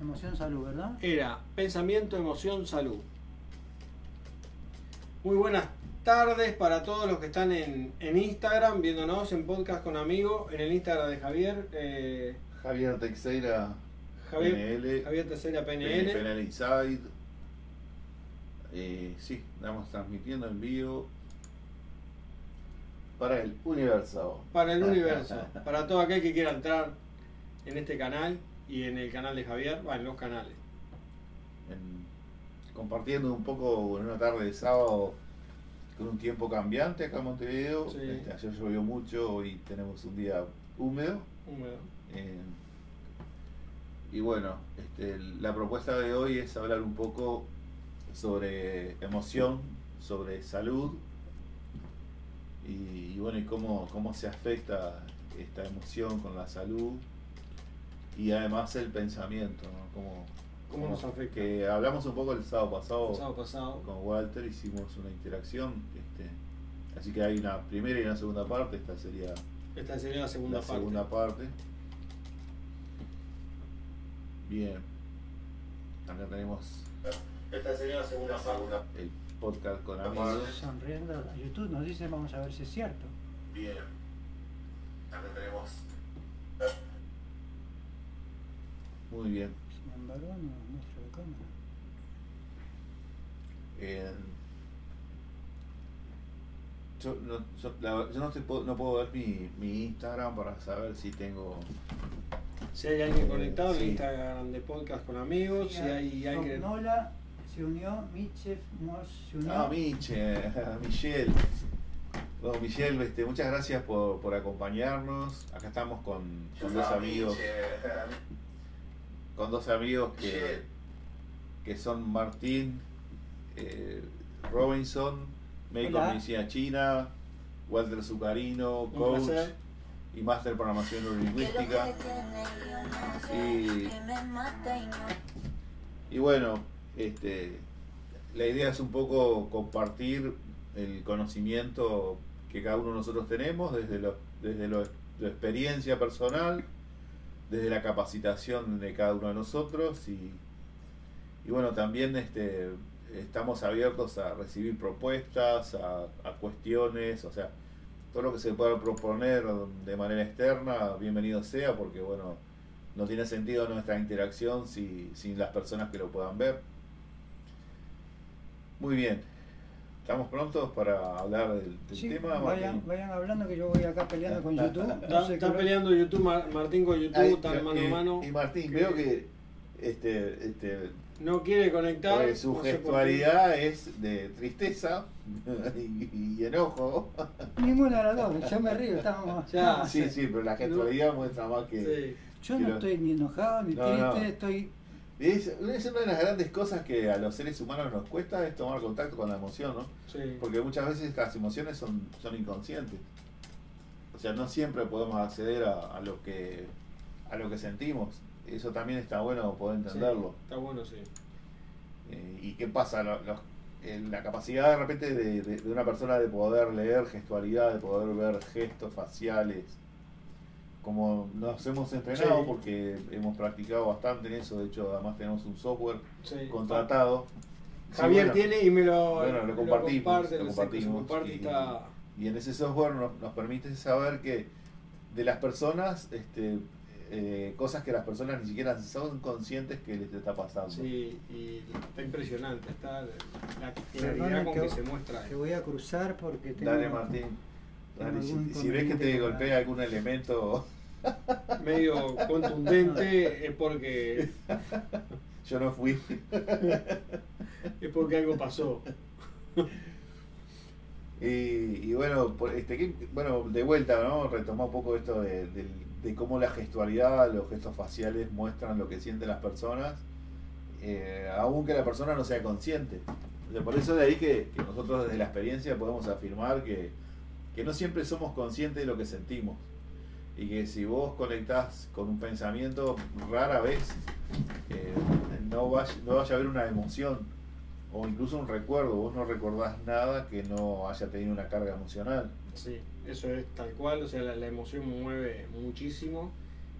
Emoción, salud, ¿verdad? Era pensamiento, emoción, salud. Muy buenas tardes para todos los que están en, en Instagram, viéndonos en podcast con amigos, en el Instagram de Javier. eh, Javier Teixeira, Javier, PNL, Javier Tercera PNL, PNL. Inside. Eh, sí, estamos transmitiendo en vivo para el universo. Para el universo, para todo aquel que quiera entrar en este canal y en el canal de Javier, va en los canales. En- compartiendo un poco en una tarde de sábado con un tiempo cambiante acá en Montevideo. Sí. Este, ayer llovió mucho, hoy tenemos un día húmedo. Húmedo. Eh, y bueno, este, la propuesta de hoy es hablar un poco sobre emoción, sobre salud y, y bueno, y cómo, cómo se afecta esta emoción con la salud y además el pensamiento, ¿no? Cómo, ¿Cómo nos afecta? Que hablamos un poco el sábado pasado El sábado pasado. con Walter, hicimos una interacción, este, así que hay una primera y una segunda parte, esta sería Esta sería la segunda la parte. segunda parte. Bien. Acá tenemos Esta sería la segunda parte. el podcast con amigos. Sonriendo a YouTube nos dice, vamos a ver si es cierto. Bien. Acá tenemos. Muy bien. Sin embargo, no muestra la cámara. Eh, yo no, yo, la- yo no, te puedo, no puedo ver mi, mi Instagram para saber si tengo. Si hay alguien conectado en Sí. el Instagram de podcast con amigos, si hay alguien. Nola se unió, Michef Moss se unió. Ah, Miche, Michelle. Bueno, Michelle, este, muchas gracias por, por acompañarnos. Acá estamos con, con dos amigos. Con dos amigos que, que son Martín eh, Robinson, médico de medicina china, Walter Zucarino, coach y máster programación neurolingüística. Y, y bueno, este, la idea es un poco compartir el conocimiento que cada uno de nosotros tenemos desde, lo, desde lo, la experiencia personal, desde la capacitación de cada uno de nosotros y, y bueno, también este, estamos abiertos a recibir propuestas, a, cuestiones, o sea, todo lo que se pueda proponer de manera externa, bienvenido sea, porque bueno, no tiene sentido nuestra interacción si, sin las personas que lo puedan ver. Muy bien, ¿estamos prontos para hablar del, del Sí, tema? vayan, Martín? vayan hablando que yo voy acá peleando con YouTube. Está, No sé está peleando YouTube, Mar- Martín con YouTube, Ay, están mano a mano. Y Martín, Que- veo que este, este, No quiere conectar. porque su no gestualidad es de tristeza y, y enojo. Ninguna de las dos, yo me río, estamos. Ya. Sí, sí, pero la gestualidad muestra más que... Sí. Yo no estoy ni enojado ni No, triste, no. Es, es una de las grandes cosas que a los seres humanos nos cuesta es tomar contacto con la emoción, ¿no? sí. Porque muchas veces las emociones son, son inconscientes. O sea, no siempre podemos acceder a, a lo que a lo que sentimos. Eso también está bueno poder entenderlo. Sí, Está bueno, sí. Eh, ¿Y qué pasa? Los- eh, la capacidad de repente de, de- de una persona de poder leer gestualidad, de poder ver gestos faciales, como nos hemos entrenado Sí. porque hemos practicado bastante en eso, de hecho además tenemos un software sí. contratado. Sí, Javier bueno, tiene y me lo, bueno, lo compartimos, comparte, lo compartimos comparte y y- está- Y en ese software nos, nos permite saber que de las personas, este, eh, cosas que las personas ni siquiera son conscientes que les está pasando. Sí, y está impresionante, está la Perdona claridad con que- que se muestra. Que voy a cruzar porque tengo. Dale Martín. Dale, si, ves que te golpea algún elemento, Medio contundente es porque yo no fui. es porque algo pasó. Y, y bueno, por este, bueno, de vuelta, ¿no? Retomar un poco esto de, cómo la gestualidad, los gestos faciales muestran lo que sienten las personas, eh, aunque la persona no sea consciente. Por eso de ahí que, que nosotros desde la experiencia podemos afirmar que, que no siempre somos conscientes de lo que sentimos. Y que si vos conectás con un pensamiento, rara vez eh, no, vaya, no vaya a haber una emoción o incluso un recuerdo. Vos no recordás nada que no haya tenido una carga emocional. Sí, eso es tal cual, o sea, la, la emoción mueve muchísimo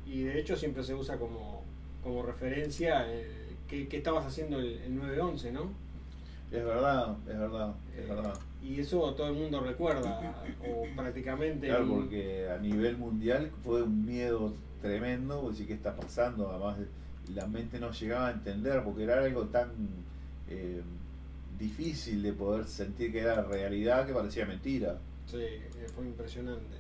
y de hecho siempre se usa como, como referencia eh, qué, qué estabas haciendo el, el 9-11, ¿no? Es verdad, es verdad, es Eh, verdad. Y eso todo el mundo recuerda, o prácticamente. Claro, porque a nivel mundial fue un miedo tremendo, pues sí, ¿qué está pasando? Además, la mente no llegaba a entender, porque era algo tan eh, difícil de poder sentir que era realidad que parecía mentira. Sí, eh, fue impresionante.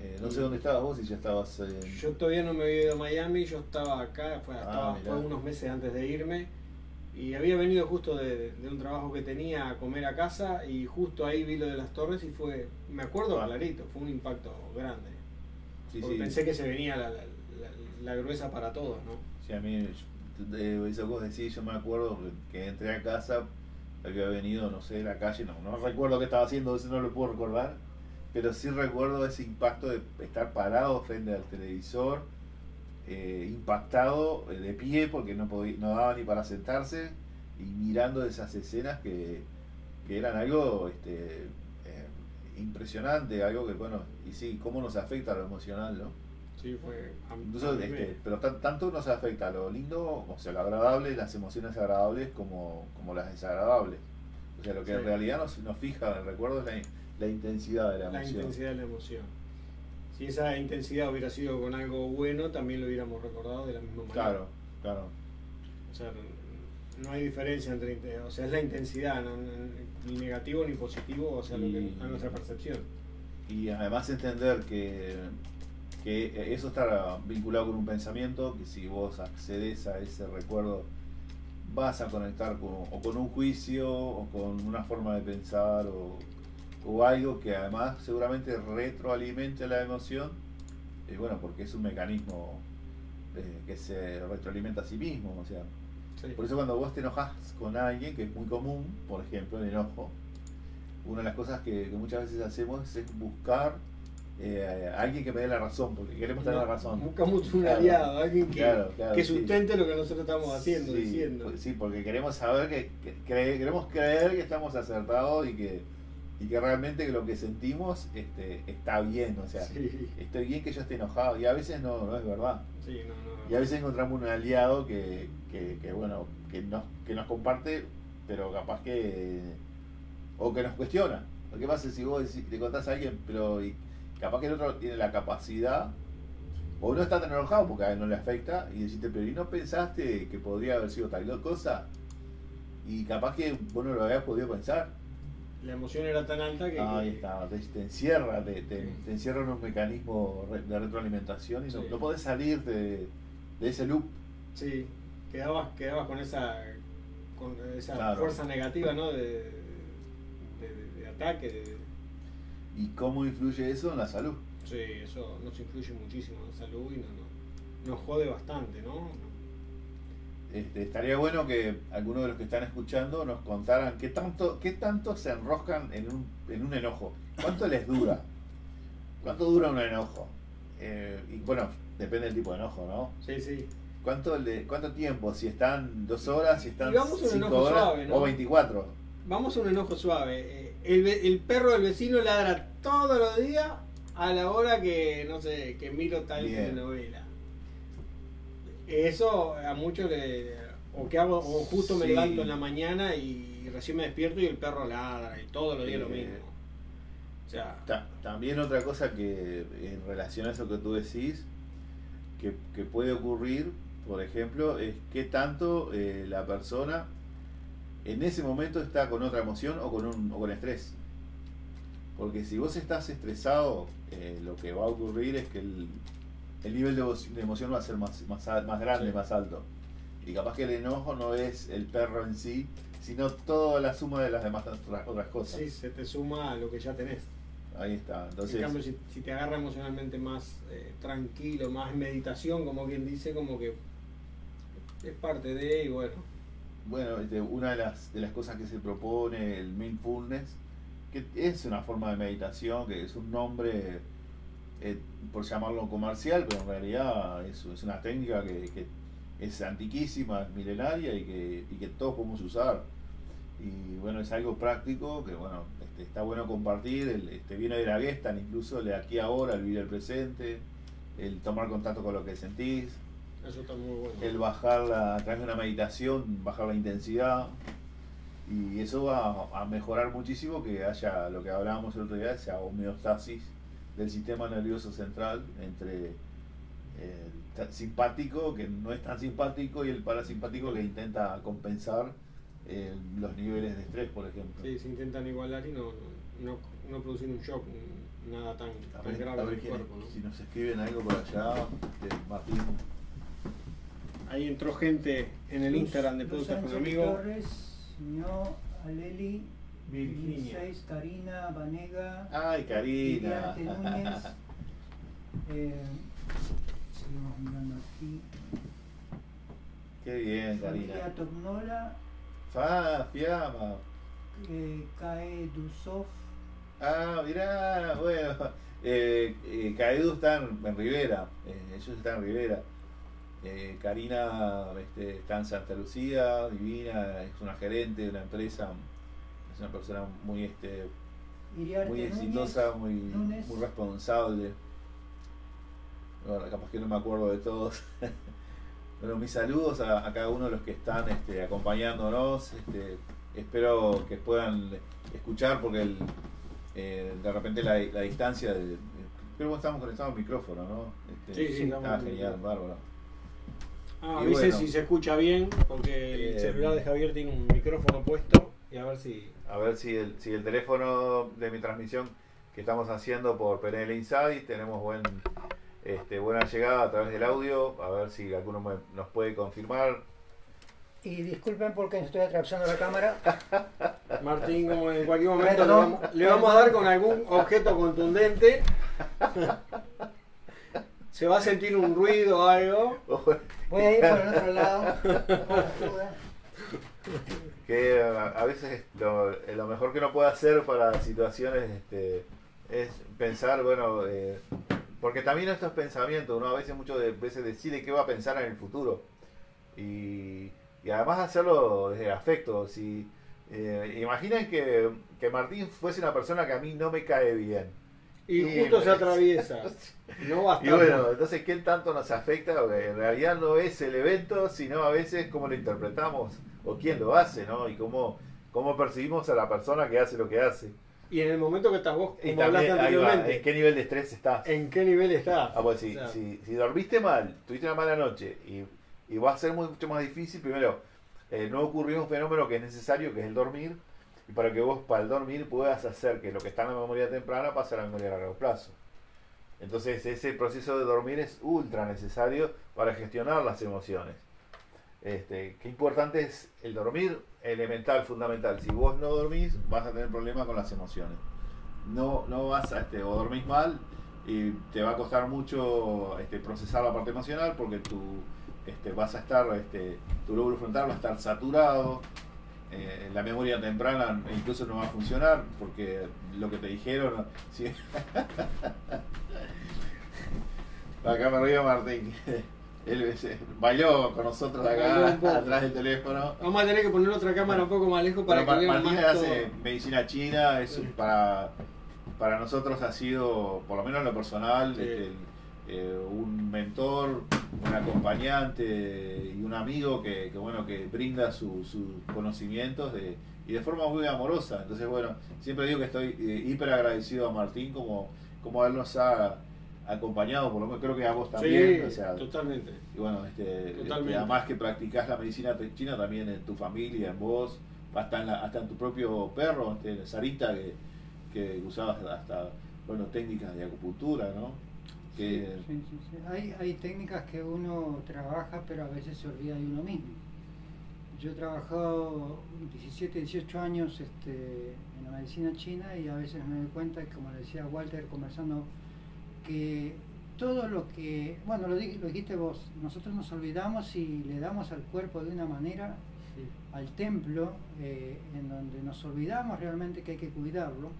Eh, no sé dónde estabas vos, si ya estabas en... Yo todavía no me había ido a Miami, yo estaba acá, fue, Ah, estaba- fue unos meses antes de irme y había venido justo de, de un trabajo que tenía a comer a casa y justo ahí vi lo de las torres y fue, me acuerdo Ah. clarito, fue un impacto grande. Sí, porque sí. pensé que se venía la, la- la- la gruesa para todos, ¿no? Sí, a mí, de eso que vos decís, yo me acuerdo que, que entré a casa, había venido, no sé, de la calle, no, no recuerdo qué estaba haciendo, eso no lo puedo recordar, pero sí recuerdo ese impacto de estar parado frente al televisor, eh, impactado, eh, de pie, porque no, podía, no daba ni para sentarse, y mirando esas escenas que, que eran algo este, eh, impresionante, algo que, bueno, y sí, cómo nos afecta lo emocional, ¿no? Sí, fue... Incluso, este, pero tan- tanto nos afecta lo lindo, o sea, lo agradable, las emociones agradables como, como las desagradables. O sea, lo que Sí. en realidad nos, nos fija el recuerdo es la, la intensidad de la la emoción. intensidad de la emoción. Si esa intensidad hubiera sido con algo bueno, también lo hubiéramos recordado de la misma manera. Claro, claro. O sea, no hay diferencia entre, o sea, es la intensidad, no- ni negativo ni positivo, o sea, lo que, a nuestra percepción. Y además entender que, que eso está vinculado con un pensamiento, que si vos accedes a ese recuerdo vas a conectar con, o con un juicio o con una forma de pensar o, o algo que además seguramente retroalimente la emoción, y bueno, porque es un mecanismo eh, que se retroalimenta a sí mismo, o sea, Sí. por eso cuando vos te enojas con alguien, que es muy común, por ejemplo, el enojo, una de las cosas que, que muchas veces hacemos es buscar eh, a alguien que me dé la razón, porque queremos tener la razón. Buscamos un Claro. aliado, alguien que, Claro, claro, que sí. sustente lo que nosotros estamos haciendo, sí, diciendo. Sí, porque queremos saber que, queremos creer que estamos acertados y que, y que realmente lo que sentimos este, está bien, o sea, Sí, estoy bien que yo esté enojado, y a veces no, no es verdad. sí, no, no. Y a veces encontramos un aliado que, que, que, bueno, que nos, que nos comparte, pero capaz que. o que nos cuestiona. Lo que pasa es si vos le contás a alguien, pero y capaz que el otro tiene la capacidad, o no está tan enojado porque a él no le afecta, y decirte, pero ¿y no pensaste que podría haber sido tal cosa? Y capaz que vos no lo habías podido pensar. La emoción era tan alta que... Ahí está, te, te encierra, te, te, Sí. te encierra en un mecanismo re- de retroalimentación y no, Sí. no podés salir de, de ese loop. Sí, quedabas, quedabas con esa, con esa Claro. fuerza negativa, ¿no? De, de, de- de ataque. de- ¿Y cómo influye eso en la salud? sí, eso nos influye muchísimo en la salud y no, no- nos jode bastante, ¿no? Este, estaría bueno que algunos de los que están escuchando nos contaran qué tanto, qué tanto se enroscan en un, en un enojo. ¿Cuánto les dura? ¿Cuánto dura un enojo? Eh, y bueno, depende del tipo de enojo, ¿no? Sí, sí. ¿Cuánto, le, ¿Cuánto tiempo? Si están dos horas, si están cinco horas suave, ¿no? o 24. Vamos a un enojo suave. Eh, El, el perro del vecino ladra todos los días a la hora que, no sé, que miro tal Bien. telenovela. Eso a muchos le... O que hago, o justo me levanto en la mañana y recién me despierto y el perro ladra y todos los días lo mismo. O sea, Ta- también otra cosa que en relación a eso que tú decís, que, que puede ocurrir, por ejemplo, es qué tanto eh, la persona en ese momento está con otra emoción o con, un, o con estrés. Porque si vos estás estresado, eh, lo que va a ocurrir es que el, el nivel de, emo- de emoción va a ser más, más, grande, Sí. más alto. Y capaz que el enojo no es el perro en sí, sino toda la suma de las demás otras, otras cosas. sí, se te suma a lo que ya tenés. Ahí está. Entonces, en cambio, si, si te agarra emocionalmente más eh, tranquilo, más en meditación, como quien dice, como que es parte de, y bueno, Bueno, este, una de las, de las cosas que se propone el mindfulness, que es una forma de meditación, que es un nombre, eh, por llamarlo comercial, pero en realidad es, es una técnica que, que es antiquísima, es milenaria y que, y que todos podemos usar. Y bueno, es algo práctico que bueno, este, está bueno compartir, el, este, viene de la Gestan, incluso el de aquí ahora, el vivir el presente, el tomar contacto con lo que sentís. Eso está muy bueno. el bajar la, a través de una meditación, bajar la intensidad. Y eso va a mejorar muchísimo que haya lo que hablábamos el otro día, esa homeostasis del sistema nervioso central entre el ta- simpático, que no es tan simpático, y el parasimpático que intenta compensar eh, los niveles de estrés, por ejemplo. Sí, se intentan igualar y no, no, no producir un shock, un- nada tan, A tan ver, grave a ver en el quién- cuerpo. ¿no? si nos escriben algo por allá, Martín. Ahí entró gente en el Instagram de Podcast con Ángel Amigo. Torres, Ño, Aleli, Virginia. 16, Karina, Vanega, Ay, Karina. Núñez. Eh, seguimos mirando aquí. Qué bien, Familia Karina. Tognola, Fa, Fiamma. eh, Kae Dusov, Ah, mirá, bueno. Eh, eh, Caedu está en, en Rivera, eh, ellos están en Rivera. Eh, Karina este, está en Santa Lucía, divina, es una gerente de una empresa, es una persona muy este, Iriarte muy Núñez, exitosa, muy, Núñez. muy responsable. Bueno, capaz que no me acuerdo de todos. bueno, mis saludos a, a cada uno de los que están este, acompañándonos. Este, espero que puedan escuchar porque el, eh, de repente la, la distancia, de, creo que estamos conectados al micrófono, ¿no? Este, Sí, sí, estamos ah, genial, bárbaro. Ah, avise bueno. si se escucha bien, porque el Eh, celular de Javier tiene un micrófono puesto y a ver si. A ver si el, si el teléfono de mi transmisión que estamos haciendo por PNL Insight tenemos buen, este, buena llegada a través del audio. A ver si alguno me- nos puede confirmar. Y disculpen porque estoy atravesando la cámara. Martín, como en cualquier momento le vamos, le vamos a dar con algún objeto contundente. Se va a sentir un ruido o algo. Voy a ir por el otro lado. Que a, a veces lo, eh, lo mejor que uno puede hacer para situaciones este, es pensar, bueno, eh, porque también estos pensamientos, uno a veces muchas de- veces decide qué va a pensar en el futuro. Y, y además hacerlo desde afecto. Si, eh, imaginen que, que Martín fuese una persona que a mí no me cae bien. Y justo se atraviesa. No basta. Y bueno, entonces, ¿qué tanto nos afecta? Porque en realidad no es el evento, sino a veces cómo lo interpretamos o quién lo hace, ¿no? Y cómo, cómo percibimos a la persona que hace lo que hace. Y en el momento que estás vos, como también, va, anteriormente, ¿en qué nivel de estrés estás? ¿en qué nivel estás? Ah, pues si, O sea, si, si dormiste mal, tuviste una mala noche y, y va a ser mucho más difícil, primero, eh, no ocurrió un fenómeno que es necesario, que es el dormir, y para que vos, para el dormir, puedas hacer que lo que está en la memoria temprana pase a la memoria a largo plazo. Entonces, ese proceso de dormir es ultra necesario para gestionar las emociones. Este, qué importante es el dormir, elemental, fundamental. Si vos no dormís, vas a tener problemas con las emociones. No, no vas a, este, o dormís mal y te va a costar mucho este, procesar la parte emocional porque tu, este, vas a estar, este, tu lóbulo frontal va a estar saturado, eh, la memoria temprana incluso no va a funcionar porque lo que te dijeron, acá me río Martín, él eh, bailó con nosotros acá atrás del teléfono. Vamos a tener que poner otra cámara un poco más lejos para Bueno, que vean Martín más hace todo. medicina china, es para, para nosotros ha sido, por lo menos en lo personal, Sí. este, eh, un mentor, un acompañante y un amigo que, que, bueno que brinda su- sus conocimientos de, y de forma muy amorosa. Entonces, bueno, siempre digo que estoy eh, hiper agradecido a Martín como, como él nos ha acompañado, por lo menos creo que a vos también. Sí, o sea, totalmente. y bueno, este, Totalmente. este, además que practicás la medicina china también en tu familia, en vos, hasta en, la- hasta en tu propio perro, este, Sarita, que, que usabas hasta bueno técnicas de acupuntura, ¿no? Que, Sí, sí, sí. Hay, hay técnicas que uno trabaja, pero a veces se olvida de uno mismo. Yo he trabajado 17, 18 años este, en la medicina china y a veces me doy cuenta, como le decía Walter conversando, que todo lo que, bueno, lo, di- lo dijiste vos, nosotros nos olvidamos y le damos al cuerpo de una manera, al templo, eh, en donde nos olvidamos realmente que hay que cuidarlo.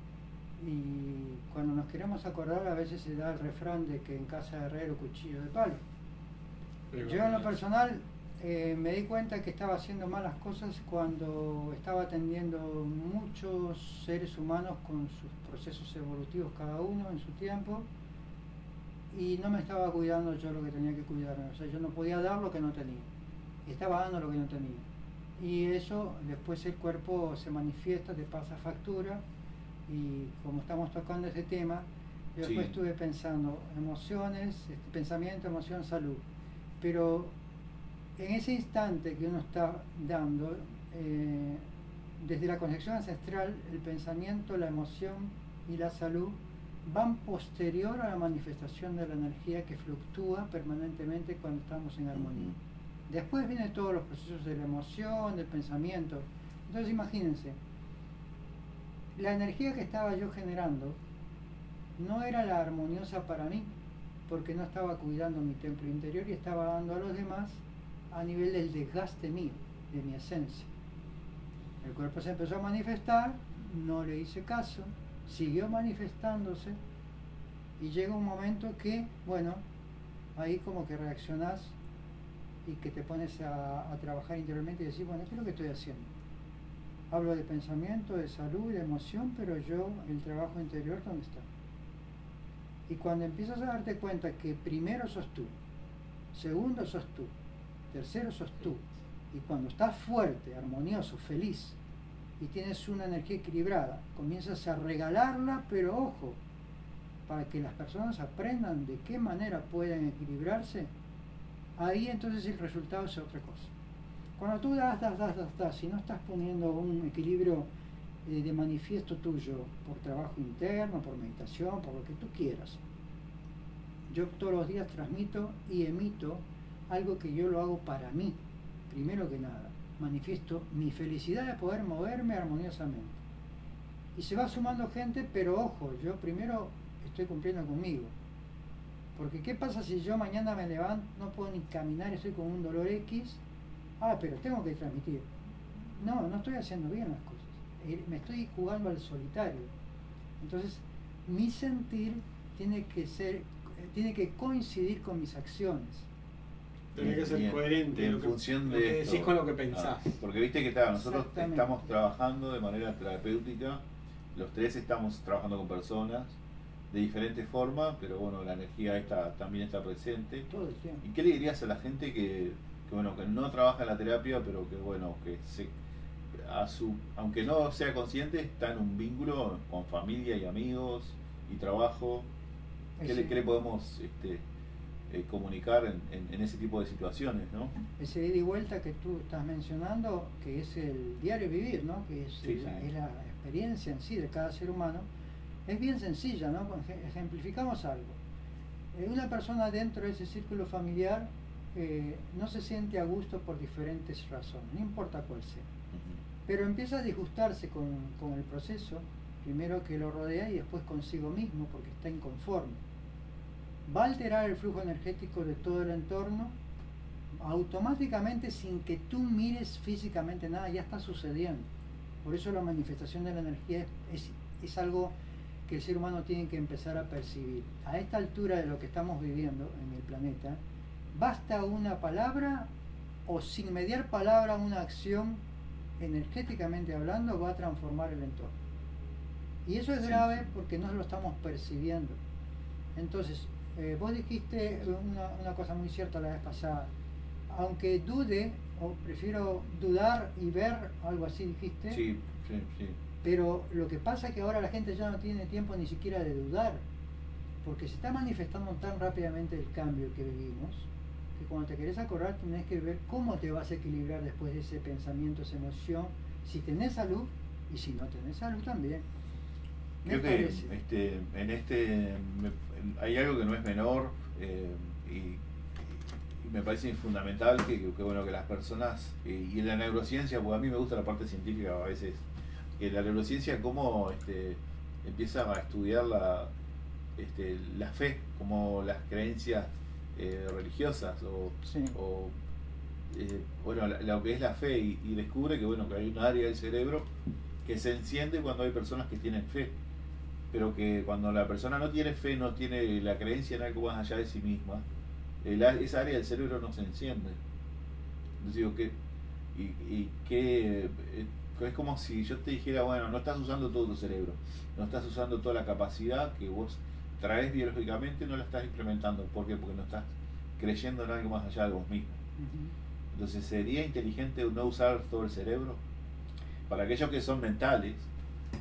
Y cuando nos queremos acordar, a veces se da el refrán de que en casa de herrero cuchillo de palo. Yo en lo personal eh, me di cuenta que estaba haciendo malas cosas cuando estaba atendiendo muchos seres humanos con sus procesos evolutivos cada uno en su tiempo y no me estaba cuidando yo lo que tenía que cuidarme. O sea, yo no podía dar lo que no tenía. Estaba dando lo que no tenía. Y eso después el cuerpo se manifiesta, te pasa factura. Y como estamos tocando ese tema, yo después estuve pensando emociones, este, pensamiento, emoción, salud. Pero en ese instante que uno está dando, eh, desde la conexión ancestral, el pensamiento, la emoción y la salud van posterior a la manifestación de la energía que fluctúa permanentemente cuando estamos en armonía. Después vienen todos los procesos de la emoción, del pensamiento. Entonces imagínense, la energía que estaba yo generando no era la armoniosa para mí, porque no estaba cuidando mi templo interior y estaba dando a los demás a nivel del desgaste mío, de mi esencia. El cuerpo se empezó a manifestar, no le hice caso, siguió manifestándose y llega un momento que, bueno, ahí como que reaccionás y que te pones a, trabajar interiormente y decís, bueno, ¿qué es lo que estoy haciendo? Hablo de pensamiento, de salud, de emoción, pero yo, el trabajo interior, ¿dónde está? Y cuando empiezas a darte cuenta que primero sos tú, segundo sos tú, tercero sos tú, y cuando estás fuerte, armonioso, feliz, y tienes una energía equilibrada, comienzas a regalarla, pero ojo, para que las personas aprendan de qué manera pueden equilibrarse, ahí entonces el resultado es otra cosa. Cuando tú das, das, das, das, das, si no estás poniendo un equilibrio eh, de manifiesto tuyo por trabajo interno, por meditación, por lo que tú quieras, yo todos los días transmito y emito algo que yo lo hago para mí, primero que nada. Manifiesto mi felicidad de poder moverme armoniosamente. Y se va sumando gente, pero ojo, yo primero estoy cumpliendo conmigo. Porque ¿qué pasa si yo mañana me levanto, no puedo ni caminar, estoy con un dolor X? Ah, pero tengo que transmitir. No, no estoy haciendo bien las cosas. Eh, Me estoy jugando al solitario. Entonces, mi sentir tiene que ser, eh, tiene que coincidir con mis acciones. Tenés que ser coherente en lo que- función lo de esto. decís con lo que pensás. Ah, porque viste que claro, nosotros estamos trabajando de manera terapéutica, los tres estamos trabajando con personas de diferentes formas, pero bueno, la energía esta también está presente. Todo el tiempo. ¿Y qué le dirías a la gente que, que, bueno que no trabaja en la terapia, pero que bueno que se, a su, aunque no sea consciente está en un vínculo con familia y amigos y trabajo? ¿Qué, le, Ese- qué le podemos este, eh, comunicar en, en- en ese tipo de situaciones, no? ese ida y vuelta que tú estás mencionando, que es el diario vivir, ¿no? que es, Sí, la, sí. es la experiencia en sí de cada ser humano, es bien sencilla. ¿no? Ejemplificamos algo. Eh, Una persona dentro de ese círculo familiar eh, no se siente a gusto por diferentes razones, no importa cuál sea. Pero empieza a disgustarse con, con el proceso, primero que lo rodea y después consigo mismo, porque está inconforme. Va a alterar el flujo energético de todo el entorno, automáticamente sin que tú mires físicamente nada, ya está sucediendo. Por eso la manifestación de la energía es, es, algo que el ser humano tiene que empezar a percibir. A esta altura de lo que estamos viviendo en el planeta, basta una palabra o sin mediar palabra una acción energéticamente hablando va a transformar el entorno. Y eso es grave porque no lo estamos percibiendo. Entonces, eh, vos dijiste una, una cosa muy cierta la vez pasada. Aunque dude, o prefiero dudar y ver, algo así dijiste, Sí, sí, sí. pero lo que pasa es que ahora la gente ya no tiene tiempo ni siquiera de dudar, porque se está manifestando tan rápidamente el cambio que vivimos, que cuando te querés acordar tenés que ver cómo te vas a equilibrar después de ese pensamiento, esa emoción, si tenés salud y si no tenés salud también. Me Creo que este, en este me- hay algo que no es menor eh, y, y me parece fundamental que, que, bueno que las personas eh, y en la neurociencia, porque a mí me gusta la parte científica a veces, que la neurociencia cómo este, empieza a estudiar la, este, la fe, como las creencias eh, religiosas o, Sí. o, eh, bueno, lo que es la fe y, y descubre que bueno que hay un área del cerebro que se enciende cuando hay personas que tienen fe, pero que cuando la persona no tiene fe, no tiene la creencia en algo más allá de sí misma, el esa área del cerebro no se enciende. Entonces digo que y, y que eh, es como si yo te dijera, bueno, no estás usando todo tu cerebro, no estás usando toda la capacidad que vos traes biológicamente no la estás implementando. ¿Por qué? Porque no estás creyendo en algo más allá de vos mismo. Entonces, ¿sería inteligente no usar todo el cerebro? Para aquellos que son mentales,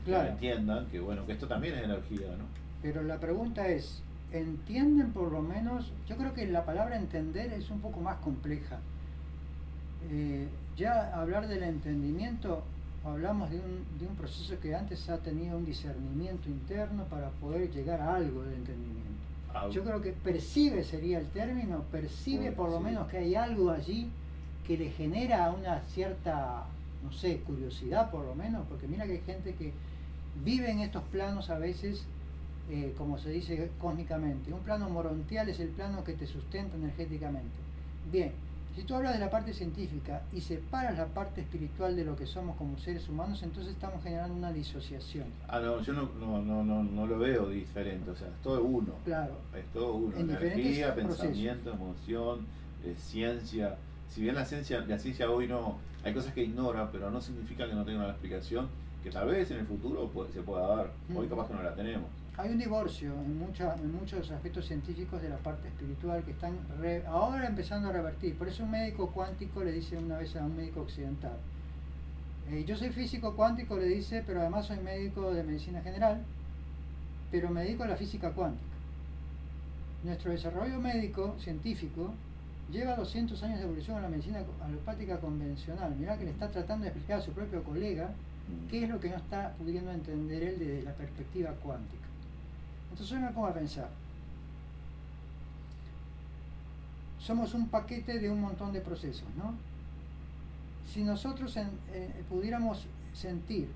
que entiendan que bueno, que esto también es energía, ¿no? Pero la pregunta es, ¿entienden por lo menos? Yo creo que la palabra entender es un poco más compleja. Eh, ya hablar del entendimiento, hablamos de un, de un proceso que antes ha tenido un discernimiento interno para poder llegar a algo de entendimiento. Yo creo que percibe sería el término, percibe por lo menos que hay algo allí que le genera una cierta, no sé, curiosidad por lo menos, porque mira que hay gente que vive en estos planos a veces, eh, como se dice cósmicamente. Un plano morontial es el plano que te sustenta energéticamente. Bien, si tú hablas de la parte científica y separas la parte espiritual de lo que somos como seres humanos, entonces estamos generando una disociación. Ah, no, yo no, no, no, no, lo veo diferente, o sea, es todo uno. Claro. Es todo uno. Energía, pensamiento, emoción, eh, ciencia. Si bien la ciencia, la ciencia hoy no, hay cosas que ignora, pero no significa que no tenga una explicación que tal vez en el futuro se pueda dar. Hoy capaz que no la tenemos. Hay un divorcio en, mucha, en muchos aspectos científicos de la parte espiritual que están ahora empezando a revertir. Por eso un médico cuántico le dice una vez a un médico occidental, eh, yo soy físico cuántico, le dice, pero además soy médico de medicina general, pero me dedico a la física cuántica. Nuestro desarrollo médico, científico, lleva 200 años de evolución en la medicina alopática convencional. Mirá que le está tratando de explicar a su propio colega qué es lo que no está pudiendo entender él desde la perspectiva cuántica. Entonces yo me pongo a pensar, somos un paquete de un montón de procesos, ¿no? Si nosotros eh, pudiéramos sentir,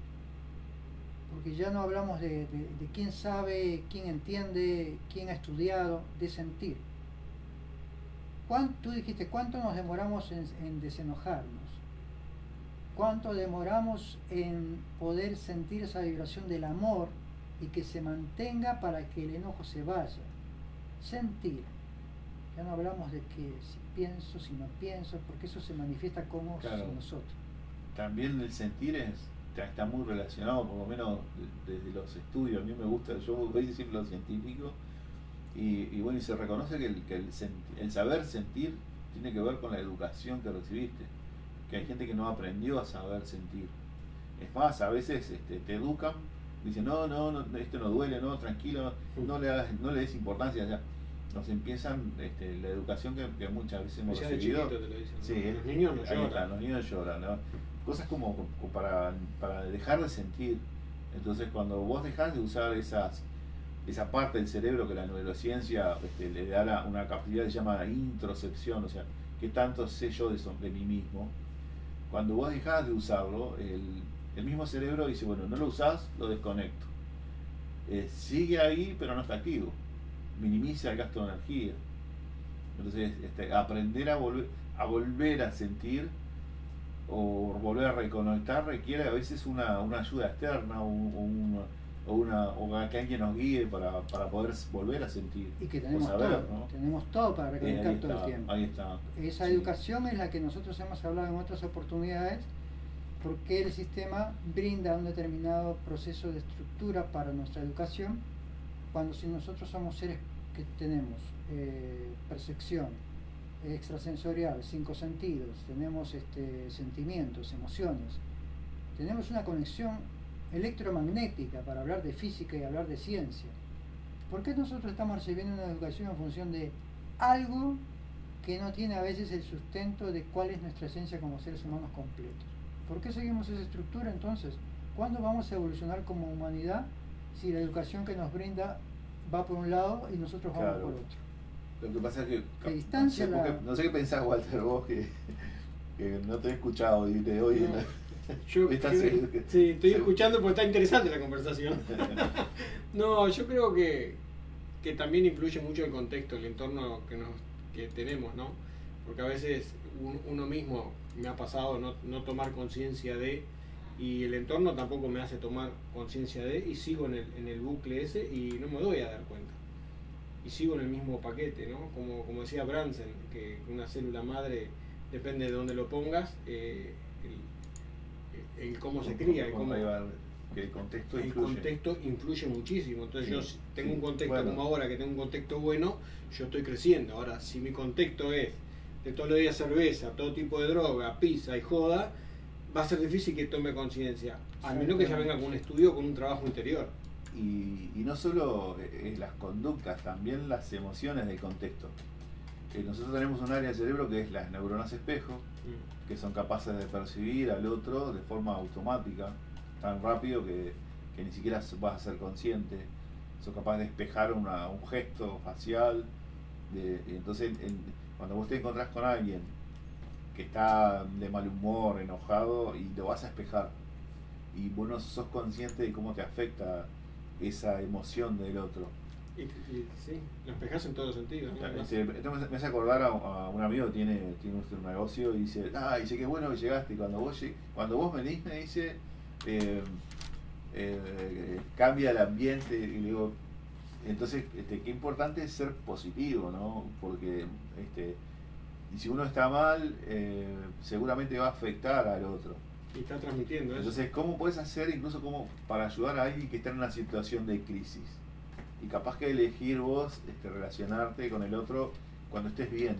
porque ya no hablamos de, quién sabe, quién entiende, quién ha estudiado, de sentir. ¿Cuánto, tú dijiste, ¿cuánto nos demoramos en, en desenojarnos? ¿Cuánto demoramos en poder sentir esa vibración del amor y que se mantenga para que el enojo se vaya. Sentir. Ya no hablamos de que si pienso, si no pienso, porque eso se manifiesta como nosotros. También el sentir es, está muy relacionado, por lo menos desde los estudios. A mí me gusta, yo voy a decir lo científico, y, bueno, y se reconoce que, el, que el, el saber sentir tiene que ver con la educación que recibiste. Que hay gente que no aprendió a saber sentir. Es más, a veces este, te educan dice, no, no, no, esto no duele, no, tranquilo, no le, hagas, no le des importancia ya. Nos empiezan este, la educación que, muchas veces hemos recibido. Sí, los niños no lloran. los niños lloran. ¿no? Cosas como, para, para dejar de sentir. Entonces, cuando vos dejás de usar esas esa parte del cerebro que la neurociencia este, le da una capacidad que se llama introspección, o sea, que tanto sé yo de, mí mismo, cuando vos dejás de usarlo, el, mismo cerebro dice, bueno, no lo usás, lo desconecto. Eh, sigue ahí, pero no está activo. Minimiza el gasto de energía. Entonces, este, aprender a volver, a volver a sentir o volver a reconectar requiere a veces una, ayuda externa o, una, o que alguien nos guíe para, poder volver a sentir. Y que tenemos todo, tenemos todo para reconectar todo el tiempo. Ahí está. Esa educación es la que nosotros hemos hablado en otras oportunidades porque el sistema brinda un determinado proceso de estructura para nuestra educación, cuando si nosotros somos seres que tenemos eh, percepción extrasensorial, cinco sentidos, tenemos este, sentimientos, emociones, tenemos una conexión electromagnética para hablar de física y hablar de ciencia. ¿Por qué nosotros estamos recibiendo una educación en función de algo que no tiene a veces el sustento de cuál es nuestra esencia como seres humanos completos? ¿Por qué seguimos esa estructura entonces? ¿Cuándo vamos a evolucionar como humanidad si la educación que nos brinda va por un lado y nosotros vamos por otro? Lo que pasa es que... distancia no, sé, qué pensás, Walter, vos que, no te he escuchado y te hoy Yo, sí, estoy escuchando porque está interesante la conversación. no, yo creo que, que también influye mucho el contexto, el entorno que, nos, que tenemos, ¿no? Porque a veces uno mismo me ha pasado no, no tomar conciencia de y el entorno tampoco me hace tomar conciencia de y sigo en el, en el bucle ese y no me doy a dar cuenta. Y sigo en el mismo paquete, ¿no? Como, como decía Bransen, que una célula madre depende de dónde lo pongas, eh, el, cómo se cría. ¿Cómo, Que el contexto el influye. contexto influye muchísimo. Entonces Sí, yo tengo sí, un contexto bueno. como ahora, que tengo un contexto bueno, yo estoy creciendo. Ahora, si mi contexto es de todos los días cerveza, todo tipo de droga, pizza y joda, va a ser difícil que tome conciencia. Al menos que ya venga con un estudio o con un trabajo interior. Y, y no solo eh, las conductas, también las emociones del contexto. Eh, nosotros tenemos un área del cerebro que es las neuronas espejo, que son capaces de percibir al otro de forma automática, tan rápido que, que ni siquiera vas a ser consciente. Son capaces de despejar una- un gesto facial. de- entonces, en- cuando vos te encontrás con alguien que está de mal humor, enojado, y lo vas a espejar, y vos no sos consciente de cómo te afecta esa emoción del otro. Y, y sí, lo espejas en todos los sentidos. ¿no? Este, me hace acordar a, a un amigo que tiene, tiene un negocio y dice, ah, dice qué bueno que llegaste y cuando vos, cuando vos venís me dice, eh, eh, cambia el ambiente y digo, entonces este, qué importante es ser positivo, ¿no? Porque este, y si uno está mal, eh, seguramente va a afectar al otro. Y está transmitiendo eso. Entonces, ¿cómo puedes hacer incluso como para ayudar a alguien que está en una situación de crisis? Y capaz que elegir vos este, relacionarte con el otro cuando estés bien.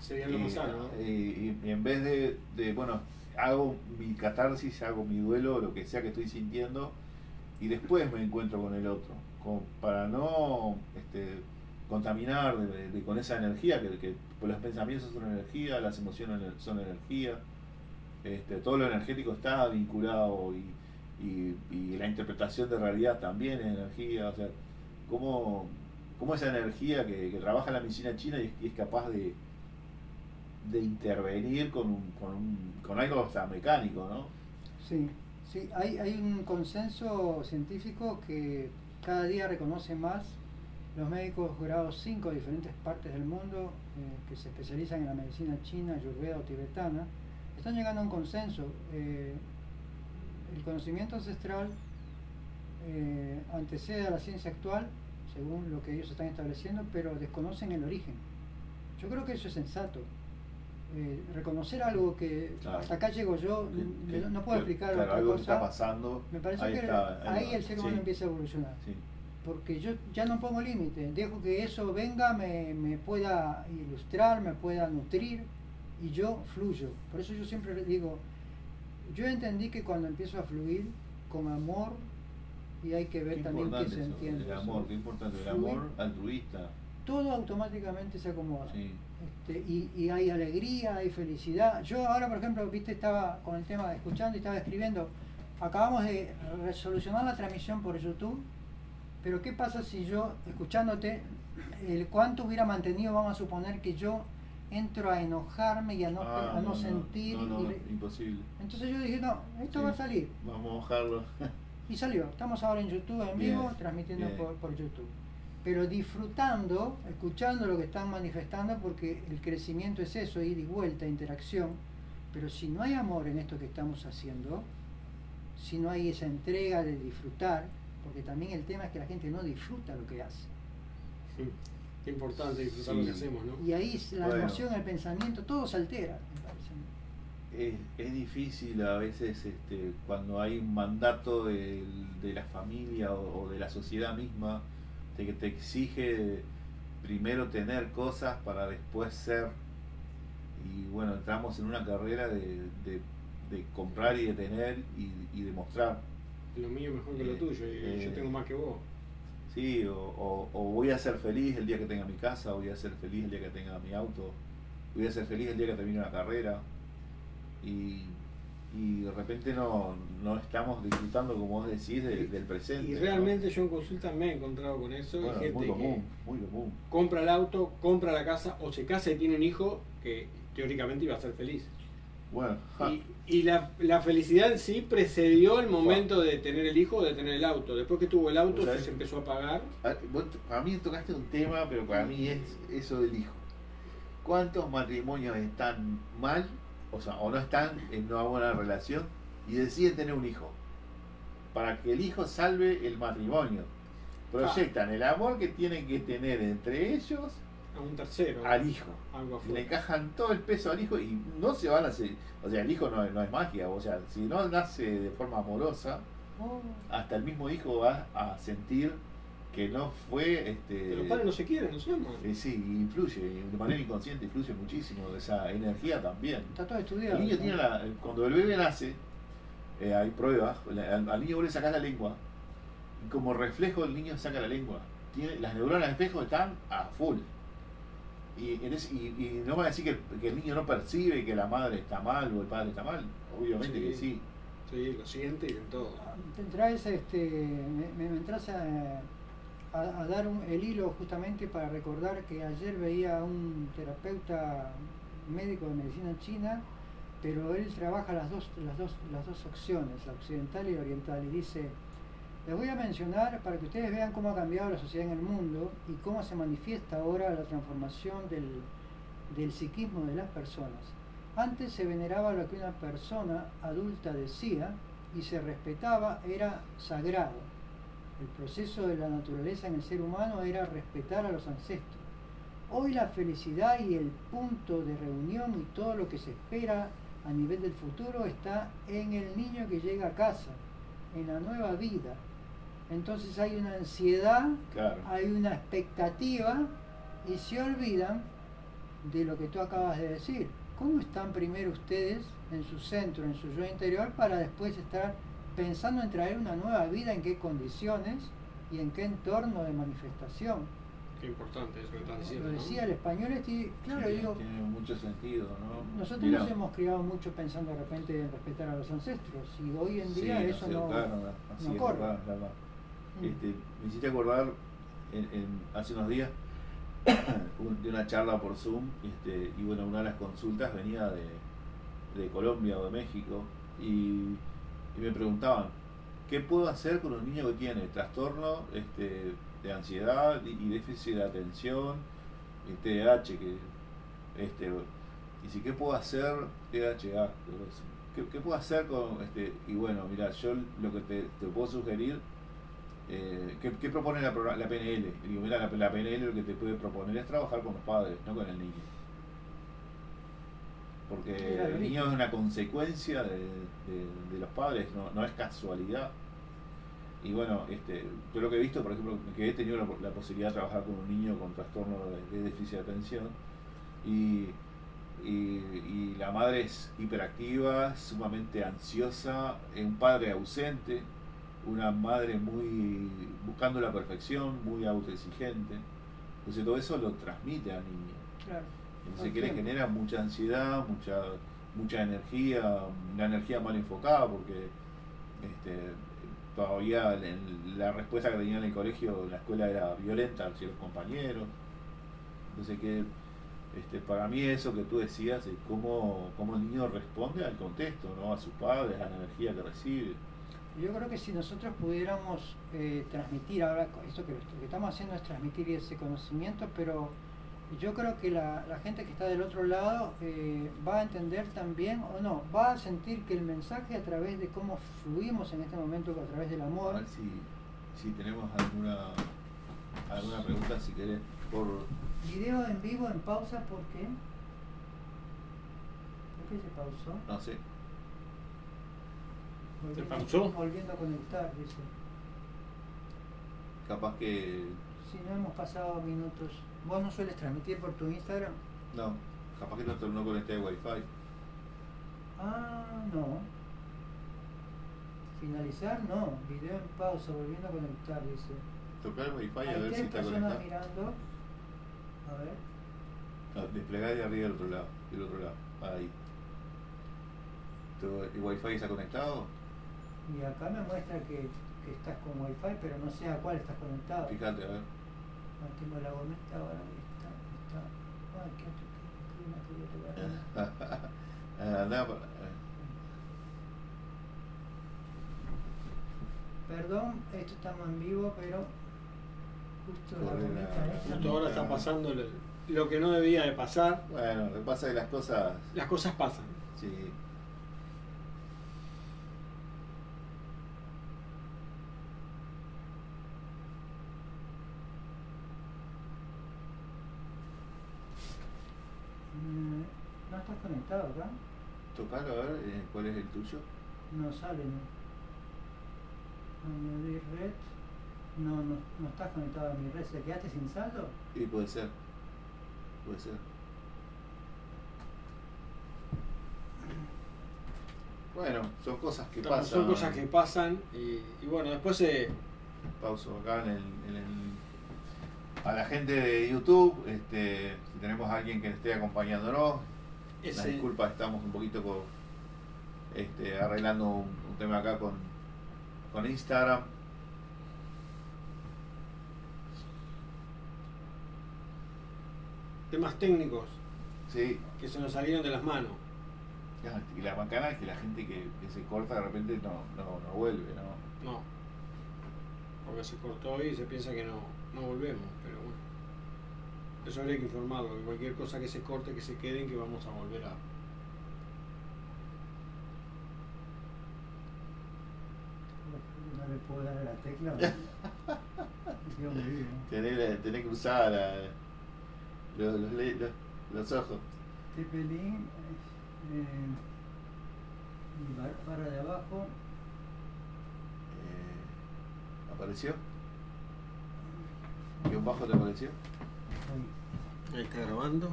Sería lo más Y, sano, ¿no? y- y en vez de, de, bueno, hago mi catarsis, hago mi duelo, lo que sea que estoy sintiendo, y después me encuentro con el otro. Como para no este, contaminar de- de- con esa energía, que, que pues los pensamientos son energía, las emociones son energía. Este, todo lo energético está vinculado y, y- y la interpretación de realidad también es energía. O sea, cómo, cómo esa energía que, trabaja la medicina china y es capaz de, de intervenir con, un, con, un, con algo hasta mecánico, ¿no? Sí, sí, hay, hay un consenso científico que cada día reconoce más los médicos grados 5 de diferentes partes del mundo eh, que se especializan en la medicina china, ayurveda o tibetana, están llegando a un consenso. Eh, el conocimiento ancestral eh, antecede a la ciencia actual, según lo que ellos están estableciendo, pero desconocen el origen. Yo creo que eso es sensato. Eh, reconocer algo que Claro. hasta acá llego yo, Que- que- no puedo que- explicar claro, otra algo que cosa. está pasando. Me parece ahí que está, ahí el ser humano Sí, empieza a evolucionar. sí. Porque yo ya no pongo límite, dejo que eso venga, me, me pueda ilustrar, me pueda nutrir y yo fluyo. Por eso yo siempre digo, yo entendí que cuando empiezo a fluir con amor, y hay que ver Qué también importante se eso, entiende. el amor, qué importante, el amor altruista. Todo automáticamente se acomoda. Sí. Este, y, y hay alegría, hay felicidad. Yo ahora, por ejemplo, viste, estaba con el tema escuchando y estaba escribiendo. Acabamos de resolucionar la transmisión por YouTube, pero ¿qué pasa si yo, escuchándote, el cuánto hubiera mantenido, vamos a suponer que yo entro a enojarme y a no, Ah, a no sentir? No, no, y le- imposible. entonces yo dije, no, esto Sí. va a salir. Vamos a mojarlo. Y salió. Estamos ahora en YouTube en Bien, vivo, transmitiendo bien. por, por YouTube. Pero disfrutando, escuchando lo que están manifestando, porque el crecimiento es eso, ir y vuelta, interacción. Pero si no hay amor en esto que estamos haciendo, si no hay esa entrega de disfrutar, porque también el tema es que la gente no disfruta lo que hace. Sí. Qué importante disfrutar Sí. lo que hacemos, ¿no? Y ahí la Bueno. emoción, el pensamiento, todo se altera, me parece. Es, es difícil a veces este, cuando hay un mandato del- de, la familia o, o de la sociedad misma de que te exige primero tener cosas para después ser. Y bueno, entramos en una carrera de, de- de comprar y de tener y, y de mostrar. Lo mío mejor que lo Eh, tuyo, y yo eh, tengo más que vos. Sí, o, o- o voy a ser feliz el día que tenga mi casa, voy a ser feliz el día que tenga mi auto, voy a ser feliz el día que termine una carrera. Y, y de repente no, no estamos disfrutando, como vos decís, de- del presente. Y ¿no? realmente yo en consulta me he encontrado con eso. Bueno, muy gente común, que muy común. compra el auto, compra la casa o se casa y tiene un hijo que teóricamente iba a ser feliz. Bueno, Y, y la, la felicidad en sí precedió el momento de tener el hijo o de tener el auto. Después que tuvo el auto se, empezó a pagar. para mí tocaste un tema, pero para mí es eso del hijo. ¿Cuántos matrimonios están mal, o sea, o no están en una buena relación y deciden tener un hijo? Para que el hijo salve el matrimonio. Proyectan el amor que tienen que tener entre ellos A un tercero. al hijo. Algo Le encajan todo el peso al hijo y no se van a hacer. O sea, el hijo no, no es magia. O sea, si no nace de forma amorosa, Oh. Hasta el mismo hijo va a sentir que no fue... Este, los padres no se quieren, no aman. Eh, sí, influye, de manera inconsciente influye muchísimo, esa energía también. Está todo estudiado. El niño tiene la, cuando el bebé nace, eh, hay pruebas, al, niño vos le sacás la lengua, y como reflejo el niño saca la lengua. Tiene, las neuronas de espejo están a full. Y, y, no va a decir que, el niño no percibe que la madre está mal o el padre está mal, obviamente que sí. Sí, lo siente y en todo. este, me, me entras a, a, dar el hilo justamente para recordar que ayer veía a un terapeuta médico de medicina china, pero él trabaja las dos, las dos, las dos opciones, la occidental y la oriental, y dice, les voy a mencionar para que ustedes vean cómo ha cambiado la sociedad en el mundo y cómo se manifiesta ahora la transformación del, del psiquismo de las personas. Antes se veneraba lo que una persona adulta decía y se respetaba, era sagrado el proceso de la naturaleza en el ser humano era respetar a los ancestros. Hoy la felicidad y el punto de reunión y todo lo que se espera a nivel del futuro está en el niño que llega a casa, en la nueva vida. Entonces hay una ansiedad, hay una expectativa y se olvidan de lo que tú acabas de decir. ¿Cómo están primero ustedes en su centro, en su yo interior, para después estar pensando en traer una nueva vida, en qué condiciones y en qué entorno de manifestación. Qué importante eso que estás diciendo. Lo decía el español, este, claro, digo. Tiene mucho sentido, ¿no? Nosotros nos hemos criado mucho pensando de repente en respetar a los ancestros y hoy en día eso no, no, corre. Mm. Este, me hiciste acordar en, hace unos días de una charla por Zoom este, y bueno, una de las consultas venía de, de Colombia o de México y y me preguntaban, ¿qué puedo hacer con un niño que tiene trastorno este, de ansiedad y, déficit de atención, TDAH, que, este, y si qué puedo hacer, TDAH, ¿qué, ¿qué, puedo hacer con, este, y bueno, mira, yo lo que te, puedo sugerir, eh, ¿qué, ¿qué, propone la, la PNL? Digo, mira, la PNL lo que te puede proponer es trabajar con los padres, no con el niño porque el niño es una consecuencia de, los padres, no, es casualidad. Y bueno, este, yo lo que he visto, por ejemplo, que he tenido la, posibilidad de trabajar con un niño con trastorno de, déficit de atención y, la madre es hiperactiva, sumamente ansiosa, un padre ausente, una madre muy buscando la perfección, muy autoexigente. Entonces todo eso lo transmite al niño. Claro. Entonces, que le genera mucha ansiedad, mucha mucha energía, una energía mal enfocada, porque este, todavía la respuesta que tenía en el colegio, en la escuela era violenta hacia los compañeros. Entonces, que este, para mí eso que tú decías, es cómo, cómo el niño responde al contexto, ¿no? a sus padres, a la energía que recibe. Yo creo que si nosotros pudiéramos eh, transmitir, ahora esto que, que estamos haciendo es transmitir ese conocimiento, pero yo creo que la, gente que está del otro lado eh, va a entender también, o no, va a sentir que el mensaje a través de cómo fluimos en este momento, a través del amor. A ver si, si tenemos alguna, alguna pregunta, si querés, por... Video en vivo, en pausa, ¿por qué? ¿Por qué se pausó? No sé. ¿Se pausó? Volviendo a conectar, dice. Capaz que... Si no hemos pasado minutos. ¿Vos no sueles transmitir por tu Instagram? No, capaz que no, no conecté Wi-Fi. Ah, no. Finalizar, no. Video en pausa, volviendo a conectar, dice. Tocar Wi-Fi a ver si está conectado. mirando. A ver. No, desplegar de arriba del otro lado. Del otro lado. Ahí. ¿El Wi-Fi está conectado? Y acá me muestra que, que estás con Wi-Fi, pero no sé a cuál estás conectado. Fíjate, a ver. Tengo la gometa ahora. Está, está. Ay, qué clima que voy a tocar. Perdón, esto estamos en vivo, pero justo la gometa Justo ahora está pasando lo que no debía de pasar. Bueno, lo que pasa es que las cosas. Las cosas pasan. Sí. ¿No estás conectado acá? Tocalo a ver, eh, ¿cuál es el tuyo? No sale, ¿no? Añadir red. No, no, no estás conectado a mi red. ¿Se quedaste sin saldo? Sí, puede ser. Puede ser. Bueno, son cosas que pasan. Son cosas que pasan y, bueno, después se... Pauso acá en el, a la gente de YouTube, este, si tenemos a alguien que esté acompañándonos, Ese... disculpa, estamos un poquito con, este, arreglando un, tema acá con, con Instagram. Temas técnicos. Sí. Que se nos salieron de las manos. Y la bancana es que la gente que, se corta de repente no, no, no vuelve, ¿no? No. Porque se cortó y se piensa que no, no volvemos, pero bueno. Eso habría que informarlo, que cualquier cosa que se corte, que se queden, que vamos a volver a. No le puedo dar a la tecla. Dios mío. Tenés, tenés que usar los, los, los, los ojos. Tepelín eh, barra de abajo. Eh, ¿Apareció? ¿Y un bajo te apareció? Ahí está grabando.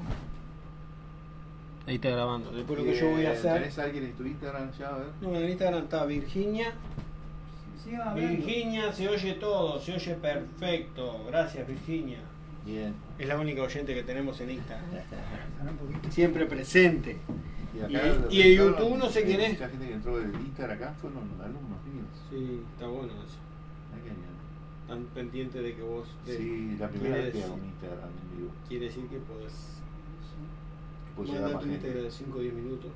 Ahí está grabando. Después lo que yo voy a hacer. ¿Tenés alguien en tu Instagram ya? A ver. No, en Instagram está Virginia. Virginia, se oye todo, se oye perfecto. Gracias, Virginia. Bien. Es la única oyente que tenemos en Instagram. Siempre presente. Y, en YouTube no sé quién es. Mucha gente que entró del Instagram acá fueron alumnos míos. Sí, está bueno eso. Están pendientes de que vos. De, sí, la primera vez que en vivo. Quiere decir que podés. Que llegar un Instagram de 5 o 10 minutos.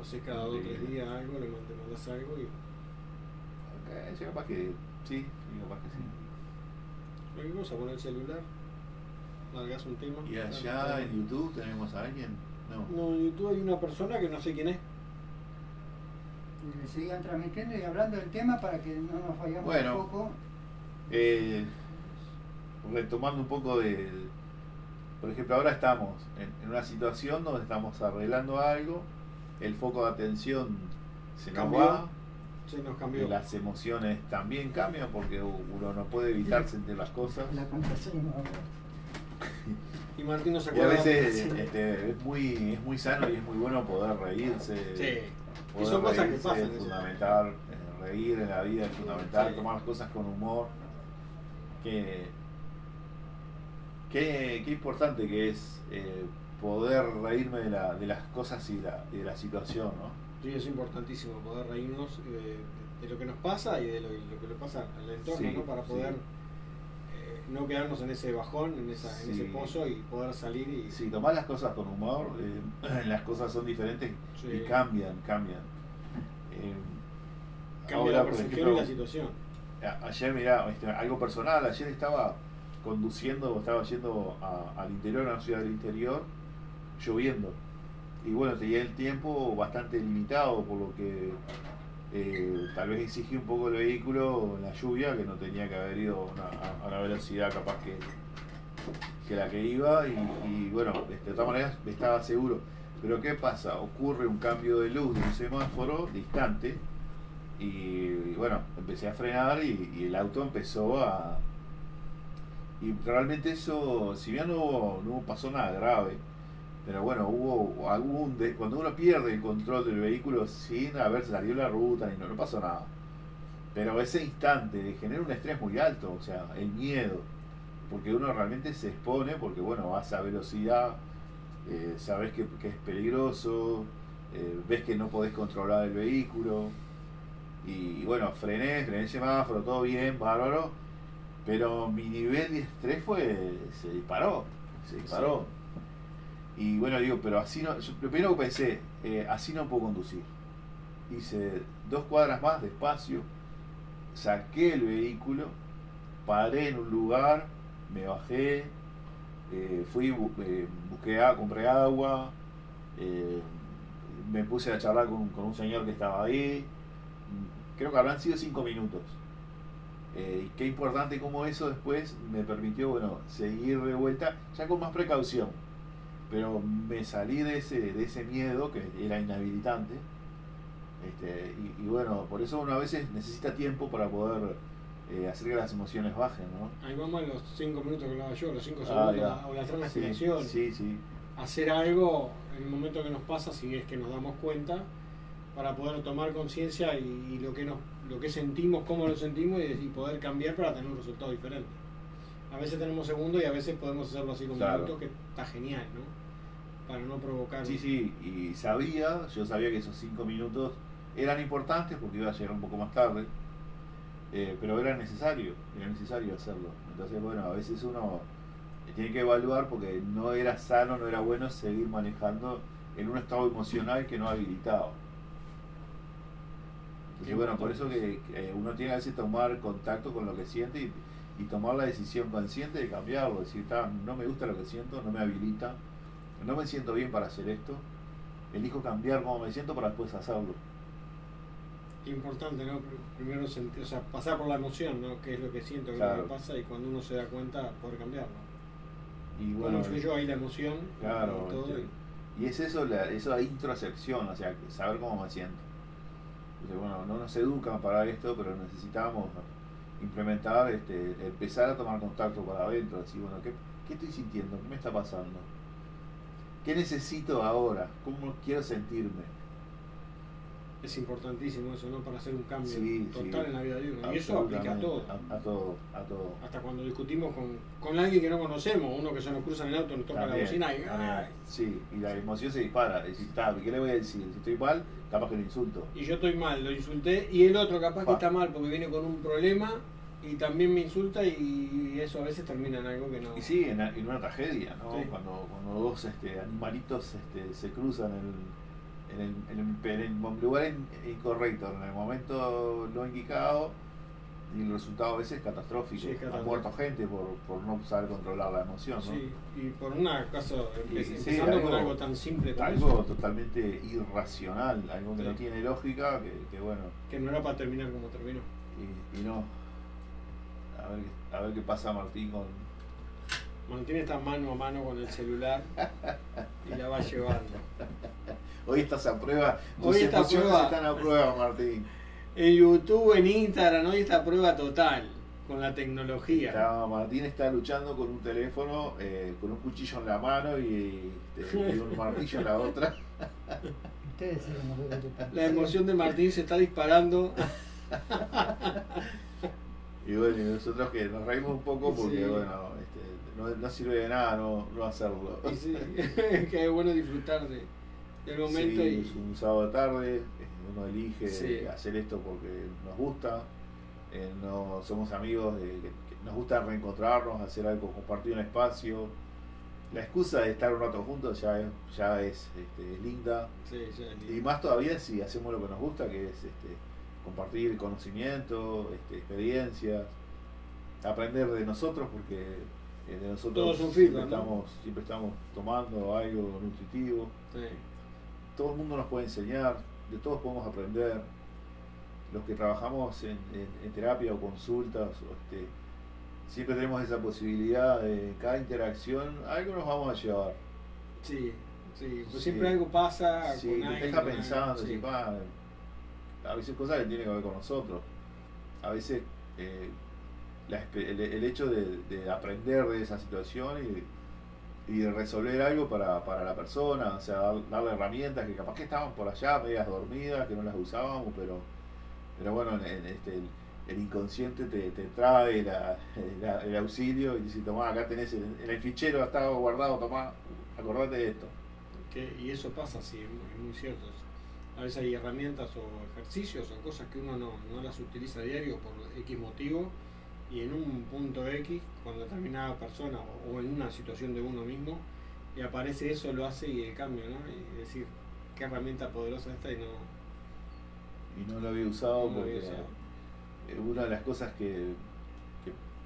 O sea, cada 2 o 3 días algo, le mandas algo y. Sí, capaz que sí, capaz que sí. Cualquier cosa, poner el celular un tema. ¿Y allá en YouTube tenemos a alguien? No. No, en YouTube hay una persona que no sé quién es. Y sigan transmitiendo y hablando del tema para que no nos vayamos bueno, un poco. Eh, retomando un poco de. Por ejemplo, ahora estamos en, una situación donde estamos arreglando algo, el foco de atención se nos va. Se nos cambió. Las emociones también cambian porque uno no puede evitarse entre las cosas. La conversación y Martín nos a veces este, es, muy, es muy sano y es muy bueno poder reírse. Sí. Y son cosas que pasan. Es fundamental, eh, reír en la vida es fundamental, tomar las cosas con humor. Que, qué, importante que es eh, poder reírme de, la, de las cosas y la, de la situación, ¿no? Sí, es importantísimo poder reírnos de, de lo que nos pasa y de lo, que le pasa al entorno, ¿no? Para poder no quedarnos en ese bajón, en, esa, en ese pozo y poder salir y... Sí, tomar las cosas con humor, eh, las cosas son diferentes y cambian, cambian. Eh, Cambia la percepción y la situación. Ayer, mira, este, algo personal, ayer estaba conduciendo, estaba yendo al interior, a una ciudad del interior, lloviendo. Y bueno, tenía el tiempo bastante limitado, por lo que eh, tal vez exigí un poco el vehículo la lluvia, que no tenía que haber ido a, una velocidad capaz que, que la que iba, y, bueno, de todas maneras estaba seguro. Pero ¿qué pasa? Ocurre un cambio de luz de un semáforo distante, y, bueno, empecé a frenar y, el auto empezó a... Y realmente eso, si bien no, no pasó nada grave, pero bueno, hubo algún. De, cuando uno pierde el control del vehículo sin haber salido la ruta y no, no pasó nada. Pero ese instante genera un estrés muy alto, o sea, el miedo. Porque uno realmente se expone, porque bueno, vas a velocidad, eh, sabes que, es peligroso, eh, ves que no podés controlar el vehículo. Y, bueno, frené, frené el semáforo, todo bien, bárbaro. Pero mi nivel de estrés fue. se disparó. Se disparó. Y bueno, digo, pero así no. lo primero que pensé, eh, así no puedo conducir. Hice dos cuadras más despacio, saqué el vehículo, paré en un lugar, me bajé, eh, fui, eh, busqué, compré agua, me puse a charlar con, con, un señor que estaba ahí. Creo que habrán sido cinco minutos. y qué importante como eso después me permitió, bueno, seguir de vuelta, ya con más precaución pero me salí de ese, de ese miedo que era inhabilitante Este, y, bueno, por eso uno a veces necesita tiempo para poder eh, hacer que las emociones bajen, ¿no? Ahí vamos a los 5 minutos que hablaba yo, los 5 ah, segundos o la transpiración. Sí, sí, Hacer algo en el momento que nos pasa, si es que nos damos cuenta, para poder tomar conciencia y, lo que nos lo que sentimos, cómo lo sentimos y, poder cambiar para tener un resultado diferente. A veces tenemos segundos y a veces podemos hacerlo así con un minuto, que está genial, ¿no? Para no provocar. Sí, sí, y sabía, yo sabía que esos 5 minutos eran importantes porque iba a llegar un poco más tarde, eh, pero era necesario, era necesario hacerlo. Entonces, bueno, a veces uno tiene que evaluar porque no era sano, no era bueno seguir manejando en un estado emocional que no habilitaba. Y bueno, por eso que, uno tiene que a veces tomar contacto con lo que siente y, tomar la decisión consciente de cambiarlo, decir, no me gusta lo que siento, no me habilita, no me siento bien para hacer esto, elijo cambiar cómo me siento para después hacerlo importante, ¿no? Primero sentir, o sea, pasar por la emoción, ¿no? Que es lo que siento que, lo que pasa y cuando uno se da cuenta poder cambiarlo. Y bueno, influyó ahí la emoción claro, y todo. Y, es eso, la, esa introspección, o sea, saber cómo me siento. bueno, no nos educan para esto, pero necesitamos implementar, este, empezar a tomar contacto para adentro, decir, bueno, ¿qué, ¿qué estoy sintiendo? ¿Qué me está pasando? ¿Qué necesito ahora? ¿Cómo quiero sentirme? es importantísimo eso, ¿no? Para hacer un cambio total en la vida de uno. Y eso aplica a todo. A, todo, a todo. Hasta cuando discutimos con, con alguien que no conocemos, uno que se nos cruza en el auto, nos toca la bocina y. Sí, y la emoción se dispara. Decir, ¿qué le voy a decir? Si estoy mal, capaz que lo insulto. Y yo estoy mal, lo insulté, y el otro capaz que está mal porque viene con un problema y también me insulta y eso a veces termina en algo que no. Y sí, en, una tragedia, ¿no? Cuando, cuando dos este, animalitos este, se cruzan el en el, en el, lugar incorrecto, en el momento no indicado, y el resultado a veces es catastrófico. ha muerto gente por, por, no saber controlar la emoción. ¿no? Sí, y por una caso, empezando con algo tan simple. Algo totalmente irracional, algo que no tiene lógica, que, que, bueno. Que no era para terminar como terminó. Y, y no. A ver, a ver qué pasa Martín con, Martín está mano a mano con el celular y la va llevando. Hoy estás a prueba. Hoy esta prueba. están a prueba, Martín. En YouTube, en Instagram, hoy está a prueba total con la tecnología. Martín está luchando con un teléfono, eh, con un cuchillo en la mano y, este, un martillo en la otra. La emoción de Martín se está disparando. y bueno, y nosotros que nos reímos un poco porque, bueno, este, no, sirve de nada no, no hacerlo. Y sí, que es bueno disfrutar de, el momento y... Es un sábado de tarde, uno elige hacer esto porque nos gusta, eh, no somos amigos, de, nos gusta reencontrarnos, hacer algo, compartir un espacio. La excusa de estar un rato juntos ya es, ya es este, linda. Y más todavía si hacemos lo que nos gusta, que es este, compartir conocimiento, este, experiencias, aprender de nosotros, porque eh, de nosotros siempre, estamos, siempre estamos tomando algo nutritivo todo el mundo nos puede enseñar, de todos podemos aprender. Los que trabajamos en, terapia o consultas, este, siempre tenemos esa posibilidad de cada interacción, algo nos vamos a llevar. Sí, sí, pues siempre algo pasa. Sí, con te deja pensando, a veces cosas que tienen que ver con nosotros. A veces eh, el, hecho de, de, aprender de esa situación y y resolver algo para, para la persona, o sea, darle herramientas que capaz que estaban por allá, medias dormidas, que no las usábamos, pero, pero bueno, en, este, el, inconsciente te, te trae la, el auxilio y dice, tomá, acá tenés el, en el fichero, está guardado, tomá, acordate de esto. y eso pasa, sí, es muy, cierto. A veces hay herramientas o ejercicios o cosas que uno no, no las utiliza a diario por X motivo y en un punto X, cuando determinada persona o, en una situación de uno mismo, y aparece eso, lo hace y el cambio, ¿no? Y decir, qué herramienta poderosa esta y no... Y no lo había usado porque una de las cosas que,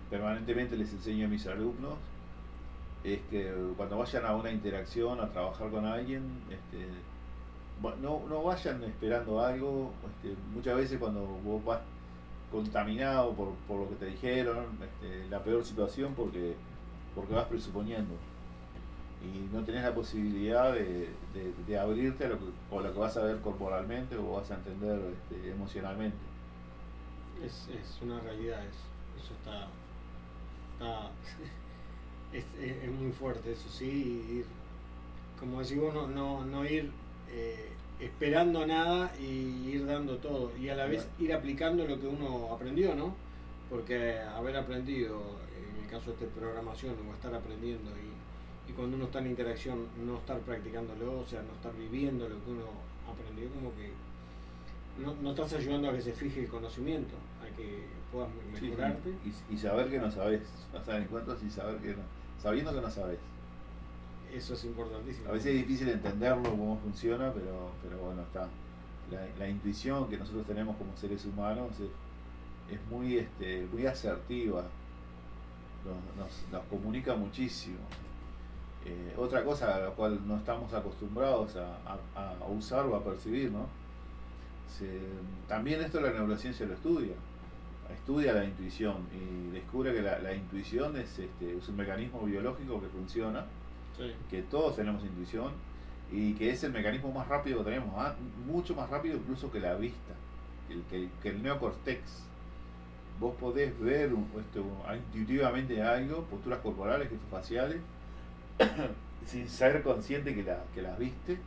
permanentemente les enseño a mis alumnos es que cuando vayan a una interacción, a trabajar con alguien, este, no, no vayan esperando algo. Este, muchas veces cuando vos vas contaminado por, por lo que te dijeron, este, la peor situación porque, porque vas presuponiendo. y no tenés la posibilidad de, de, abrirte a lo, que, lo que vas a ver corporalmente o vas a entender este, emocionalmente. Es, es, una realidad eso, está, está es, es, muy fuerte, eso sí, como decimos, no, no, no ir eh, esperando nada y ir dando todo y a la vez ir aplicando lo que uno aprendió, ¿no? Porque haber aprendido, en el caso de esta programación, o estar aprendiendo y y cuando uno está en interacción no estar practicándolo, o sea, no estar viviendo lo que uno aprendió, como que no, no estás ayudando a que se fije el conocimiento, a que puedas mejorarte. Y, saber que no sabes, pasar encuentros y saber que no, sabiendo que no sabes. Eso es importantísimo. A veces es difícil entenderlo, cómo funciona, pero, pero bueno, está. La, intuición que nosotros tenemos como seres humanos es, muy, este, muy asertiva, nos, nos comunica muchísimo. Eh, otra cosa a la cual no estamos acostumbrados a, usar o a percibir, ¿no? también esto la neurociencia lo estudia, estudia la intuición y descubre que la, intuición es, este, es un mecanismo biológico que funciona, que todos tenemos intuición y que es el mecanismo más rápido que tenemos, ¿ah? mucho más rápido incluso que la vista, el, que, que el neocortex. Vos podés ver esto, intuitivamente algo, posturas corporales, gestos faciales, sin ser consciente que, la, que las viste.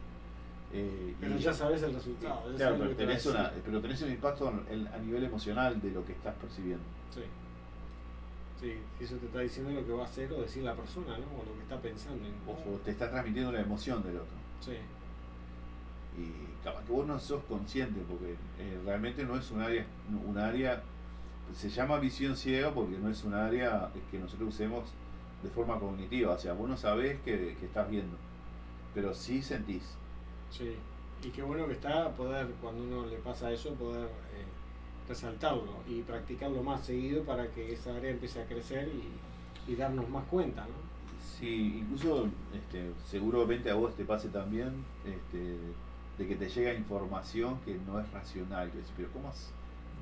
Eh, pero ya sabes el resultado. Claro, pero tenés, una, pero tenés, un impacto a nivel emocional de lo que estás percibiendo. Sí. Sí, eso te está diciendo lo que va a hacer o decir la persona, ¿no? O lo que está pensando. O, te está transmitiendo la emoción del otro. Sí. Y capaz que vos no sos consciente, porque eh, realmente no es un área, un área, se llama visión ciega porque no es un área que nosotros usemos de forma cognitiva, o sea, vos no sabés que, estás viendo, pero sí sentís. Sí, y qué bueno que está poder, cuando uno le pasa eso, poder eh, resaltarlo y practicarlo más seguido para que esa área empiece a crecer y, darnos más cuenta, ¿no? Sí, incluso este, seguramente a vos te pase también este, de que te llega información que no es racional, que pero ¿cómo,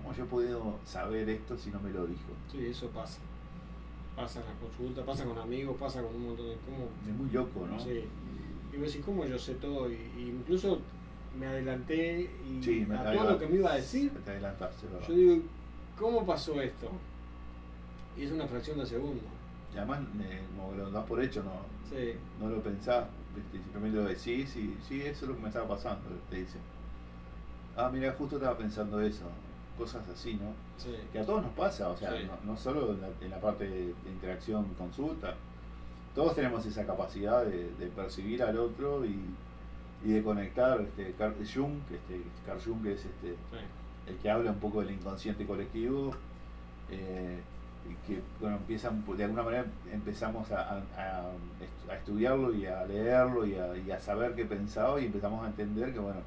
¿cómo yo he podido saber esto si no me lo dijo? Sí, eso pasa pasa en la consulta, pasa con amigos, pasa con un montón de... ¿cómo? Es muy loco, ¿no? Sí. Y me decís, ¿cómo yo sé todo? Y, incluso me adelanté y a todo lo que me iba a decir. Te adelantaste, ¿verdad? Yo digo, ¿cómo pasó esto? Y es una fracción de segundo. Y además, como lo das por hecho, no, sí. no lo pensás, simplemente lo decís y sí, eso es lo que me estaba pasando, te dicen. Ah, mira, justo estaba pensando eso cosas así, ¿no? Que a todos nos pasa, o sea, no, solo en la, parte de, interacción consulta, todos tenemos esa capacidad de, percibir al otro y, de conectar. Este, Carl Jung, este, Carl Jung es este, el que habla un poco del inconsciente colectivo, eh, y que bueno, empiezan, de alguna manera empezamos a, estudiarlo y a leerlo y a, y a saber qué pensaba y empezamos a entender que bueno,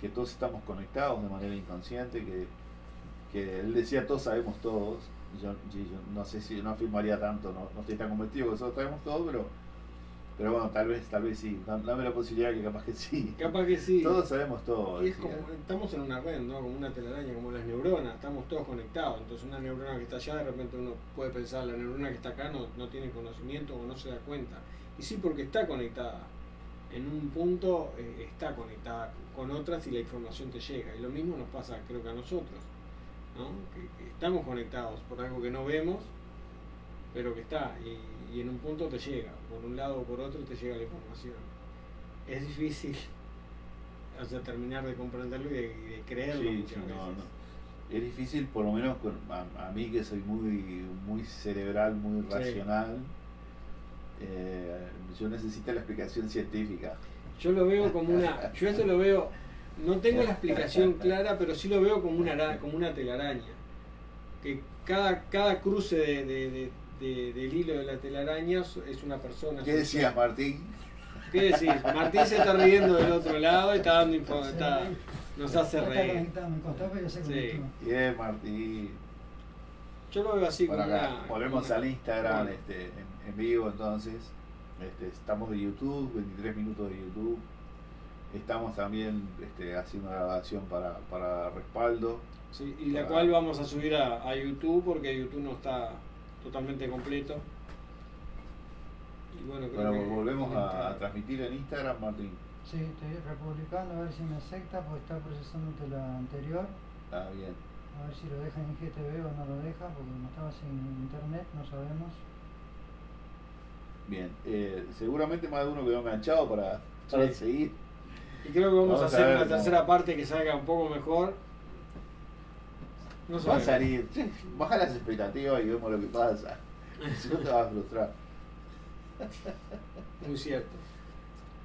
que todos estamos conectados de manera inconsciente, que que él decía todos sabemos todos, yo, no sé si no afirmaría tanto, no, no estoy tan convencido que nosotros sabemos todo, pero pero bueno, tal vez, tal vez sí, dame la posibilidad que capaz que sí. Capaz que sí. Todos sabemos todo. Y es como, estamos en una red, ¿no? Como una telaraña, como las neuronas, estamos todos conectados. Entonces una neurona que está allá, de repente uno puede pensar, la neurona que está acá no, no tiene conocimiento o no se da cuenta. Y sí, porque está conectada. En un punto eh, está conectada con otras y la información te llega. Y lo mismo nos pasa, creo que a nosotros que, estamos conectados por algo que no vemos, pero que está, y, en un punto te llega, por un lado o por otro te llega la información. Es difícil hasta terminar de comprenderlo y de, creerlo Es difícil, por lo menos a, mí que soy muy, muy cerebral, muy racional. Eh, yo necesito la explicación científica. Yo lo veo como una. Yo esto lo veo no tengo la explicación clara, pero sí lo veo como una, como una telaraña. Que cada, cada cruce de, del hilo de la telaraña es una persona. ¿Qué decías, Martín? ¿Qué decís? Martín se está riendo del otro lado y está dando información. Nos hace reír. Sí. Bien, Martín. Yo lo veo así como una, Volvemos al Instagram este, en, vivo entonces. Este, estamos de YouTube, 23 minutos de YouTube. Estamos también este, haciendo una grabación para, para respaldo. Sí, y la cual vamos a subir a, a, YouTube porque YouTube no está totalmente completo. bueno, volvemos a, transmitir en Instagram, Martín. Sí, estoy republicando a ver si me acepta porque está procesándote la anterior. Ah, bien. A ver si lo deja en IGTV o no lo deja, porque no estaba sin internet, no sabemos. Bien, eh, seguramente más de uno quedó enganchado para, seguir. Y creo que vamos, a hacer una tercera parte que salga un poco mejor. No Va a salir, baja las expectativas y vemos lo que pasa. Si no te vas a frustrar. Muy cierto,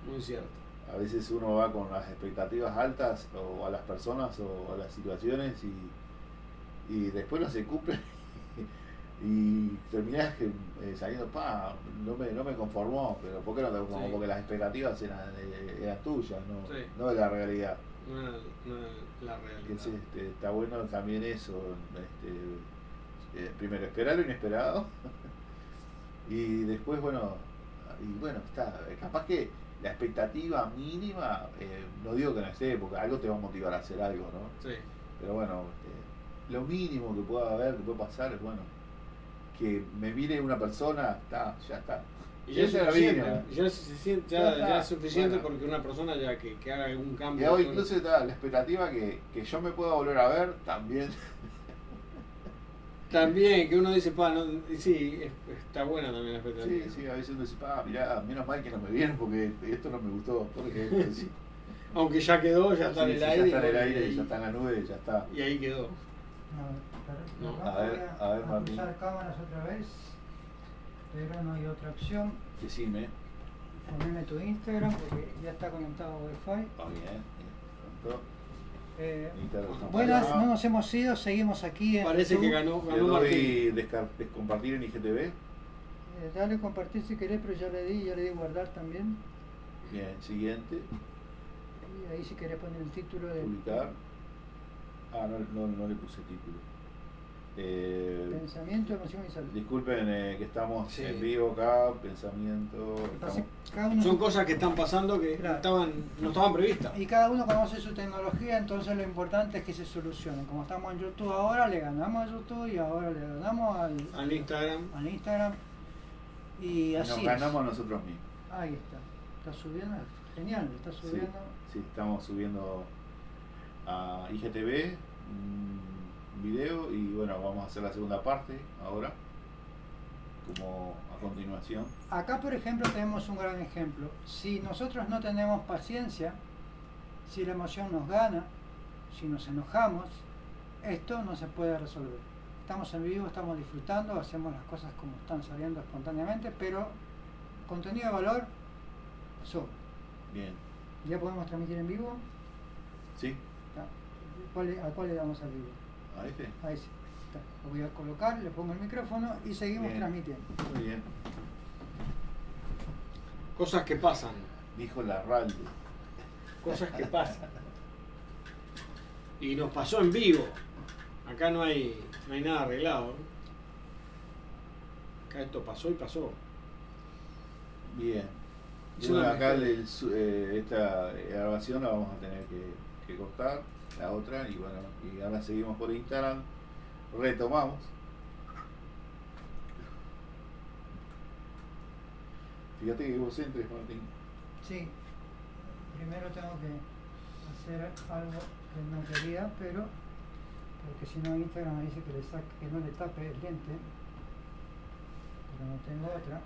muy cierto. A veces uno va con las expectativas altas o a las personas o a las situaciones y, y después no se cumple y terminás eh, saliendo, pa, no me, no me conformó, pero ¿por qué no te conformó? Porque las expectativas eran, eh, eran tuyas, no, no de la realidad. No no la realidad. este, está bueno también eso, este, eh, primero esperar lo inesperado y después, bueno, y bueno, está, capaz que la expectativa mínima, no digo que no esté, porque algo te va a motivar a hacer algo, ¿no? Sí. Pero bueno, este, lo mínimo que pueda haber, que pueda pasar, es bueno que me mire una persona, está, ya está. Y ya, ya, ya, ya, ya, es suficiente porque una persona ya que, que haga algún cambio. Y incluso está la expectativa que, que yo me pueda volver a ver también. También, que uno dice, pa, no, sí, está buena también la expectativa. Sí, sí, a veces uno dice, pa, mirá, menos mal que no me vieron porque esto no me gustó. Porque, Aunque ya quedó, ya está en el aire. Ya está en el aire, ya está en la nube, ya está. Y ahí quedó. No, a ver, a ver, Martín. usar cámaras otra vez, pero no hay otra opción. Decime. Poneme tu Instagram porque ya está conectado a Wi-Fi. Ah, bien, Eh, buenas, no nos hemos ido, seguimos aquí. En Parece que ganó, ganó Martín. compartir en IGTV. Eh, dale compartir si querés, pero ya le di, ya le di guardar también. Bien, siguiente. Y ahí si querés poner el título de. Publicar. Ah, no, no, no le puse título. Eh, pensamiento, emoción y salud. Disculpen eh, que estamos en vivo acá, pensamiento. Son cosas que están pasando que estaban, no estaban previstas. Y cada uno conoce su tecnología, entonces lo importante es que se solucione. Como estamos en YouTube ahora, le ganamos a YouTube y ahora le ganamos al, al Instagram. Al Instagram. Y así. Nos ganamos nosotros mismos. Ahí está. Está subiendo. Genial, está subiendo. Sí, estamos subiendo a IGTV video y bueno, vamos a hacer la segunda parte ahora, como a continuación. Acá, por ejemplo, tenemos un gran ejemplo. Si nosotros no tenemos paciencia, si la emoción nos gana, si nos enojamos, esto no se puede resolver. Estamos en vivo, estamos disfrutando, hacemos las cosas como están saliendo espontáneamente, pero contenido de valor, eso. Bien. ¿Ya podemos transmitir en vivo? Sí. ¿A cuál le damos al vivo? Ahí sí. Ahí sí. Lo voy a colocar, le pongo el micrófono y seguimos transmitiendo. Muy bien. Cosas que pasan. Dijo la radio. Cosas que pasan. Y nos pasó en vivo. Acá no hay, no hay nada arreglado. Acá esto pasó y pasó. Bien. Bueno, acá eh, esta grabación la vamos a tener que, que cortar otra y bueno, y ahora seguimos por Instagram, retomamos. Fíjate que vos entres, Martín. Sí, primero tengo que hacer algo que no quería, pero porque si no Instagram me dice que, le saque, que no le tape el lente, pero no tengo otra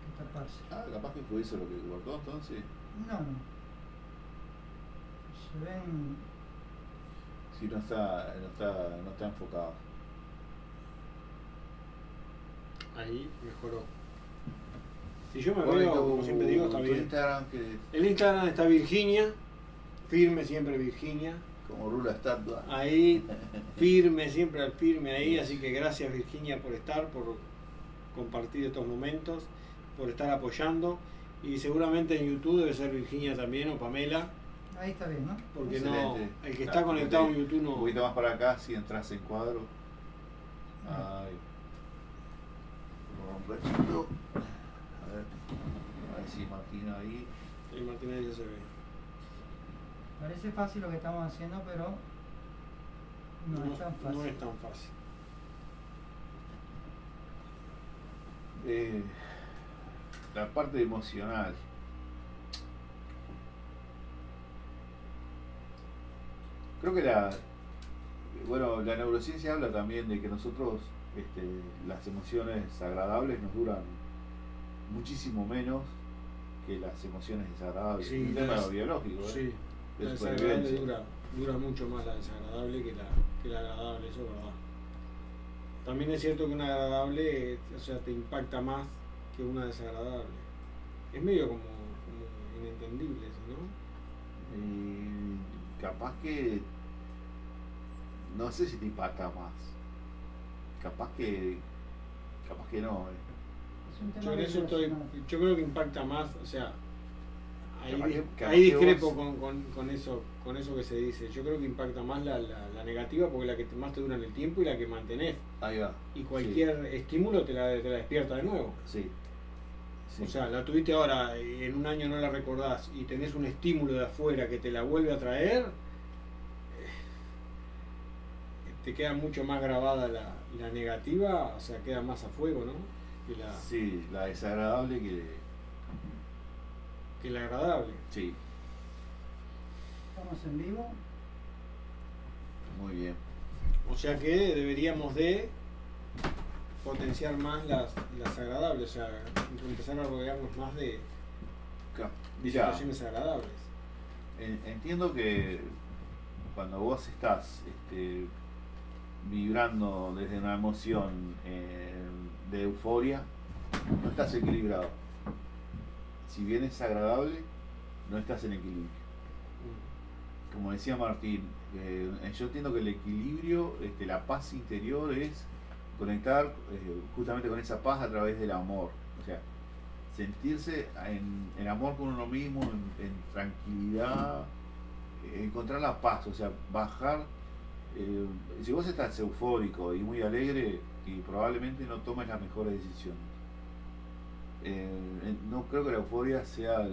que taparse. Ah, capaz que fue eso lo que cortó entonces. No, no se ven. Sí, no está, no está, no está enfocado. Ahí mejoró. Si yo me veo, como siempre digo, está bien. Instagram que... El Instagram está Virginia, firme siempre Virginia. Como rula estatua. Ahí, firme, siempre al firme ahí. Así que gracias Virginia por estar, por compartir estos momentos, por estar apoyando. Y seguramente en YouTube debe ser Virginia también o Pamela. Ahí está bien, ¿no? Porque no, el que está conectado en YouTube no. Un poquito más para acá, si entras en cuadro. Ay. A ver. A ver si Martín ahí. El Martín ahí ya se ve. Parece fácil lo que estamos haciendo, pero no, es tan fácil. No es tan fácil. Eh, la parte emocional. Creo que la, bueno, la neurociencia habla también de que nosotros este, las emociones agradables nos duran muchísimo menos que las emociones desagradables. Sí, un tema biológico, ¿eh? Sí, la desagradable dura, dura, mucho más la desagradable que la, que la agradable, eso es verdad. También es cierto que una agradable o sea, te impacta más que una desagradable. Es medio como, como inentendible eso, ¿no? Y capaz que no sé si te impacta más. Capaz que. Capaz que no. Eh. Yo, estoy, yo creo que impacta más, o sea, ahí, discrepo con, con, con, eso con eso que se dice. Yo creo que impacta más la, la, negativa porque es la que más te dura en el tiempo y la que mantenés. Ahí va. Y cualquier estímulo te la, te la despierta de nuevo. Sí. O sea, la tuviste ahora y en un año no la recordás y tenés un estímulo de afuera que te la vuelve a traer, te queda mucho más grabada la, la, negativa, o sea, queda más a fuego, ¿no? Que la, sí, la desagradable que... Que la agradable. Sí. ¿Estamos en vivo? Muy bien. O sea que deberíamos de potenciar más las, las agradables, o sea, empezar a rodearnos más de, de situaciones agradables. Entiendo que cuando vos estás este, vibrando desde una emoción eh, de euforia, no estás equilibrado. Si bien es agradable, no estás en equilibrio. Como decía Martín, eh, yo entiendo que el equilibrio, este, la paz interior es conectar eh, justamente con esa paz a través del amor. O sea, sentirse en, amor con uno mismo, en tranquilidad, encontrar la paz, o sea, bajar eh, si vos estás eufórico y muy alegre, y probablemente no tomes las mejores decisiones. Eh, no creo que la euforia sea,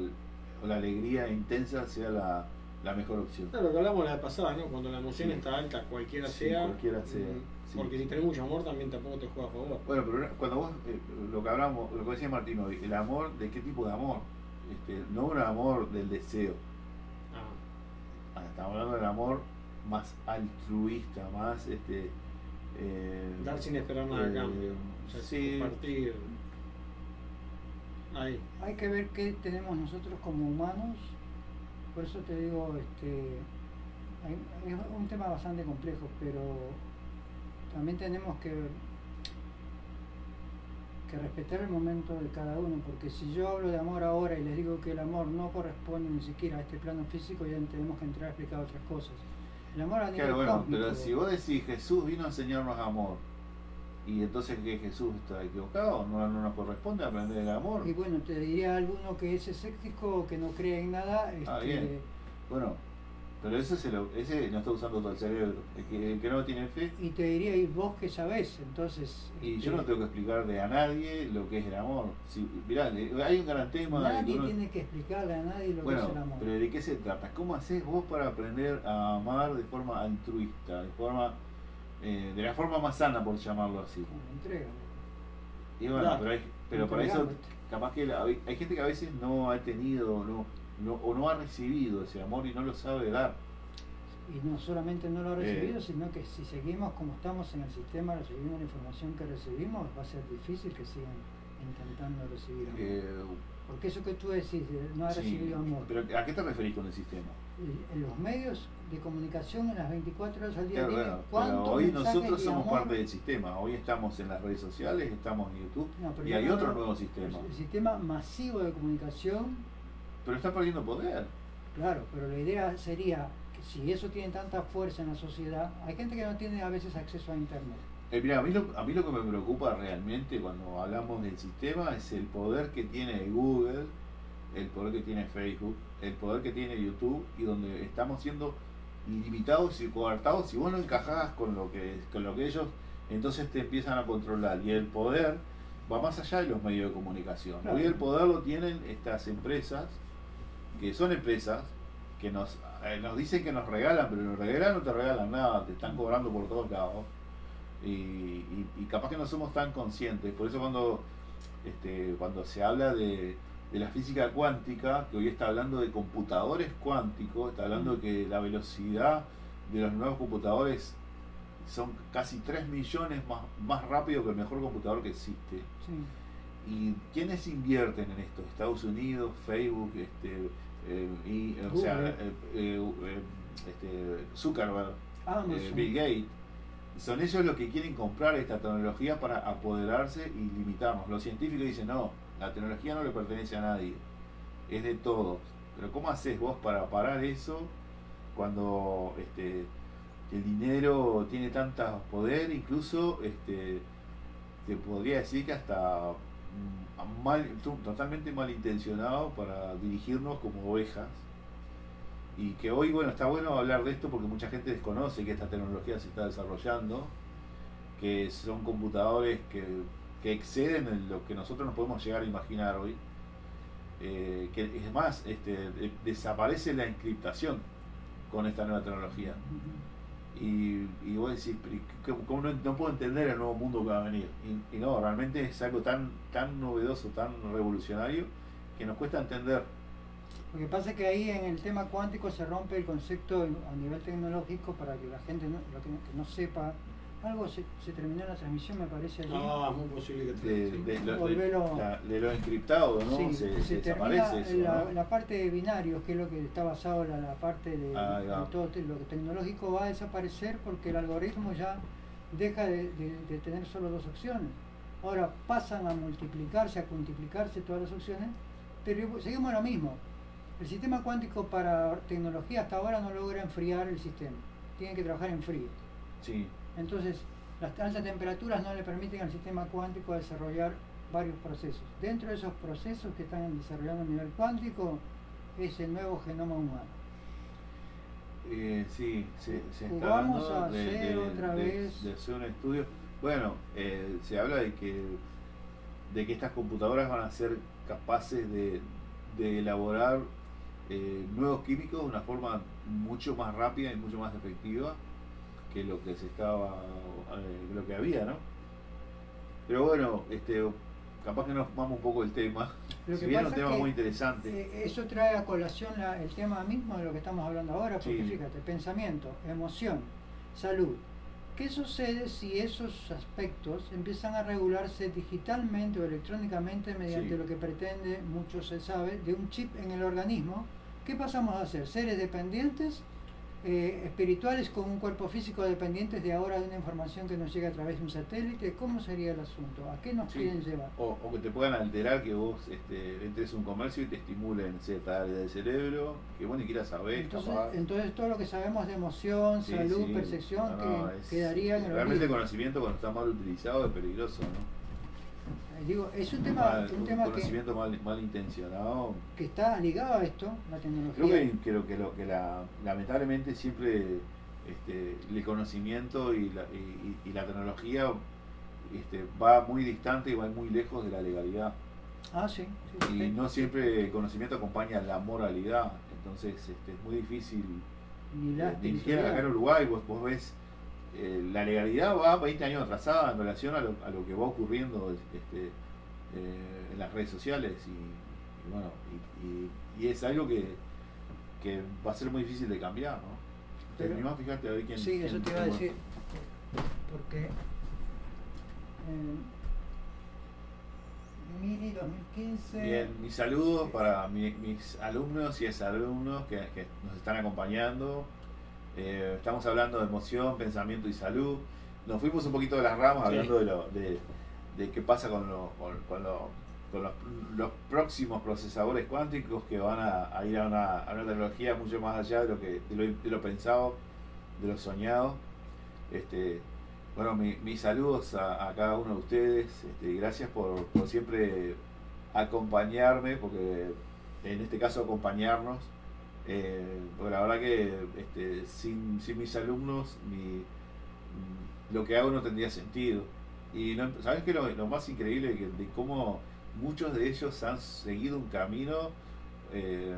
o la alegría intensa sea la, la mejor opción. Claro, lo que hablamos la vez pasada, ¿no? Cuando la emoción está alta, cualquiera sea. Cualquiera sea. Mm, porque si tenés mucho amor también tampoco te juega a favor. Bueno, pero cuando vos, eh, lo que hablamos, lo que decía Martino, el amor, ¿de qué tipo de amor? Este, no un amor del deseo. Ah. ah estamos hablando del amor más altruista, más este eh, dar sin esperar nada a eh, cambio, o sea, sí. compartir. Ahí. Hay que ver qué tenemos nosotros como humanos, por eso te digo, este, es un tema bastante complejo, pero también tenemos que que respetar el momento de cada uno, porque si yo hablo de amor ahora y les digo que el amor no corresponde ni siquiera a este plano físico, ya tenemos que entrar a explicar otras cosas. El amor a claro, bueno, pero si vos decís Jesús vino a enseñarnos amor, y entonces que Jesús está equivocado, no, no, nos corresponde aprender el amor. Y bueno, te diría alguno que es escéptico, que no cree en nada. Ah, bien. Bueno, pero ese, se lo, ese no está usando todo el cerebro, el que, no tiene fe. Y te diría, ¿y vos qué sabés? Entonces. Y yo no este, tengo que explicarle a nadie lo que es el amor. Si, mirá, hay un gran tema. Nadie tiene que explicarle a nadie lo que es el amor. Pero ¿de qué se trata? ¿Cómo haces vos para aprender a amar de forma altruista? De forma eh, de la forma más sana, por llamarlo así. entrega. Y bueno, pero, hay, pero para eso, capaz que hay gente que a veces no ha tenido, no no, o no ha recibido ese amor y no lo sabe dar. Y no solamente no lo ha recibido, eh. sino que si seguimos como estamos en el sistema recibiendo la información que recibimos, va a ser difícil que sigan intentando recibir amor. Eh, Porque eso que tú decís, no ha recibido amor. ¿Pero a qué te referís con el sistema? En los medios de comunicación en las 24 horas al día. hoy nosotros somos parte del sistema. Hoy estamos en las redes sociales, estamos en YouTube y hay otro nuevo sistema. El sistema masivo de comunicación pero está perdiendo poder. Claro, pero la idea sería que si eso tiene tanta fuerza en la sociedad, hay gente que no tiene a veces acceso a Internet. Eh, mira, a mí, lo, a mí lo que me preocupa realmente cuando hablamos del sistema es el poder que tiene Google, el poder que tiene Facebook, el poder que tiene YouTube y donde estamos siendo ilimitados y coartados. Si vos no encajás con lo que, con lo que ellos, entonces te empiezan a controlar. Y el poder va más allá de los medios de comunicación. Hoy el poder lo tienen estas empresas que son empresas que nos, eh, nos dicen que nos regalan, pero nos regalan no te regalan nada, te están cobrando por todos lados. Y, y, capaz que no somos tan conscientes. Por eso cuando este, cuando se habla de, de, la física cuántica, que hoy está hablando de computadores cuánticos, está hablando de que la velocidad de los nuevos computadores son casi 3 millones más, más rápido que el mejor computador que existe. ¿Y quiénes invierten en esto? Estados Unidos, Facebook, este, y, o sea, eh, eh, este, Zuckerberg, Bill Gates. Son ellos los que quieren comprar esta tecnología para apoderarse y limitarnos. Los científicos dicen, no, la tecnología no le pertenece a nadie, es de todos. Pero ¿cómo haces vos para parar eso cuando este, el dinero tiene tanto poder? Incluso este, te podría decir que hasta mal, totalmente malintencionado para dirigirnos como ovejas y que hoy, bueno, está bueno hablar de esto porque mucha gente desconoce que esta tecnología se está desarrollando, que son computadores que, que exceden en lo que nosotros nos podemos llegar a imaginar hoy. Eh, que es más, este, desaparece la encriptación con esta nueva tecnología. Y, y vos decís, ¿cómo no, puedo entender el nuevo mundo que va a venir? Y, y, no, realmente es algo tan, tan novedoso, tan revolucionario, que nos cuesta entender lo que pasa es que ahí en el tema cuántico se rompe el concepto a nivel tecnológico para que la gente no, que, no sepa. Algo se, terminó en la transmisión, me parece. Allí. Ah, muy posible que de, de, lo, de, lo encriptado, ¿no? Sí, se, se, desaparece eso, la, la, parte de binarios, que es lo que está basado en la, parte de, todo lo tecnológico, va a desaparecer porque el algoritmo ya deja de, tener solo dos opciones. Ahora pasan a multiplicarse, a multiplicarse todas las opciones, pero seguimos lo mismo el sistema cuántico para tecnología hasta ahora no logra enfriar el sistema. Tiene que trabajar en frío. Sí. Entonces, las altas temperaturas no le permiten al sistema cuántico desarrollar varios procesos. Dentro de esos procesos que están desarrollando a nivel cuántico es el nuevo genoma humano. Eh, sí, se, está Vamos a hacer otra vez. De hacer un estudio. Bueno, eh, se habla de que, de que estas computadoras van a ser capaces de, de elaborar eh, nuevos químicos de una forma mucho más rápida y mucho más efectiva que lo que se estaba eh, lo que había no pero bueno este capaz que nos vamos un poco el tema. Si bien un tema muy interesante. eh, eso trae a colación el tema mismo de lo que estamos hablando ahora porque fíjate pensamiento emoción salud. ¿Qué sucede si esos aspectos empiezan a regularse digitalmente o electrónicamente mediante lo que pretende, mucho se sabe, de un chip en el organismo ¿Qué pasamos a hacer? ¿Seres dependientes? Eh, espirituales con un cuerpo físico dependientes de ahora de una información que nos llega a través de un satélite, ¿cómo sería el asunto? ¿A qué nos quieren llevar? O, que te puedan alterar que vos este, entres a un comercio y te estimulen cierta área del cerebro, que vos ni quieras saber. Entonces, entonces todo lo que sabemos de emoción, salud, percepción, que quedaría en el Realmente el conocimiento cuando está mal utilizado es peligroso, ¿no? Digo, es un tema, un, tema conocimiento mal, mal, intencionado. Que está ligado a esto, la tecnología. Creo que, creo que, lo, que la, lamentablemente siempre este, el conocimiento y la, y, la tecnología este, va muy distante y va muy lejos de la legalidad. Ah, sí. y no siempre el conocimiento acompaña la moralidad. Entonces este, es muy difícil. Ni, la, ni siquiera acá en Uruguay vos, vos ves eh, la legalidad va 20 años atrasada en relación a lo, a lo que va ocurriendo este, eh, en las redes sociales y, bueno y, es algo que, que, va a ser muy difícil de cambiar ¿no? Pero, más fíjate a ver quién sí eso te iba a decir porque eh, Mini 2015 bien mis saludos para mis alumnos y exalumnos que, que nos están acompañando eh, estamos hablando de emoción, pensamiento y salud. Nos fuimos un poquito de las ramas hablando de, lo, de, qué pasa con, con, los, próximos procesadores cuánticos que van a, ir a una, tecnología mucho más allá de lo, que, de lo, pensado, de lo soñado. Este, bueno, mis saludos a, cada uno de ustedes. Este, gracias por, por siempre acompañarme, porque en este caso acompañarnos eh, porque la verdad que este, sin, mis alumnos mi, mm, lo que hago no tendría sentido. Y no, sabes que lo, más increíble de cómo muchos de ellos han seguido un camino eh,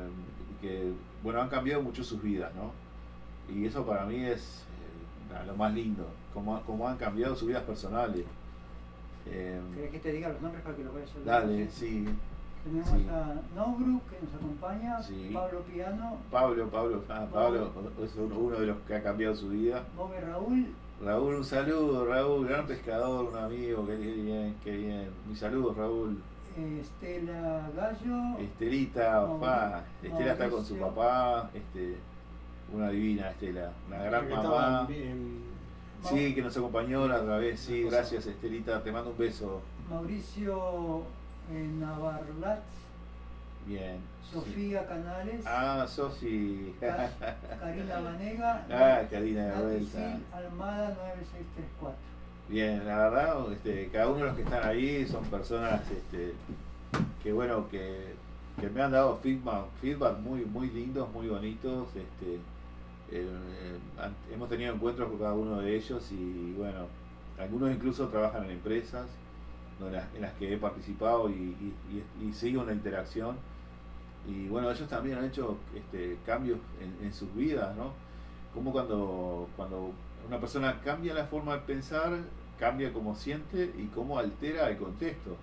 que bueno han cambiado mucho sus vidas, ¿no? Y eso para mí es eh, lo más lindo, cómo, cómo han cambiado sus vidas personales. Eh, ¿Querés que te diga los nombres para que lo veas? Dale, sí. Tenemos a Nobru que nos acompaña, Pablo Piano. Pablo, Pablo, ah, Pablo es uno de los que ha cambiado su vida. Bobe Raúl. Raúl, un saludo, Raúl, gran pescador, un amigo, qué bien, qué bien. Mi saludo, Raúl. Estela Gallo. Estelita, papá. Estela está con su papá, este, una divina Estela, una gran mamá. Sí, que nos acompañó la otra vez, sí, gracias Estelita, te mando un beso. Mauricio Navarlat. Bien. Sofía Canales. Ah, Sofi. Karina Vanega. Ah, Karina de vuelta. Almada 9634. Bien, la verdad, este, cada uno de los que están ahí son personas este, que, bueno, que, que me han dado feedback, feedback muy, muy lindos, muy bonitos. Este, eh, hemos tenido encuentros con cada uno de ellos y, bueno, algunos incluso trabajan en empresas en las que he participado y, sigo una interacción. Y bueno, ellos también han hecho este, cambios en, sus vidas, ¿no? Como cuando, cuando una persona cambia la forma de pensar, cambia cómo siente y cómo altera el contexto.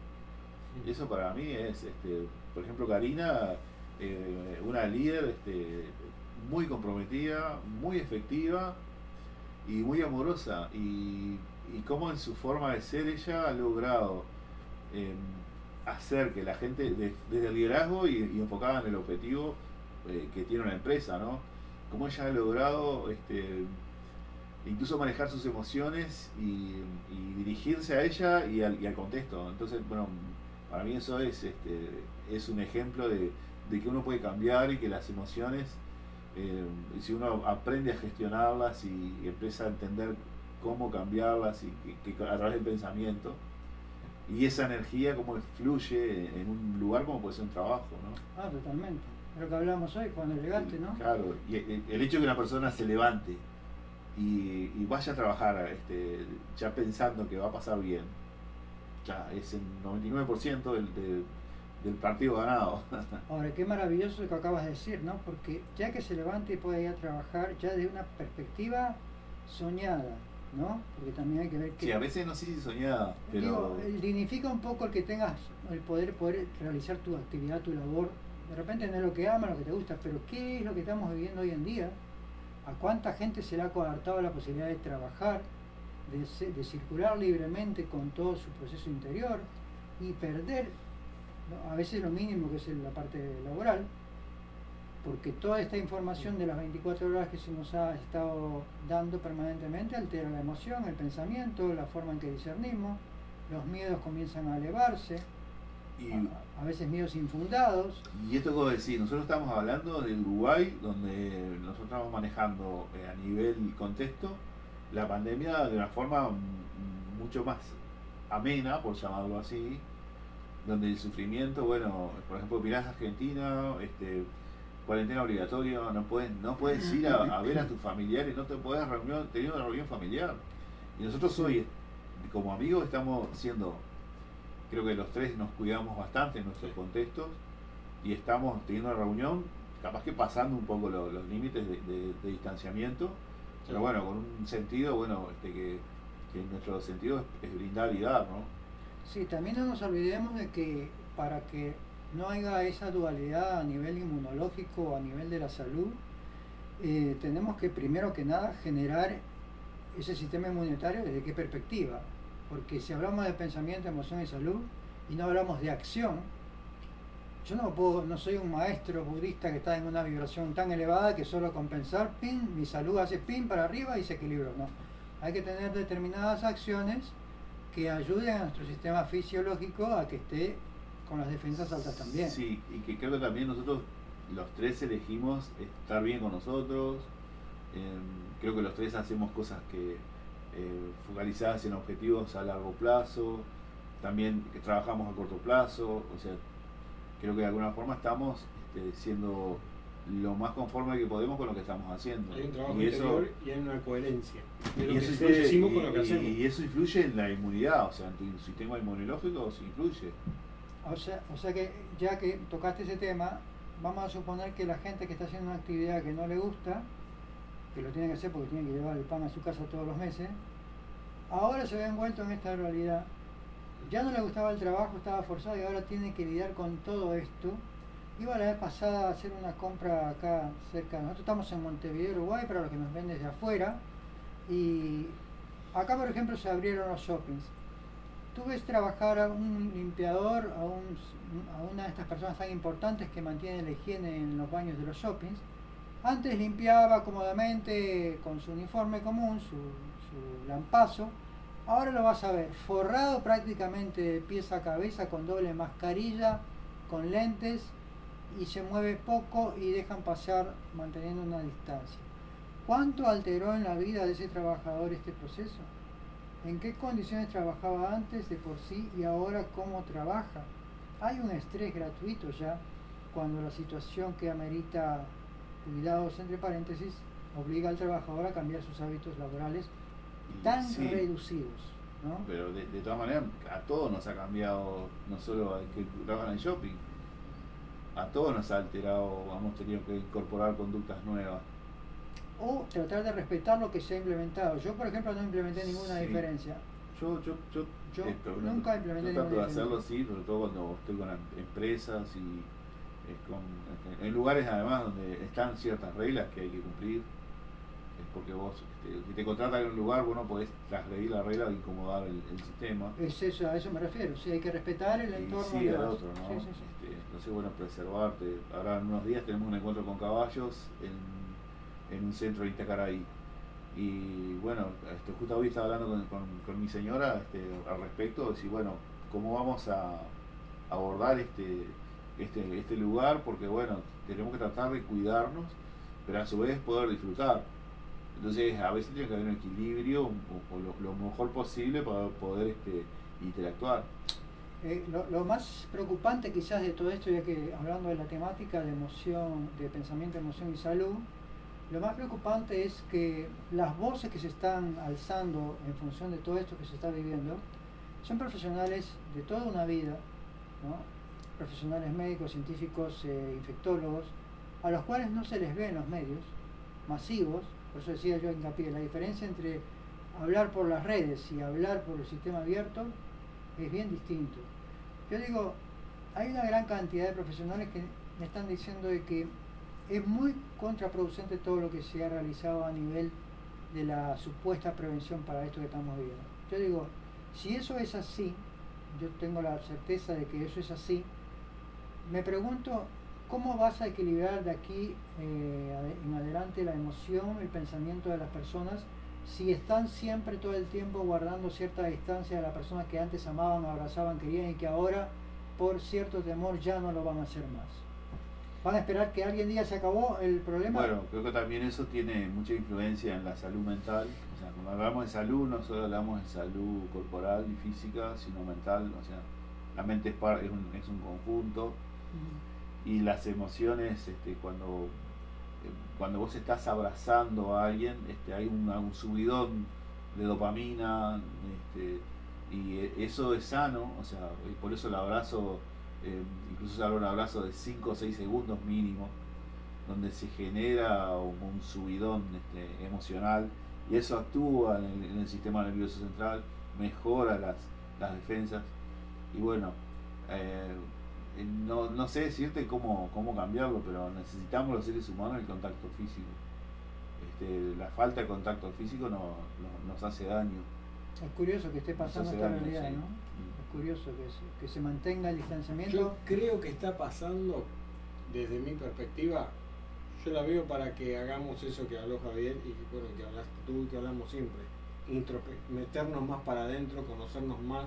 Y eso para mí es, este, por ejemplo, Karina, eh, una líder este, muy comprometida, muy efectiva y muy amorosa. Y y cómo en su forma de ser ella ha logrado em, hacer que la gente, desde el liderazgo y, enfocada en el objetivo eh, que tiene una empresa, ¿no? Cómo ella ha logrado este, incluso manejar sus emociones y, dirigirse a ella y al, contexto. Entonces, bueno, para mí eso es, este, es un ejemplo de, que uno puede cambiar y que las emociones, em, si uno aprende a gestionarlas y empieza a entender cómo cambiarlas y que, a través del pensamiento y esa energía cómo fluye en un lugar como puede ser un trabajo, ¿no? Ah, totalmente. Lo que hablamos hoy cuando llegaste, ¿no? Claro, y el hecho de que una persona se levante y, vaya a trabajar este, ya pensando que va a pasar bien, ya es el 99% del, del, del, partido ganado. Ahora, qué maravilloso lo que acabas de decir, ¿no? Porque ya que se levante y puede ir a trabajar ya de una perspectiva soñada, ¿no? Porque también hay que ver que... Sí, a veces no sé si soñada, pero... dignifica un poco el que tengas el poder, poder realizar tu actividad, tu labor. De repente no es lo que ama, lo que te gusta, pero ¿qué es lo que estamos viviendo hoy en día? ¿A cuánta gente se le ha coartado la posibilidad de trabajar, de, de circular libremente con todo su proceso interior y perder a veces lo mínimo que es la parte laboral, porque toda esta información de las 24 horas que se nos ha estado dando permanentemente altera la emoción, el pensamiento, la forma en que discernimos, los miedos comienzan a elevarse, y, a, veces miedos infundados. Y esto como decir, nosotros estamos hablando de Uruguay, donde nosotros estamos manejando eh, a nivel contexto la pandemia de una forma mucho más amena, por llamarlo así, donde el sufrimiento, bueno, por ejemplo, mirás Argentina, este, cuarentena obligatoria, no puedes, no puedes ir a, ver a tus familiares, no te puedes reunión, tener una reunión familiar. Y nosotros hoy, como amigos, estamos siendo, creo que los tres nos cuidamos bastante en nuestros contextos y estamos teniendo una reunión, capaz que pasando un poco los límites de, distanciamiento, pero bueno, con un sentido, bueno, este que, que nuestro sentido es, es brindar y dar, ¿no? Sí, también no nos olvidemos de que para que no haya esa dualidad a nivel inmunológico a nivel de la salud, eh, tenemos que primero que nada generar ese sistema inmunitario desde qué perspectiva. Porque si hablamos de pensamiento, emoción y salud y no hablamos de acción, yo no puedo, no soy un maestro budista que está en una vibración tan elevada que solo con pensar, pin, mi salud hace pin para arriba y se equilibra. No. Hay que tener determinadas acciones que ayuden a nuestro sistema fisiológico a que esté con las defensas altas también. Sí, y que creo que también nosotros los tres elegimos estar bien con nosotros. Em, creo que los tres hacemos cosas que eh, focalizadas en objetivos a largo plazo, también que trabajamos a corto plazo, o sea, creo que de alguna forma estamos este, siendo lo más conforme que podemos con lo que estamos haciendo. Hay un trabajo y eso, y hay una coherencia. Y eso, influye, con lo que hacemos. y eso influye en la inmunidad, o sea, en tu sistema inmunológico se influye. O sea, o sea que ya que tocaste ese tema, vamos a suponer que la gente que está haciendo una actividad que no le gusta, que lo tiene que hacer porque tiene que llevar el pan a su casa todos los meses, ahora se ve envuelto en esta realidad ya no le gustaba el trabajo, estaba forzado y ahora tiene que lidiar con todo esto. Iba la vez pasada a hacer una compra acá cerca. Nosotros estamos en Montevideo, Uruguay, para los que nos ven desde afuera. Y acá, por ejemplo, se abrieron los shoppings. Tú ves trabajar a un limpiador, a, una de estas personas tan importantes que mantienen la higiene en los baños de los shoppings. Antes limpiaba cómodamente con su uniforme común, su, su lampazo. Ahora lo vas a ver forrado prácticamente de pies a cabeza con doble mascarilla, con lentes y se mueve poco y dejan pasar manteniendo una distancia. ¿Cuánto alteró en la vida de ese trabajador este proceso? ¿En qué condiciones trabajaba antes de por sí y ahora cómo trabaja? Hay un estrés gratuito ya cuando la situación que amerita cuidados entre paréntesis obliga al trabajador a cambiar sus hábitos laborales tan reducidos. ¿no? Pero de, de, todas maneras a todos nos ha cambiado, no solo al que trabajan en shopping, a todos nos ha alterado, hemos tenido que incorporar conductas nuevas o tratar de respetar lo que se ha implementado. Yo, por ejemplo, no implementé ninguna diferencia. Yo, yo, yo, yo nunca implementé yo trato de hacerlo, sí, sobre todo cuando estoy con empresas y con, este, en lugares además donde están ciertas reglas que hay que cumplir. Es porque vos, este, si te contratan en un lugar, vos no podés transgredir la regla e incomodar el, sistema. Es eso, a eso me refiero. Sí, hay que respetar el entorno. Sí, el otro, ¿no? Sí, sí, sí. Este, entonces, bueno, preservarte. Ahora en unos días tenemos un encuentro con caballos en en un centro de Itacaray. Y bueno, este, justo hoy estaba hablando con, mi señora este, al respecto, de decir, bueno, cómo vamos a abordar este, este, este lugar, porque bueno, tenemos que tratar de cuidarnos, pero a su vez poder disfrutar. Entonces, a veces tiene que haber un equilibrio o, lo, mejor posible para poder este, interactuar. Eh, lo, lo, más preocupante quizás de todo esto, ya que hablando de la temática de emoción, de pensamiento, emoción y salud, lo más preocupante es que las voces que se están alzando en función de todo esto que se está viviendo son profesionales de toda una vida, profesionales médicos, científicos, eh, infectólogos, a los cuales no se les ve en los medios masivos, por eso decía yo hincapié, la diferencia entre hablar por las redes y hablar por el sistema abierto es bien distinto. Yo digo, hay una gran cantidad de profesionales que me están diciendo de que es muy contraproducente todo lo que se ha realizado a nivel de la supuesta prevención para esto que estamos viviendo. Yo digo, si eso es así, yo tengo la certeza de que eso es así, me pregunto, ¿cómo vas a equilibrar de aquí eh, en adelante la emoción, el pensamiento de las personas, si están siempre todo el tiempo guardando cierta distancia de la persona que antes amaban, abrazaban, querían y que ahora por cierto temor ya no lo van a hacer más? ¿Van a esperar que alguien diga se acabó el problema? Bueno, creo que también eso tiene mucha influencia en la salud mental. O sea, cuando hablamos de salud, no solo hablamos de salud corporal y física, sino mental. O sea, la mente es, es, un, es un conjunto. Y las emociones, este, cuando, cuando vos estás abrazando a alguien, este, hay un, un subidón de dopamina. Este, y eso es sano. O sea, y por eso el abrazo eh, incluso se habla un abrazo de 5 o 6 segundos mínimo, donde se genera un, subidón este, emocional y eso actúa en el, sistema nervioso central, mejora las, las defensas y bueno, eh, no, no, sé decirte cómo, cómo cambiarlo, pero necesitamos los seres humanos el contacto físico. Este, la falta de contacto físico no, nos hace daño. Es curioso que esté pasando esta realidad, ¿no? Curioso que se, mantenga el distanciamiento. Yo creo que está pasando, desde mi perspectiva, yo la veo para que hagamos eso que habló Javier y que, bueno, que hablaste tú y que hablamos siempre. meternos más para adentro, conocernos más.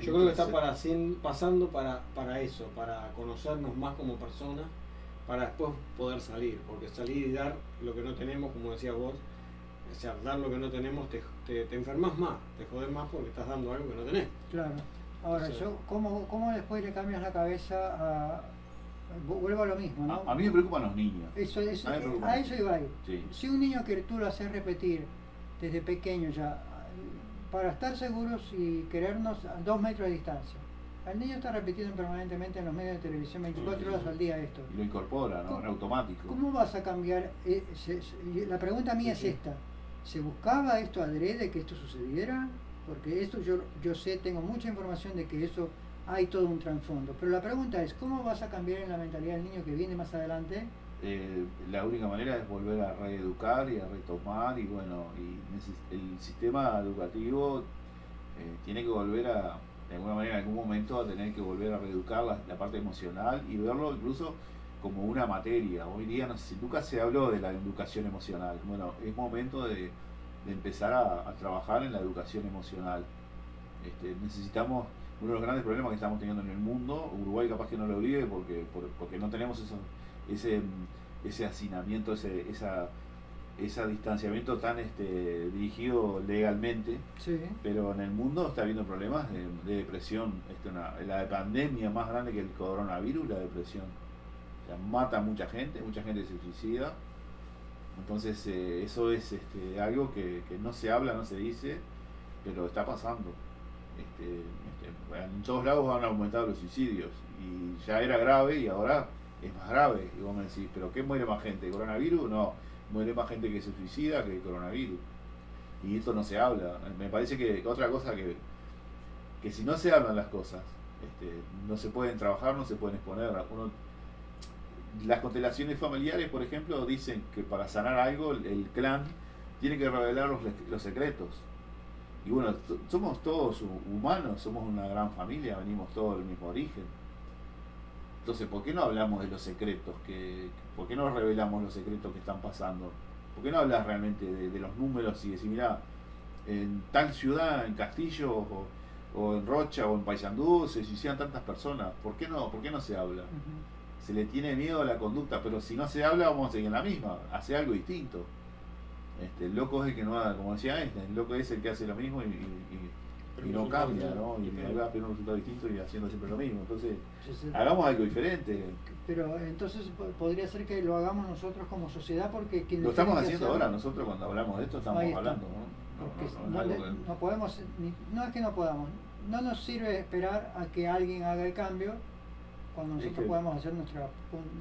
Yo creo que está para, pasando para, para eso, para conocernos más como personas, para después poder salir, porque salir y dar lo que no tenemos, como decías vos, o sea, dar lo que no tenemos te, te, te enfermas más, te jodes más porque estás dando algo que no tenés. Claro. Ahora, yo, ¿cómo, ¿cómo después le cambias la cabeza a, vuelvo a lo mismo, ¿no? A, mí me preocupan los niños. Eso, eso, a, eso iba a ir. Si un niño que tú lo haces repetir desde pequeño ya, para estar seguros y querernos a dos metros de distancia. El niño está repitiendo permanentemente en los medios de televisión 24 horas al día esto. Y lo incorpora, ¿no? En automático. ¿Cómo vas a cambiar? Eh, la pregunta mía es esta. ¿Se buscaba esto adrede que esto sucediera? Porque esto yo, yo sé, tengo mucha información de que eso hay todo un trasfondo. Pero la pregunta es, ¿cómo vas a cambiar en la mentalidad del niño que viene más adelante? Eh, la única manera es volver a reeducar y a retomar y bueno, y el sistema educativo eh, tiene que volver a, de alguna manera, en algún momento a tener que volver a reeducar la, parte emocional y verlo incluso como una materia. Hoy día no sé, nunca se habló de la educación emocional. Bueno, es momento de, empezar a, trabajar en la educación emocional. Este, necesitamos uno de los grandes problemas que estamos teniendo en el mundo, Uruguay capaz que no lo vive porque, porque no tenemos eso, ese, ese hacinamiento, ese, esa, ese distanciamiento tan este, dirigido legalmente, pero en el mundo está habiendo problemas de, depresión. Este, una, la pandemia más grande que el coronavirus, la depresión. mata a mucha gente, mucha gente se suicida. Entonces eh, eso es este, algo que, no se habla, no se dice, pero está pasando. Este, este, en todos lados han aumentado los suicidios y ya era grave y ahora es más grave. Y vos me decís, ¿pero qué muere más gente? ¿Coronavirus? No, muere más gente que se suicida que coronavirus. Y esto no se habla. Me parece que otra cosa que, que si no se hablan las cosas, este, no se pueden trabajar, no se pueden exponer. Uno, las constelaciones familiares, por ejemplo, dicen que para sanar algo, el clan tiene que revelar los, secretos. Y bueno, somos todos humanos, somos una gran familia, venimos todos del mismo origen. Entonces, ¿por qué no hablamos de los secretos? Que, ¿Por qué no revelamos los secretos que están pasando? ¿Por qué no hablas realmente de, los números y decir, mira, en tal ciudad, en Castillo, o, en Rocha, o en Paysandú, se suicidan tantas personas? ¿Por qué no, por qué no se habla? Se le tiene miedo a la conducta, pero si no se habla, vamos a seguir en la misma, hace algo distinto. Este, el loco es el que no haga, como decía Einstein, el loco es el que hace lo mismo y, no cambia, ¿no? Y va a un resultado distinto y haciendo siempre lo mismo. Entonces, hagamos algo diferente. Pero entonces podría ser que lo hagamos nosotros como sociedad porque Lo estamos haciendo ahora, nosotros cuando hablamos de esto estamos hablando, ¿no? No, podemos, no es que no podamos, no nos sirve esperar a que alguien haga el cambio cuando nosotros podamos hacer nuestra,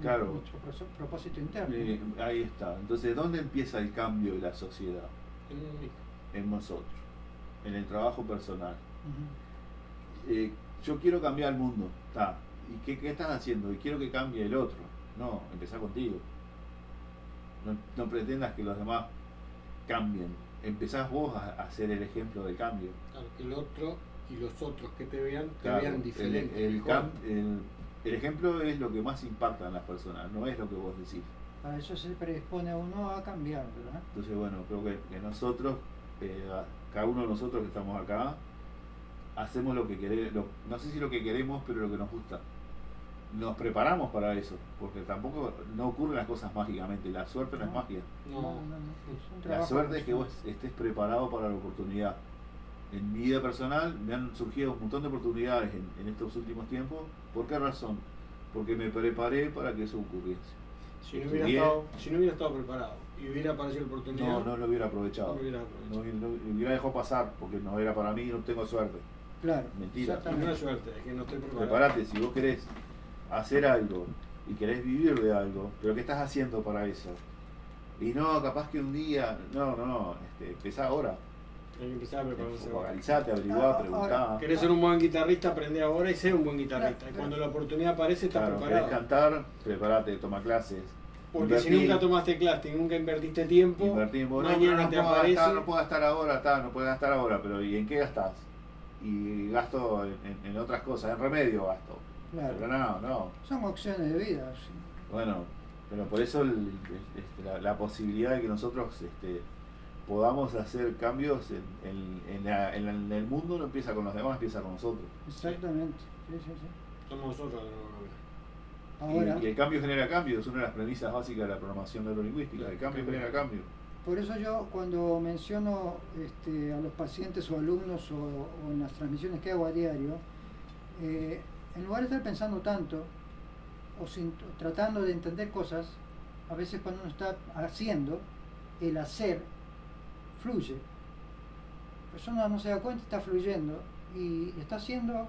nuestro propósito interno. Eh, ahí está. Entonces, ¿dónde empieza el cambio de la sociedad? En nosotros, en el trabajo personal. Eh, yo quiero cambiar el mundo, está. ¿Y qué, qué, estás haciendo? Y quiero que cambie el otro. No, empezá contigo. No, no pretendas que los demás cambien. Empezás vos a, hacer el ejemplo de cambio. Claro, que el otro y los otros que te vean, te vean diferente. el, el ejemplo es lo que más impacta en las personas, no es lo que vos decís. Para eso se predispone a uno a cambiar, ¿verdad? Entonces, bueno, creo que, nosotros, eh, cada uno de nosotros que estamos acá, hacemos lo que queremos, no sé si lo que queremos, pero lo que nos gusta. Nos preparamos para eso, porque tampoco no ocurren las cosas mágicamente, la suerte no, es magia. No, no, no. la suerte es que vos estés preparado para la oportunidad en mi vida personal me han surgido un montón de oportunidades en, estos últimos tiempos. ¿Por qué razón? Porque me preparé para que eso ocurriese. Si no hubiera, estado, si no hubiera estado preparado y hubiera aparecido la oportunidad. No, no lo hubiera aprovechado. No, hubiera, aprovechado. hubiera dejado pasar porque no era para mí y no tengo suerte. Claro. Mentira. No es suerte, es que no estoy preparado. Prepárate, si vos querés hacer algo y querés vivir de algo, pero ¿qué estás haciendo para eso? Y no, capaz que un día, no, no, este, empezá ahora. Empezar a prepararse. Focalizate, averiguá, preguntá. Querés ser un buen guitarrista, aprende ahora y sé un buen guitarrista. Y cuando la oportunidad aparece, estás claro, preparado. Querés cantar, prepárate, toma clases. Porque si nunca tomaste clases y nunca invertiste tiempo, Invertimos. mañana no, te aparece. Gastar, no puedo gastar ahora, está, no puedo gastar ahora, pero ¿y en qué gastás? Y gasto en, en, otras cosas, en remedio gasto. Claro. Pero no, no. Son opciones de vida. Sí. Bueno, pero por eso el, este, la, la, posibilidad de que nosotros este, podamos hacer cambios en, en, el mundo no empieza con los demás, empieza con nosotros. Exactamente, sí, sí, sí. Somos nosotros Ahora, y, el cambio genera cambio, es una de las premisas básicas de la programación neurolingüística, el cambio genera cambio. Por eso yo cuando menciono este, a los pacientes o alumnos o, en las transmisiones que hago a diario, eh, en lugar de estar pensando tanto o tratando de entender cosas, a veces cuando uno está haciendo, el hacer fluye. La persona no se da cuenta, está fluyendo y está haciendo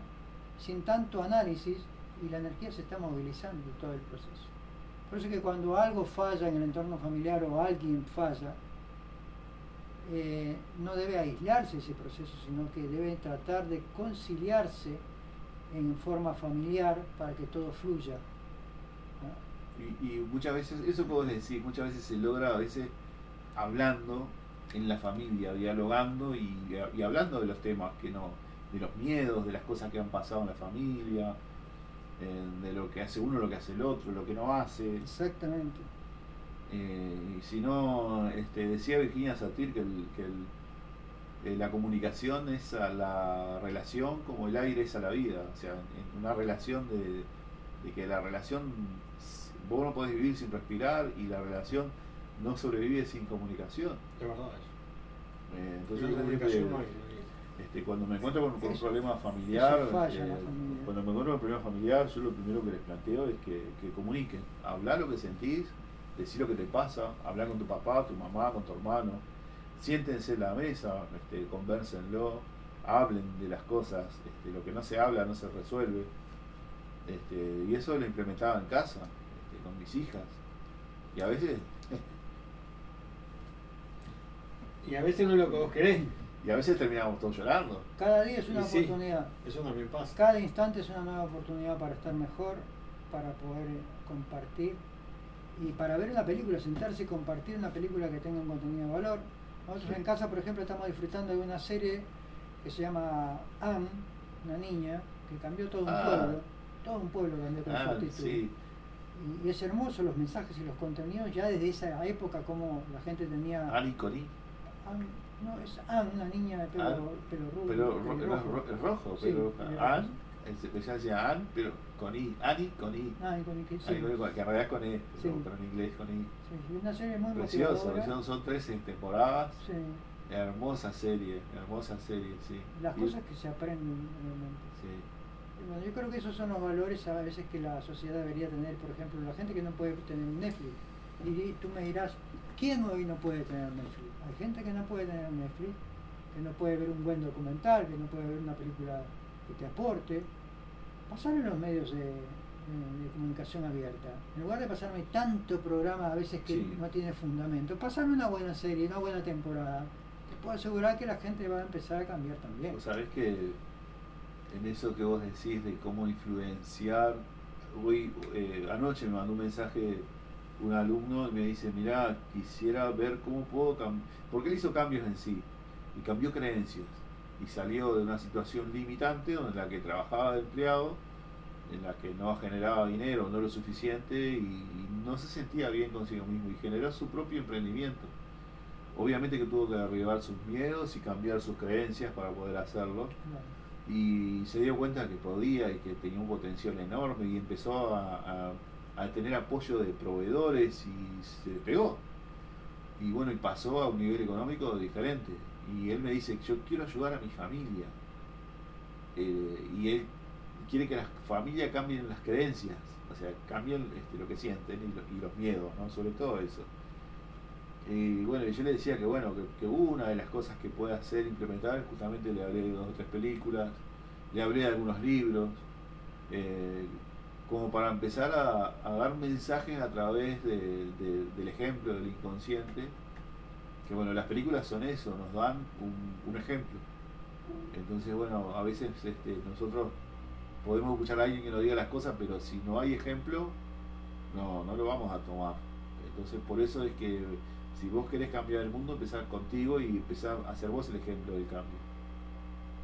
sin tanto análisis y la energía se está movilizando todo el proceso. Por eso que cuando algo falla en el entorno familiar o alguien falla, eh, no debe aislarse ese proceso, sino que debe tratar de conciliarse en forma familiar para que todo fluya. Y, muchas veces, eso puedo decir, muchas veces se logra a veces hablando en la familia, dialogando y, hablando de los temas que no, de los miedos, de las cosas que han pasado en la familia, eh, de lo que hace uno, lo que hace el otro, lo que no hace. Exactamente. Eh, y si no, este, decía Virginia Satir que, el, que eh, la comunicación es a la relación como el aire es a la vida, o sea, en una relación de, de que la relación, vos no podés vivir sin respirar y la relación no sobrevive sin comunicación. Es verdad eso. Eh, entonces, este, cuando me encuentro con, un problema familiar, eh, cuando me encuentro con un problema familiar, yo lo primero que les planteo es que, que comuniquen, hablar lo que sentís, decir lo que te pasa, hablar con tu papá, tu mamá, con tu hermano, siéntense en la mesa, este, conversenlo, hablen de las cosas, este, lo que no se habla no se resuelve. Este, y eso lo implementaba en casa, con mis hijas. Y a veces Y a veces no es lo que vos querés. Y a veces terminamos todos llorando. Cada día es una oportunidad. eso también pasa. Cada instante es una nueva oportunidad para estar mejor, para poder eh, compartir y para ver una película, sentarse y compartir una película que tenga un contenido de valor. Nosotros en casa, por ejemplo, estamos disfrutando de una serie que se llama Anne, una niña que cambió todo un ah. pueblo. Todo un pueblo cambió con ah, su Y, es hermoso los mensajes y los contenidos ya desde esa época como la gente tenía... Annie Connie no, es Anne, una niña de pelo, pelo rubio. Pero rojo, rojo, pero Anne, ella decía Anne, pero con I, Annie con I. Annie con I, que, sí. que en realidad es con E, pero, en inglés con I. Sí, una serie muy preciosa, son, son tres temporadas. Sí. Hermosa serie, hermosa serie, sí. Las cosas que se aprenden realmente. Sí. Bueno, yo creo que esos son los valores a veces que la sociedad debería tener, por ejemplo, la gente que no puede tener Netflix. Y tú me dirás, ¿quién hoy no puede tener Netflix? Hay gente que no puede tener Netflix, que no puede ver un buen documental, que no puede ver una película que te aporte. Pasar en los medios de, comunicación abierta. En lugar de pasarme tanto programa a veces que no tiene fundamento, pasarme una buena serie, una buena temporada. Te puedo asegurar que la gente va a empezar a cambiar también. Sabes que en eso que vos decís de cómo influenciar, hoy, eh, anoche me mandó un mensaje un alumno me dice, mira, quisiera ver cómo puedo cambiar, porque él hizo cambios en sí y cambió creencias y salió de una situación limitante donde la que trabajaba de empleado, en la que no generaba dinero, no lo suficiente y, no se sentía bien consigo mismo y generó su propio emprendimiento. Obviamente que tuvo que derribar sus miedos y cambiar sus creencias para poder hacerlo. Y se dio cuenta que podía y que tenía un potencial enorme y empezó a al tener apoyo de proveedores y se pegó. Y bueno, y pasó a un nivel económico diferente. Y él me dice, yo quiero ayudar a mi familia. Eh, y él quiere que las familias cambien las creencias, o sea, cambien este, lo que sienten y, los miedos, ¿no? Sobre todo eso. Y bueno, yo le decía que bueno, que, una de las cosas que puede hacer, implementar, justamente le hablé de dos o tres películas, le hablé de algunos libros, eh, como para empezar a, dar mensajes a través del ejemplo del inconsciente, que bueno, las películas son eso, nos dan un, ejemplo. Entonces, bueno, a veces este, nosotros podemos escuchar a alguien que nos diga las cosas, pero si no hay ejemplo, no, no lo vamos a tomar. Entonces, por eso es que si vos querés cambiar el mundo, empezar contigo y empezar a ser vos el ejemplo del cambio.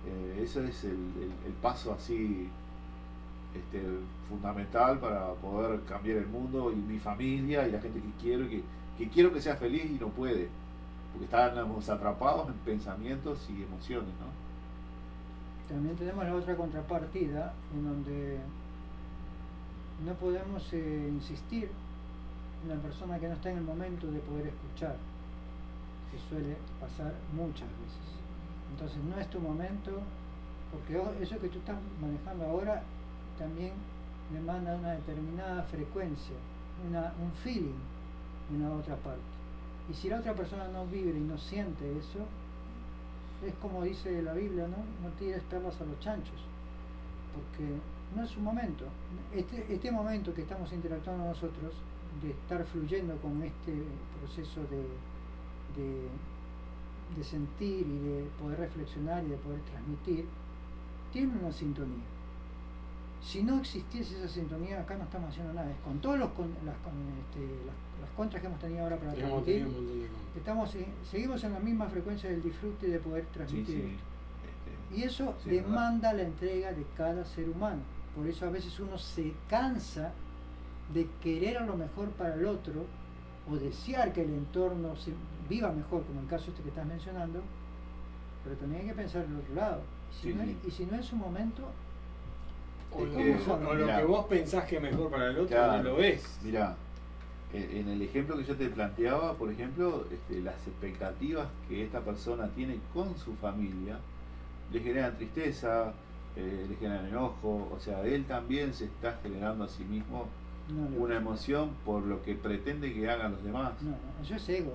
Eh, eso es el paso así este, fundamental para poder cambiar el mundo y mi familia y la gente que quiero y que, quiero que sea feliz y no puede, porque estamos atrapados en pensamientos y emociones, ¿no? También tenemos la otra contrapartida en donde no podemos eh, insistir en la persona que no está en el momento de poder escuchar, que suele pasar muchas veces. Entonces no es tu momento, porque eso que tú estás manejando ahora también demanda una determinada frecuencia, un feeling en la otra parte. Y si la otra persona no vibra y no siente eso, es como dice la Biblia, ¿no? No tires perlas a los chanchos, porque no es su momento. Este, este momento que estamos interactuando nosotros, de estar fluyendo con este proceso de, de sentir y de poder reflexionar y de poder transmitir, tiene una sintonía. Si no existiese esa sintonía, acá no estamos haciendo nada. Es con todos los con, las, este, las, contras que hemos tenido ahora para transmitir, estamos, seguimos en la misma frecuencia del disfrute de poder transmitir este, y eso demanda la entrega de cada ser humano. Por eso a veces uno se cansa de querer a lo mejor para el otro o desear que el entorno se viva mejor, como el caso este que estás mencionando, pero también hay que pensar en el otro lado. Y si, no, y si no es su momento, o, lo, que vos pensás que es mejor para el otro no lo ves. Mira, en el ejemplo que yo te planteaba, por ejemplo, este, las expectativas que esta persona tiene con su familia le generan tristeza, eh, le generan enojo, o sea, él también se está generando a sí mismo una emoción por lo que pretende que hagan los demás. No, eso es ego.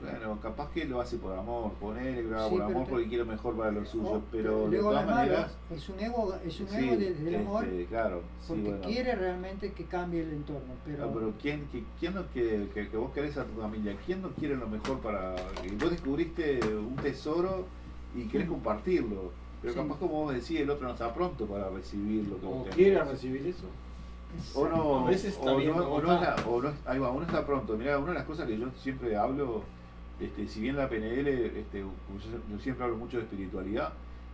Bueno, capaz que lo hace por amor, poner que por amor porque quiere mejor para los suyos, pero de todas maneras. Es un ego, es un ego desde el amor. Este, claro, porque quiere realmente que cambie el entorno. Pero, pero ¿quién, quién no quiere que, vos querés a tu familia? ¿Quién no quiere lo mejor para.? Vos descubriste un tesoro y querés compartirlo, pero capaz, como vos decís, el otro no está pronto para recibir lo que vos quiere recibir eso? O no, o, no, o, no está, o no, ahí va, uno está pronto. Mira, una de las cosas que yo siempre hablo este, si bien la PNL, este, yo, siempre hablo mucho de espiritualidad,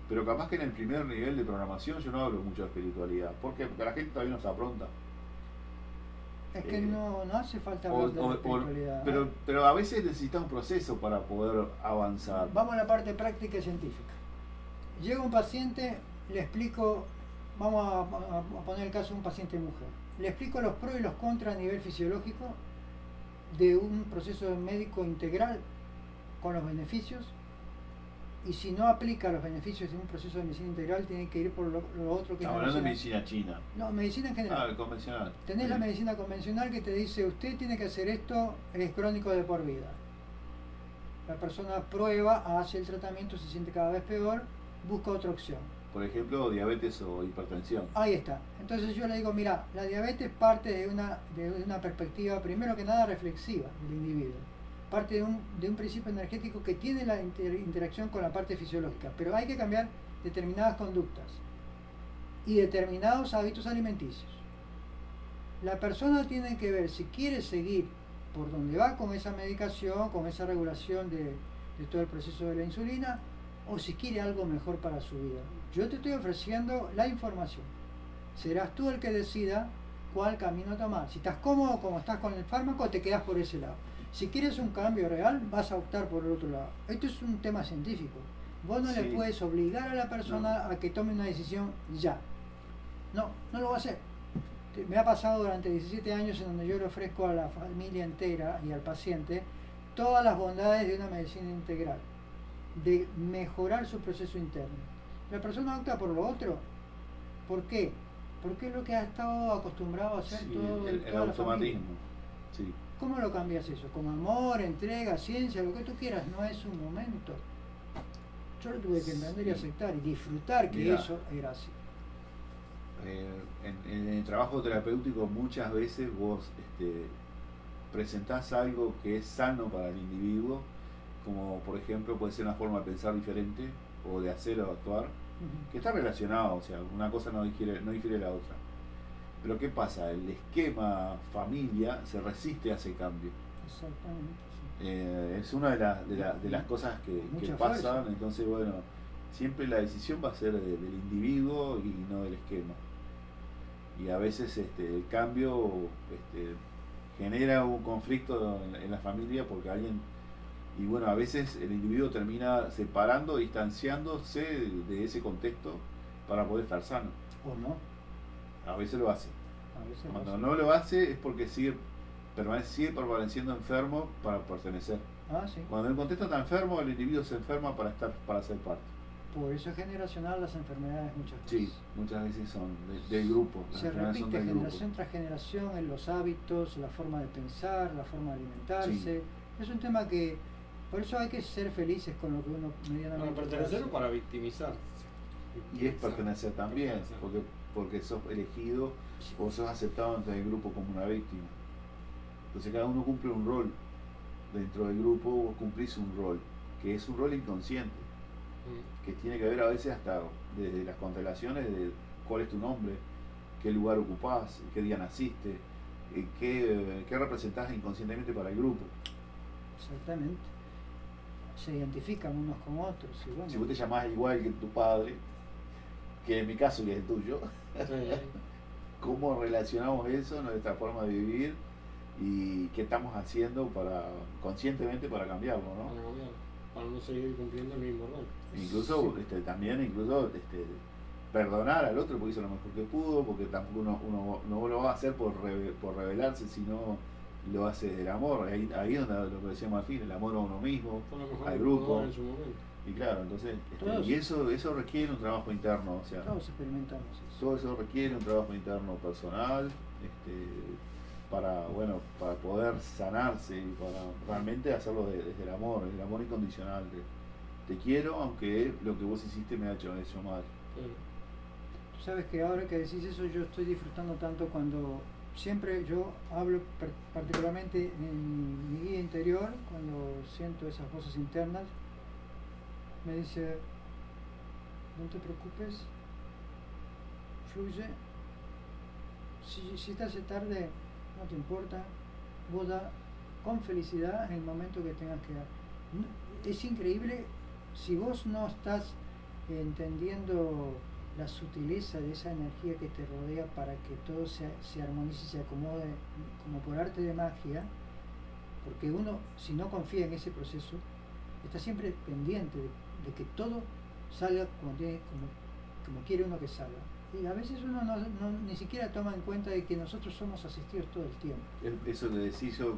pero capaz que en el primer nivel de programación yo no hablo mucho de espiritualidad. Porque la gente todavía no está pronta. Es que eh, no, no, hace falta hablar de espiritualidad. pero, pero a veces necesita un proceso para poder avanzar. Vamos a la parte práctica y científica. Llega un paciente, le explico, vamos a, a poner el caso de un paciente mujer. Le explico los pros y los contras a nivel fisiológico de un proceso médico integral con los beneficios y si no aplica los beneficios de un proceso de medicina integral tiene que ir por lo, otro que Estamos hablando de medicina china. No, medicina en general. Ah, convencional. Tenés la medicina convencional que te dice usted tiene que hacer esto, es crónico de por vida. La persona prueba, hace el tratamiento, se siente cada vez peor, busca otra opción por ejemplo, diabetes o hipertensión. Ahí está. Entonces yo le digo, mira, la diabetes parte de una, de una perspectiva, primero que nada, reflexiva del individuo. Parte de un, de un principio energético que tiene la interacción con la parte fisiológica, pero hay que cambiar determinadas conductas y determinados hábitos alimenticios. La persona tiene que ver si quiere seguir por donde va con esa medicación, con esa regulación de, de todo el proceso de la insulina, o si quiere algo mejor para su vida. Yo te estoy ofreciendo la información. Serás tú el que decida cuál camino tomar. Si estás cómodo como estás con el fármaco, te quedas por ese lado. Si quieres un cambio real, vas a optar por el otro lado. Esto es un tema científico. Vos no le puedes obligar a la persona a que tome una decisión ya. No, no lo va a hacer. Me ha pasado durante 17 años en donde yo le ofrezco a la familia entera y al paciente todas las bondades de una medicina integral, de mejorar su proceso interno la persona opta por lo otro. ¿Por qué? Porque es lo que ha estado acostumbrado a hacer todo el, el automatismo. Sí. ¿Cómo lo cambias eso? Con amor, entrega, ciencia, lo que tú quieras. No es un momento. Yo lo tuve que entender y aceptar y disfrutar que eso era así. Eh, en, el trabajo terapéutico muchas veces vos este, presentás algo que es sano para el individuo, como por ejemplo puede ser una forma de pensar diferente, o de hacer o actuar, que está relacionado, o sea, una cosa no difiere, no difiere de la otra. Pero ¿qué pasa? El esquema familia se resiste a ese cambio. Exactamente. Eh, es una de, de, las cosas que, pasan, entonces bueno, siempre la decisión va a ser del individuo y no del esquema. Y a veces este, el cambio este, genera un conflicto en la familia porque alguien y bueno, a veces el individuo termina separando, distanciándose de ese contexto para poder estar sano. ¿O no? A veces lo hace. Cuando no lo hace es porque sigue, permanece, sigue permaneciendo enfermo para pertenecer. Ah, sí. Cuando el contexto está enfermo, el individuo se enferma para estar para ser parte. Por eso es generacional las enfermedades muchas veces. Sí, muchas veces son del grupo. Se repite generación tras generación en los hábitos, la forma de pensar, la forma de alimentarse. Es un tema que por eso hay que ser felices con lo que uno medianamente. Para pertenecer o para victimizar. Y es pertenecer también, porque porque sos elegido o sos aceptado dentro del grupo como una víctima. Entonces cada uno cumple un rol. Dentro del grupo vos cumplís un rol. que es un rol inconsciente, mm. que tiene que ver a veces hasta desde las constelaciones de cuál es tu nombre, qué lugar ocupás, qué día naciste, qué, qué representás inconscientemente para el grupo. Exactamente. Se identifican unos con otros. Si vos te llamás igual que tu padre, que en mi caso que es el tuyo, ¿cómo relacionamos eso, nuestra forma de vivir y qué estamos haciendo para conscientemente para cambiarlo? ¿no? Para para no seguir cumpliendo el mismo rol. Incluso este, también incluso este, perdonar al otro porque hizo lo mejor que pudo, porque tampoco uno, uno no lo va a hacer por, por rebelarse, sino lo hace del amor. Ahí, ahí es donde lo que decía Martín, el amor a uno mismo, al grupo. Y claro, entonces, este, y eso, eso requiere un trabajo interno, o sea, todos experimentamos eso. Todo eso requiere un trabajo interno personal, este, para, bueno, para poder sanarse y para realmente hacerlo desde el amor, el amor incondicional. te quiero, aunque lo que vos hiciste me ha hecho, eso mal. Tú sabes que ahora que decís eso, yo estoy disfrutando tanto cuando siempre yo hablo particularmente en mi guía interior, cuando siento esas voces internas, me dice, no te preocupes, fluye, si, si estás tarde, no te importa, vos da con felicidad en el momento que tengas que dar. Es increíble si vos no estás entendiendo la sutileza de esa energía que te rodea para que todo se, se armonice y se acomode como por arte de magia, porque uno, si no confía en ese proceso, está siempre pendiente de, que todo salga como, tiene, como, como quiere uno que salga. Y a veces uno no, ni siquiera toma en cuenta de que nosotros somos asistidos todo el tiempo. Eso le decís yo.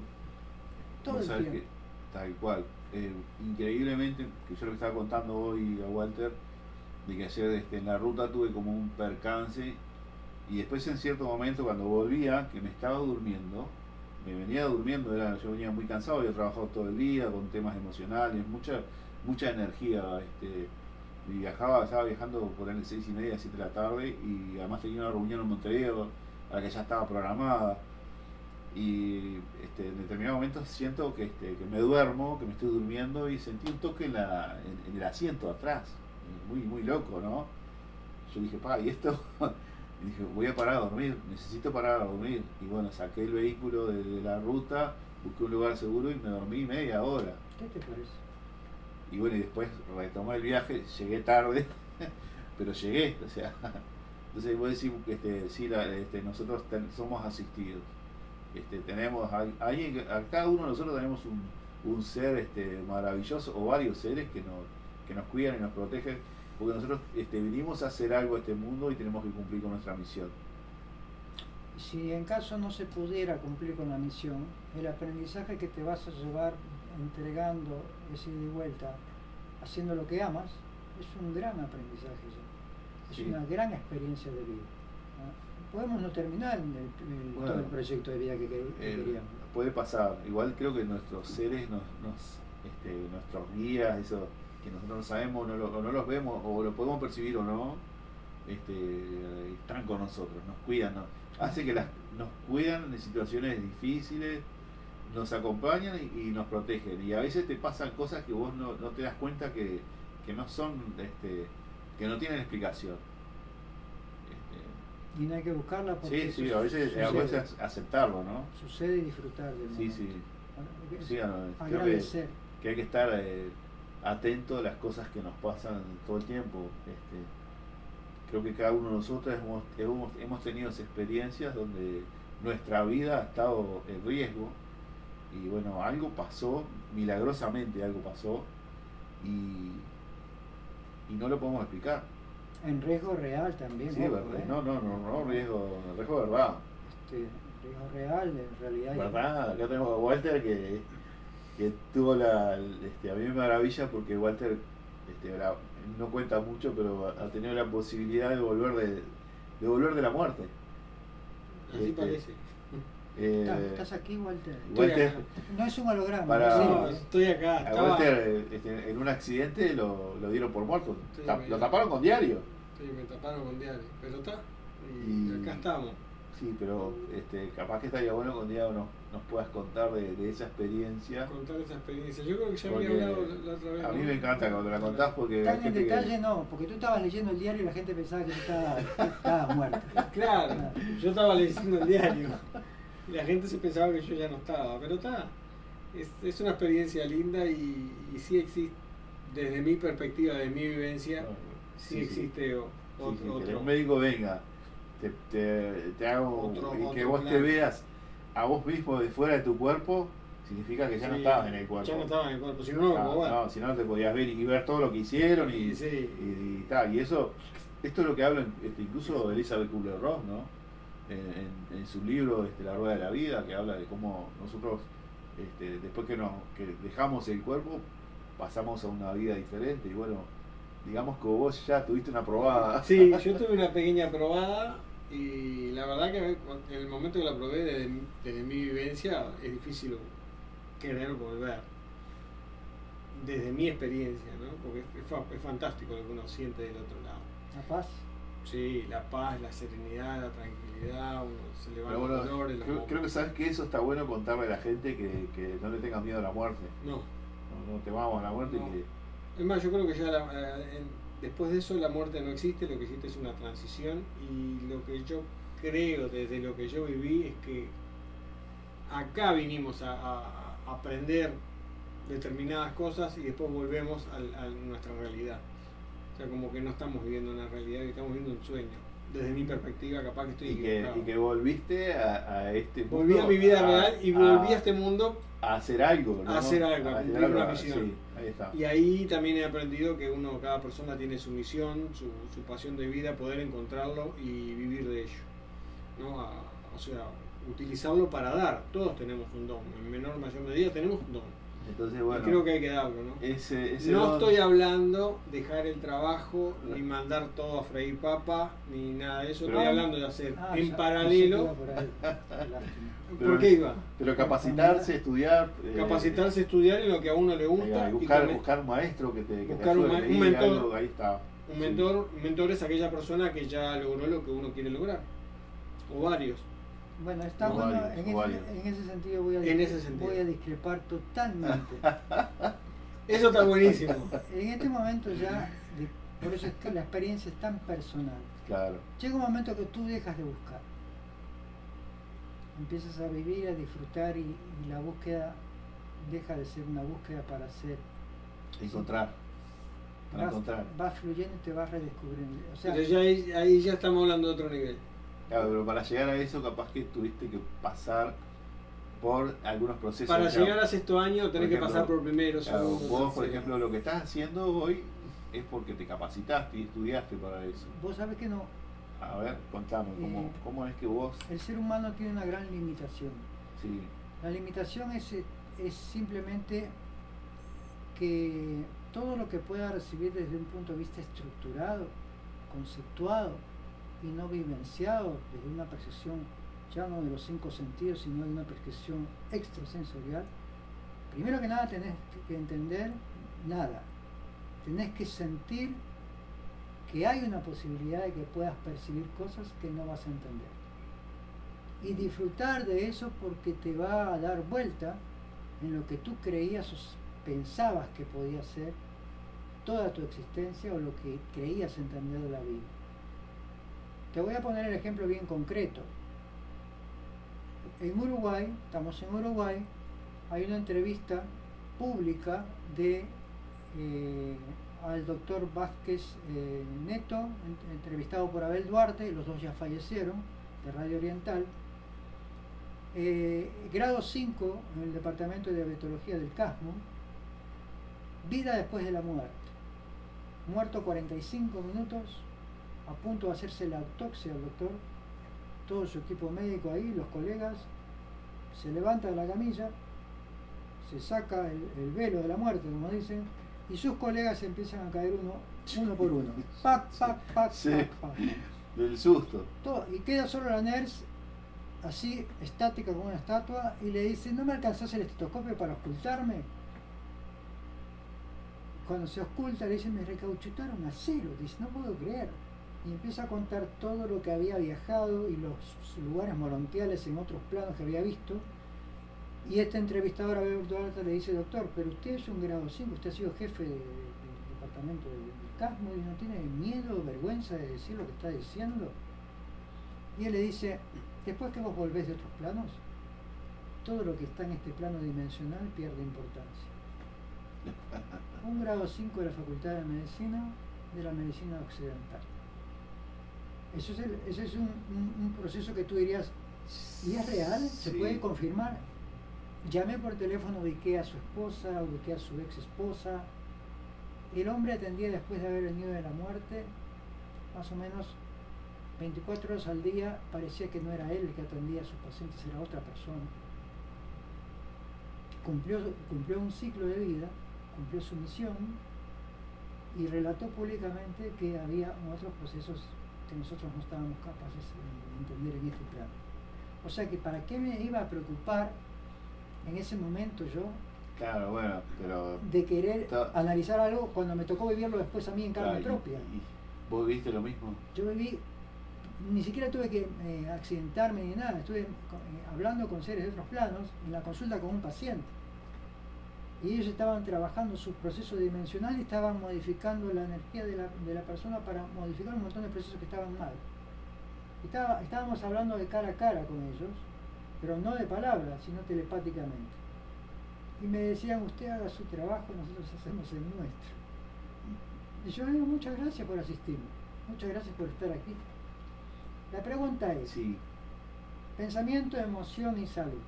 Todo el tiempo. Que, tal cual. Eh, increíblemente, que yo lo que estaba contando hoy a Walter, de que ayer este, en la ruta tuve como un percance y después en cierto momento cuando volvía, que me estaba durmiendo, me venía durmiendo, era, yo venía muy cansado, había trabajado todo el día con temas emocionales, mucha, mucha energía, este, y viajaba, estaba viajando por el seis y media, siete de la tarde, y además tenía una reunión en Montevideo, a la que ya estaba programada. Y este, en determinado momento siento que, este, que me duermo, que me estoy durmiendo y sentí un toque en, la, en, el asiento atrás, muy, muy loco, ¿no? Yo dije, pa, ¿y esto? y dije, voy a parar a dormir, necesito parar a dormir. Y bueno, saqué el vehículo de la ruta, busqué un lugar seguro y me dormí media hora. ¿Qué te parece? y bueno, y después retomé el viaje, llegué tarde, pero llegué, o sea, entonces voy a decir que este, sí, este, nosotros somos asistidos, este, tenemos, hay, a cada uno de nosotros tenemos un, un ser este, maravilloso o varios seres que nos, que nos cuidan y nos protegen, porque nosotros este, vinimos a hacer algo a este mundo y tenemos que cumplir con nuestra misión. Si en caso no se pudiera cumplir con la misión, el aprendizaje que te vas a llevar entregando ese ida y vuelta, haciendo lo que amas, es un gran aprendizaje Es una gran experiencia de vida. Podemos no terminar el, todo el proyecto de vida que, eh, queríamos. Puede pasar. Igual creo que nuestros seres, nos, este, nuestros guías, eso que nosotros no sabemos no o no los vemos o lo podemos percibir o no, este, están con nosotros, nos cuidan, hace que las, nos cuidan en situaciones difíciles nos acompañan y, nos protegen. Y a veces te pasan cosas que vos no, te das cuenta que, no son, este, que no tienen explicación. Este, y no hay que buscarla porque Sí, sí, a veces, a veces aceptarlo, ¿no? Sucede y disfrutar del Sí, sí. sí agradecer. Que, hay que estar eh, atento a las cosas que nos pasan todo el tiempo. Este, creo que cada uno de nosotros hemos, hemos, hemos tenido experiencias donde nuestra vida ha estado en riesgo y bueno, algo pasó, milagrosamente algo pasó, y, y no lo podemos explicar. En riesgo real también. Sí, ¿eh? no, no, no, no, riesgo, riesgo verdad. Este, riesgo real, en realidad. ¿Verdad? Acá tenemos a Walter que, que tuvo la. Este, a mí me maravilla porque Walter este, no cuenta mucho, pero ha tenido la posibilidad de volver de, de volver de la muerte. Así este, parece. Eh, ¿Estás aquí, Walter? Walter no es un holograma. Para, estoy acá. Walter, este, en un accidente lo, lo dieron por muerto. lo taparon con diario. Sí, me taparon con diario. Pero está. Y, acá estamos. Sí, pero este, capaz que estaría bueno que un día nos, nos puedas contar de, de, esa experiencia. Contar esa experiencia. Yo creo que ya había hablado la otra vez. A mí me encanta cuando la contás porque. Tan en detalle no, porque tú estabas leyendo el diario y la gente pensaba que estaba, estaba muerto. Claro, yo estaba leyendo el diario y la gente se pensaba que yo ya no estaba, pero está. Es, es una experiencia linda y, y sí existe, desde mi perspectiva, de mi vivencia, sí, existe otro, Que un médico venga, te, te, te haga y que vos te veas a vos mismo de fuera de tu cuerpo, significa que ya no estabas en el cuerpo. Ya no estabas en el cuerpo, si no, no, no, no si no te podías ver y ver todo lo que hicieron y, y, y, tal. Y eso, esto es lo que habla este, incluso Elizabeth Kubler-Ross, ¿no? En, en, su libro este, La Rueda de la Vida, que habla de cómo nosotros, este, después que, nos, que dejamos el cuerpo, pasamos a una vida diferente. Y bueno, digamos que vos ya tuviste una probada. Sí, yo tuve una pequeña probada y la verdad que en el momento que la probé desde, desde mi vivencia es difícil querer volver. Desde mi experiencia, ¿no? Porque es, es, fantástico lo que uno siente del otro lado. La paz. Sí, la paz, la serenidad, la tranquilidad, uno se le va bueno, dolor, el creo, creo, que sabes que eso está bueno contarle a la gente que, que no le tenga miedo a la muerte. No. No, no te vamos a la muerte. No. Que... Es más, yo creo que ya la, eh, en, después de eso la muerte no existe, lo que existe es una transición y lo que yo creo desde lo que yo viví es que acá vinimos a, aprender determinadas cosas y después volvemos a, a, nuestra realidad. O sea, como que no estamos viviendo una realidad, estamos viviendo un sueño. Desde mi perspectiva, capaz que estoy y que, y que volviste a, a este mundo. Volví a mi vida real y volví a, este mundo a hacer algo. ¿no? A hacer algo, a, cumplir una misión. Sí, ahí está. Y ahí también he aprendido que uno, cada persona tiene su misión, su, su pasión de vida, poder encontrarlo y vivir de ello. ¿no? o sea, utilizarlo para dar. Todos tenemos un don. En menor o mayor medida tenemos un don. Entonces, bueno, y creo que hay que darlo, ¿no? Ese, ese no don... estoy hablando de dejar el trabajo, no. ni mandar todo a freír papa, ni nada de eso. Pero, estoy hablando de hacer ah, en ya, paralelo. Por, ¿Por qué iba? Pero capacitarse, estudiar. Capacitarse, eh, estudiar en lo que a uno le gusta. Y buscar, y buscar un maestro que te, que buscar te un, un mentor. Algo, ahí está. Un mentor, sí. un mentor es aquella persona que ya logró lo que uno quiere lograr. O varios. Bueno, está no bueno, en, ese, vale. en, ese, sentido voy a, en ese sentido. voy a discrepar totalmente. eso está buenísimo. En este momento ya, por eso es que la experiencia es tan personal. Claro. Llega un momento que tú dejas de buscar. Empiezas a vivir, a disfrutar y, y la búsqueda deja de ser una búsqueda para ser... Encontrar. Para vas, encontrar. Vas fluyendo y te vas redescubriendo. O sea, Pero ya ahí, ahí ya estamos hablando de otro nivel. Claro, pero para llegar a eso capaz que tuviste que pasar por algunos procesos. Para llegar a sexto año tenés ejemplo, que pasar por primero, claro, segundo. Vos, por ejemplo, lo que estás haciendo hoy es porque te capacitaste y estudiaste para eso. Vos sabés que no. A ver, contame, ¿cómo, eh, ¿cómo es que vos...? El ser humano tiene una gran limitación. Sí. La limitación es, es simplemente que todo lo que pueda recibir desde un punto de vista estructurado, conceptuado, y no vivenciado desde una percepción ya no de los cinco sentidos, sino de una percepción extrasensorial, primero que nada tenés que entender nada. Tenés que sentir que hay una posibilidad de que puedas percibir cosas que no vas a entender. Y disfrutar de eso porque te va a dar vuelta en lo que tú creías o pensabas que podía ser toda tu existencia o lo que creías entender de la vida. Te voy a poner el ejemplo bien concreto. En Uruguay, estamos en Uruguay, hay una entrevista pública de eh, al doctor Vázquez eh, Neto, entrevistado por Abel Duarte, los dos ya fallecieron, de Radio Oriental. Eh, grado 5 en el Departamento de Diabetología del CASMO, vida después de la muerte. Muerto 45 minutos, a punto de hacerse la autopsia al doctor, todo su equipo médico ahí, los colegas, se levanta de la camilla, se saca el, el velo de la muerte, como dicen, y sus colegas empiezan a caer uno, uno por uno. Pac, pac, pac, sí, pac, pac. Del susto. Todo, y queda solo la NERS así estática como una estatua y le dice, ¿no me alcanzás el estetoscopio para ocultarme? Cuando se oculta le dice, me recauchutaron a cero, dice, no puedo creer. Y empieza a contar todo lo que había viajado y los lugares morontiales en otros planos que había visto. Y este entrevistador, Abel Duarte, le dice, doctor, pero usted es un grado 5, usted ha sido jefe del departamento del CASMO y no tiene miedo, vergüenza de decir lo que está diciendo. Y él le dice, después que vos volvés de otros planos, todo lo que está en este plano dimensional pierde importancia. Un grado 5 de la Facultad de Medicina de la Medicina Occidental. Eso es, ese es un, proceso que tú dirías, ¿y es real? ¿Se puede confirmar? Llamé por teléfono, ubiqué a su esposa, ubiqué a su ex esposa. El hombre atendía después de haber venido de la muerte, más o menos 24 horas al día, parecía que no era él el que atendía a sus pacientes, era otra persona. Cumplió, cumplió un ciclo de vida, cumplió su misión y relató públicamente que había otros procesos que nosotros no estábamos capaces de entender en este plano. O sea que para qué me iba a preocupar en ese momento yo Claro, bueno, pero... De querer analizar algo cuando me tocó vivirlo después a mí en carne propia. ¿Vos viste lo mismo? Yo viví, ni siquiera tuve que eh, accidentarme ni nada, estuve eh, hablando con seres de otros planos en la consulta con un paciente y ellos estaban trabajando su proceso dimensional y estaban modificando la energía de la, de la persona para modificar un montón de procesos que estaban mal. Estaba, estábamos hablando de cara a cara con ellos, pero no de palabras, sino telepáticamente. Y me decían, usted haga su trabajo, nosotros hacemos el nuestro. Y yo le digo, muchas gracias por asistirme, muchas gracias por estar aquí. La pregunta es, sí. pensamiento, emoción y salud.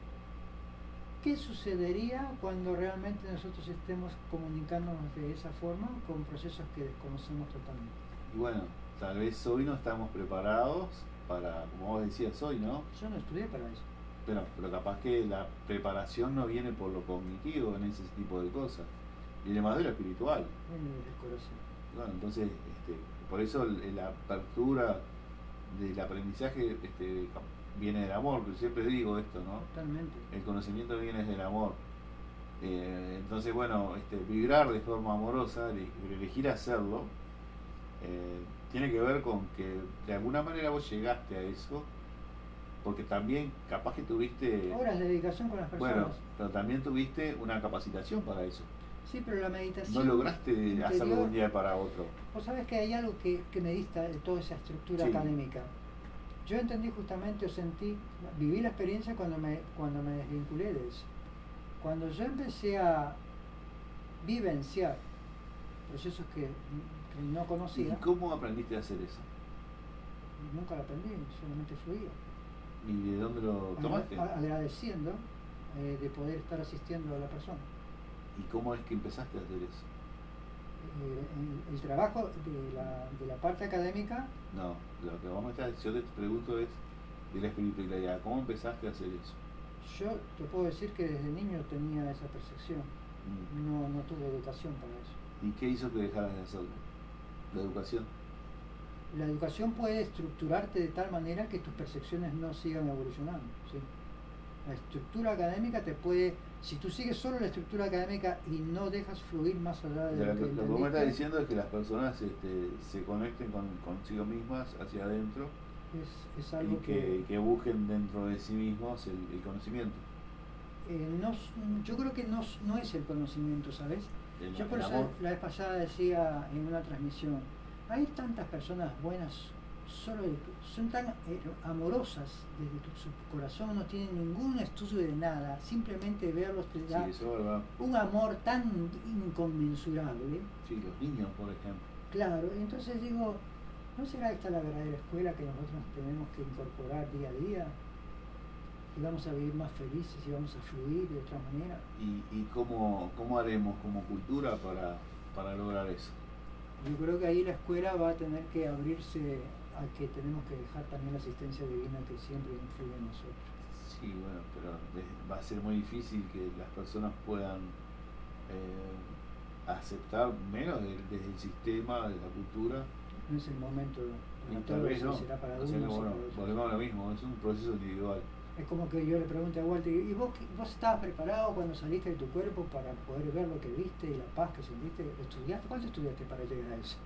¿Qué sucedería cuando realmente nosotros estemos comunicándonos de esa forma con procesos que desconocemos totalmente? Y bueno, tal vez hoy no estamos preparados para, como vos decías hoy, ¿no? Yo no estudié para eso. Pero, pero capaz que la preparación no viene por lo cognitivo en ese tipo de cosas, viene más de lo espiritual. Bueno, entonces, este, por eso la apertura del aprendizaje este, viene del amor, siempre digo esto, ¿no? Totalmente. El conocimiento viene del amor. Eh, entonces, bueno, este, vibrar de forma amorosa, elegir hacerlo, eh, tiene que ver con que de alguna manera vos llegaste a eso, porque también capaz que tuviste... Horas de dedicación con las personas. Bueno, pero también tuviste una capacitación para eso. Sí, pero la meditación... No lograste hacerlo de un día para otro. Vos sabés que hay algo que, que me dista de toda esa estructura académica yo entendí justamente o sentí, viví la experiencia cuando me, cuando me desvinculé de eso. Cuando yo empecé a vivenciar procesos que, no conocía. ¿Y cómo aprendiste a hacer eso? Nunca lo aprendí, solamente fluía. ¿Y de dónde lo tomaste? Agradeciendo eh, de poder estar asistiendo a la persona. ¿Y cómo es que empezaste a hacer eso? El, trabajo de la, de la, parte académica. No, lo que vamos a estar, yo te pregunto es de la espiritualidad, ¿cómo empezaste a hacer eso? Yo te puedo decir que desde niño tenía esa percepción, mm. no, no tuve educación para eso. ¿Y qué hizo que dejaras de hacerlo? ¿La educación? La educación puede estructurarte de tal manera que tus percepciones no sigan evolucionando. ¿sí? La estructura académica te puede si tú sigues solo la estructura académica y no dejas fluir más allá de, lo, que Lo que me está diciendo es que las personas este, se conecten con, consigo mismas hacia adentro es, algo y que, busquen dentro de sí mismos el, conocimiento. Eh, no, yo creo que no, no es el conocimiento, ¿sabes? yo por eso la vez pasada decía en una transmisión, hay tantas personas buenas solo son tan eh, amorosas desde su corazón, no tienen ningún estudio de nada, simplemente verlos te da un amor tan inconmensurable. Sí, los niños, por ejemplo. Claro, entonces digo, ¿no será esta la verdadera escuela que nosotros tenemos que incorporar día a día? Y vamos a vivir más felices y vamos a fluir de otra manera. ¿Y, y cómo, cómo haremos como cultura para, para lograr eso? Yo creo que ahí la escuela va a tener que abrirse a que tenemos que dejar también la asistencia divina que siempre influye en nosotros. Sí, bueno, pero va a ser muy difícil que las personas puedan eh, aceptar menos desde el sistema, de la cultura. No es el momento, y tal vez no. será para bueno, volvemos a lo mismo, es un proceso individual. Es como que yo le pregunté a Walter, ¿y vos, vos estabas preparado cuando saliste de tu cuerpo para poder ver lo que viste y la paz que sentiste? ¿Estudiaste? ¿Cuánto estudiaste para llegar a eso?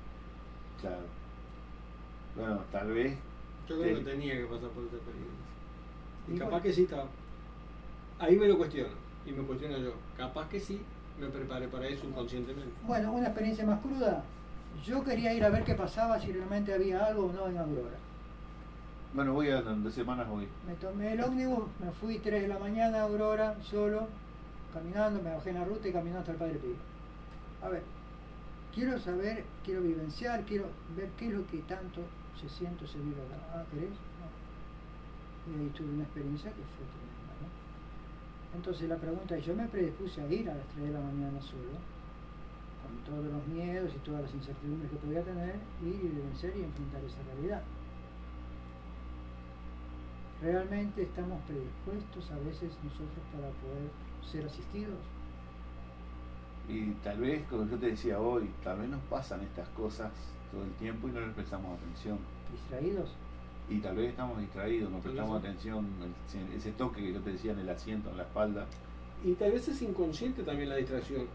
Claro. Bueno, tal vez... Yo creo que tenía que pasar por esta experiencia. Y capaz que sí estaba. Ahí me lo cuestiono. Y me cuestiono yo. Capaz que sí me preparé para eso inconscientemente. Bueno, una experiencia más cruda. Yo quería ir a ver qué pasaba, si realmente había algo o no en Aurora. Bueno, voy a dos semanas voy. Me tomé el ómnibus, me fui 3 de la mañana a Aurora, solo, caminando, me bajé en la ruta y caminando hasta el Padre Pío. A ver, quiero saber, quiero vivenciar, quiero ver qué es lo que tanto se siente, se vive acá. Ah, ¿querés? No. Y ahí tuve una experiencia que fue tremenda, ¿no? Entonces la pregunta es, yo me predispuse a ir a las 3 de la mañana solo, con todos los miedos y todas las incertidumbres que podía tener, y vivenciar y enfrentar esa realidad. ¿Realmente estamos predispuestos a veces nosotros para poder ser asistidos? Y tal vez, como yo te decía hoy, tal vez nos pasan estas cosas todo el tiempo y no les prestamos atención. ¿Distraídos? Y tal vez estamos distraídos, no prestamos atención, ese toque que yo te decía en el asiento, en la espalda. Y tal vez es inconsciente también la distracción,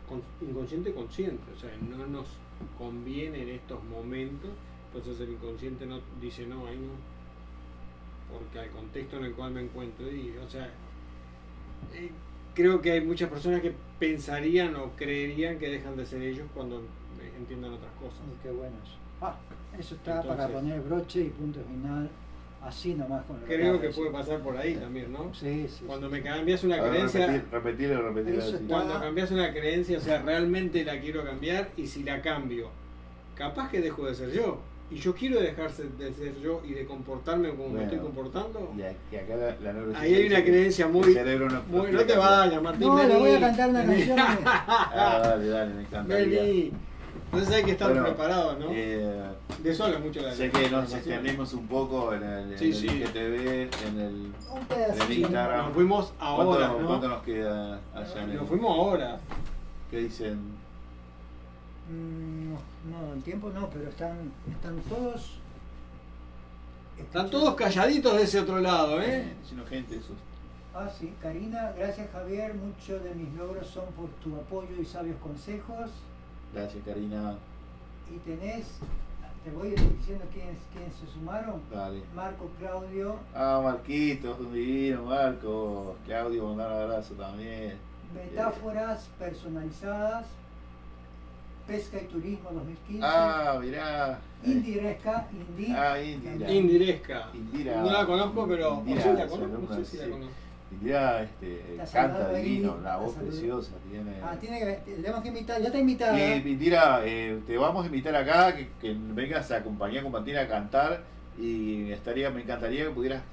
inconsciente consciente, o sea, no nos conviene en estos momentos, entonces el inconsciente no dice no, ahí no, porque al contexto en el cual me encuentro, y, o sea, eh, creo que hay muchas personas que pensarían o creerían que dejan de ser ellos cuando entiendan otras cosas. qué bueno eso. Ah, eso está para poner broche y punto final. Así nomás con lo Creo que, puede pasar por ahí también, ¿no? Sí, sí. Cuando me cambias una creencia. Repetir, repetir, repetir. Cuando cambias una creencia, o sea, realmente la quiero cambiar y si la cambio, capaz que dejo de ser yo y yo quiero dejarse de ser yo y de comportarme como me estoy comportando. Y, acá la, Ahí hay una creencia muy. No, muy, no te vayas, Martín. No, le voy a cantar una canción. ah, dale, dale, me encanta. Vení. Entonces hay que estar preparado, ¿no? Eh, de eso habla mucho la Sé que nos extendimos un poco en el, sí, en el sí. IGTV, en el, en el Instagram. Nos fuimos ahora. ¿Cuánto, ¿no? ¿Cuánto nos queda allá en el.? Nos fuimos ahora. ¿Qué dicen? Mm, no, el tiempo no, pero están, están todos. Están todos calladitos de ese otro lado, ¿eh? Sino gente, eso. Ah, sí, Karina, gracias Javier, muchos de mis logros son por tu apoyo y sabios consejos. Gracias Karina. Y tenés, te voy diciendo quiénes, quiénes se sumaron. Dale. Marco, Claudio. Ah, Marquito, un divino, Marco. Claudio, mandar un abrazo también. Metáforas personalizadas Pesca y Turismo 2015. Ah, mirá. Indiresca, Indi. Ah, Indira. Indiresca. Indira. No la conozco, pero Indira, la conozco, no sé si la conozco. Indira este, canta divino, una voz preciosa. Tiene... Ah, tiene que, tenemos que invitar, ya te Indira, eh, te vamos a invitar acá, que, que vengas a acompañar con Martina a cantar y estaría, me encantaría que pudieras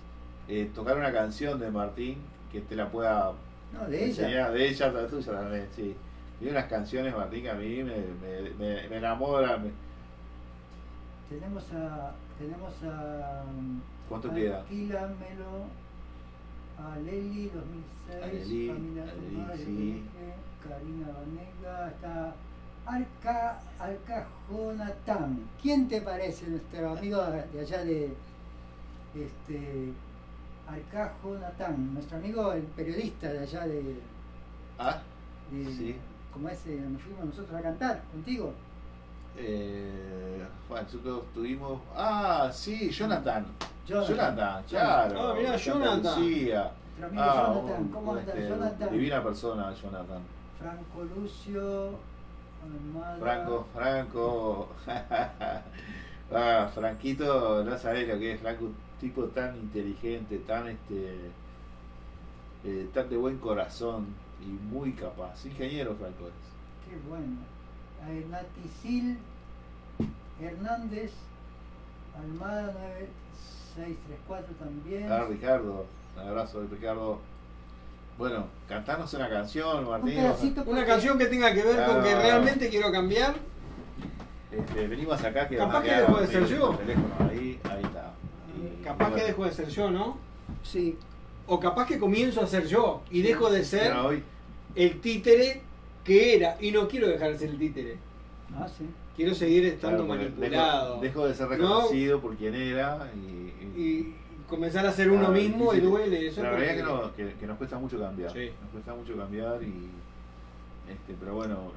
eh, tocar una canción de Martín que te la pueda no, de ella. De ella, la tuya también, sí. Tiene unas canciones, Martín, que a mí me, me, me, me enamoran. Tenemos a. Tenemos a. ¿Cuánto queda? Alquílamelo. A Leli 2006. A Leli, familia a sí. Karina Vanega. Está. Alca, Alcajonatán. ¿Quién te parece nuestro amigo de allá de. Este. Alcajonatán, nuestro amigo el periodista de allá de. Ah, sí como ese donde fuimos nosotros a cantar contigo. Eh, bueno, nosotros tuvimos. Ah, sí, Jonathan. Jonathan, Jonathan claro. Ah, mirá, Jonathan. Ah, Jonathan, ¿cómo este, Jonathan? Divina persona, Jonathan. Franco Lucio. Franco, Franco. ah, Franquito, no sabés lo que es Franco, un tipo tan inteligente, tan este. Eh, tan de buen corazón y muy capaz. Ingeniero Franco es. Qué bueno. Naticil Hernández, Almada 9634 también. Ah, Ricardo. Un abrazo de Ricardo. Bueno, cantarnos una canción, Martín. una canción que tenga que ver con que realmente quiero cambiar. Este, venimos acá que capaz que dejo de ser yo. Ahí, ahí está. capaz que dejo de ser yo, ¿no? Sí o capaz que comienzo a ser yo y dejo de ser el títere que era y no quiero dejar de ser el títere. Ah, sí. Quiero seguir estando manipulado. Dejo, de ser reconocido por quien era y, comenzar a ser uno mismo y duele. Eso la verdad es que, que, nos cuesta mucho cambiar. Nos cuesta mucho cambiar y este, pero bueno,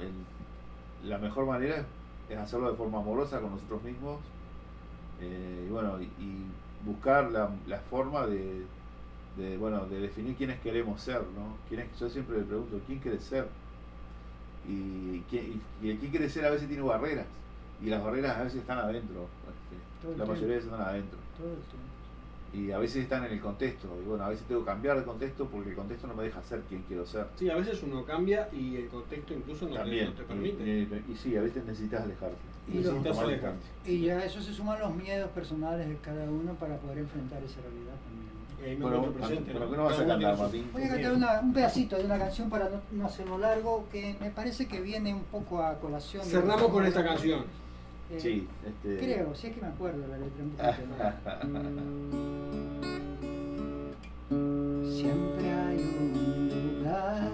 la mejor manera es hacerlo de forma amorosa con nosotros mismos Eh, y bueno, y, buscar la, la forma de, de, bueno, de definir quiénes queremos ser, ¿no? ¿Quién yo siempre le pregunto, ¿quién quiere ser? Y, y, y el quién quiere ser a veces tiene barreras, y las barreras a veces están adentro, este, la mayoría de veces están adentro. Y a veces están en el contexto, y bueno, a veces tengo que cambiar de contexto porque el contexto no me deja ser quien quiero ser. Sí, a veces uno cambia y el contexto incluso no, te, permite. Y, sí, a veces necesitas alejarte. Y, necesitas y a eso se suman los miedos personales de cada uno para poder enfrentar esa realidad también. Bueno, presente, ¿pero qué no vas a cantar, Martín? Voy a cantar un pedacito de una canción para no, no, hacerlo largo, que me parece que viene un poco a colación. Cerramos con esta canción. Eh, sí, este... Creo, si es que me acuerdo la letra Siempre hay un lugar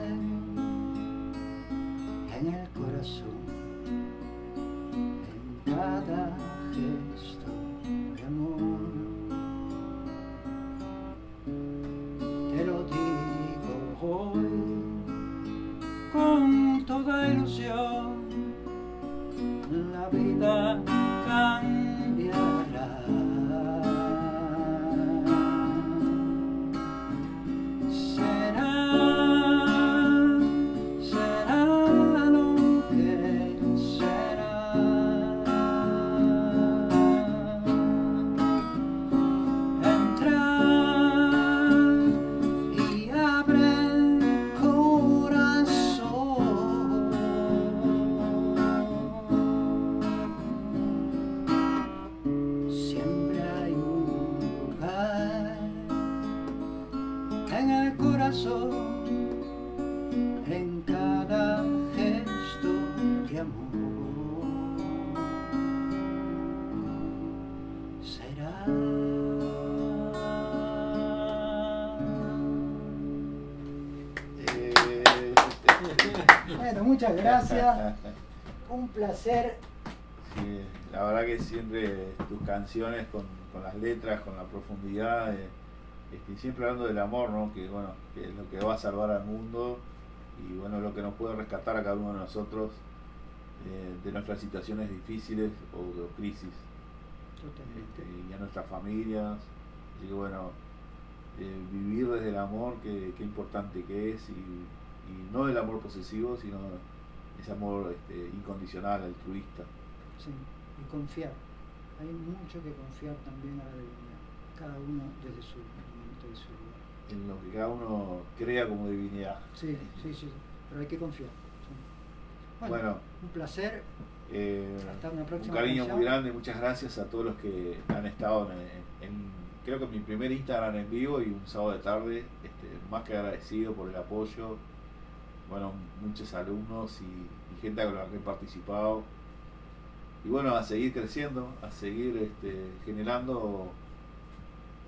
en el muchas gracias. Un placer. la verdad que siempre tus canciones con, las letras, con la profundidad, eh, este, siempre hablando del amor, ¿no? que, bueno, que es lo que va a salvar al mundo y bueno, lo que nos puede rescatar a cada uno de nosotros eh, de nuestras situaciones difíciles o de crisis. Este, y a nuestras familias. Así que bueno, eh, vivir desde el amor, qué importante que es y y no el amor posesivo, sino ese amor este, incondicional, altruista. Sí, y confiar. Hay mucho que confiar también a la divinidad, cada uno desde su momento de su lugar. En lo que cada uno crea como divinidad. Sí, sí, sí, pero hay que confiar. Bueno, un placer. Eh, Hasta una próxima. Un cariño muy grande, muchas gracias a todos los que han estado en, creo que mi primer Instagram en vivo y un sábado de tarde, este, más que agradecido por el apoyo, bueno, muchos alumnos y, gente con la que he participado. Y bueno, a seguir creciendo, a seguir este, generando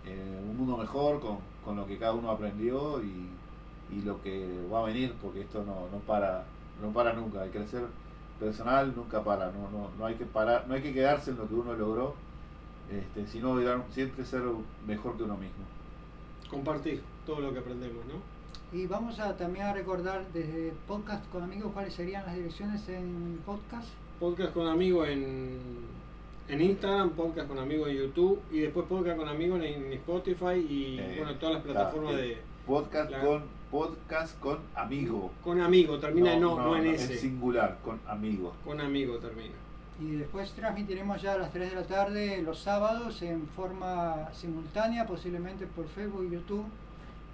eh, un mundo mejor con, lo que cada uno aprendió y, lo que va a venir, porque esto no, no para no para nunca. Hay que crecer personal nunca para, no, no, no hay que parar, no hay que quedarse en lo que uno logró, este, sino siempre ser mejor que uno mismo. Compartir todo lo que aprendemos, ¿no? Y vamos a también a recordar desde Podcast con Amigos cuáles serían las direcciones en podcast. Podcast con Amigos en, en Instagram, Podcast con Amigos en YouTube y después Podcast con Amigos en Spotify y eh, bueno, todas las plataformas de... Podcast con podcast con amigo. Con amigo, termina no, no, en ese. Es singular, con amigo. Con amigo termina. Y después transmitiremos ya a las 3 de la tarde los sábados en forma simultánea, posiblemente por Facebook y YouTube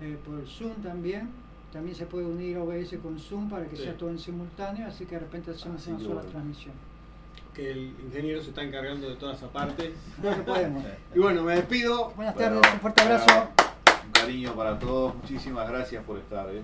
eh, por Zoom también. También se puede unir OBS con Zoom para que sea todo en simultáneo, así que de repente hacemos una sola transmisión. Que el ingeniero se está encargando de toda esa parte. podemos. y bueno, me despido. Buenas tardes, un fuerte abrazo. un cariño para todos, muchísimas gracias por estar. ¿eh?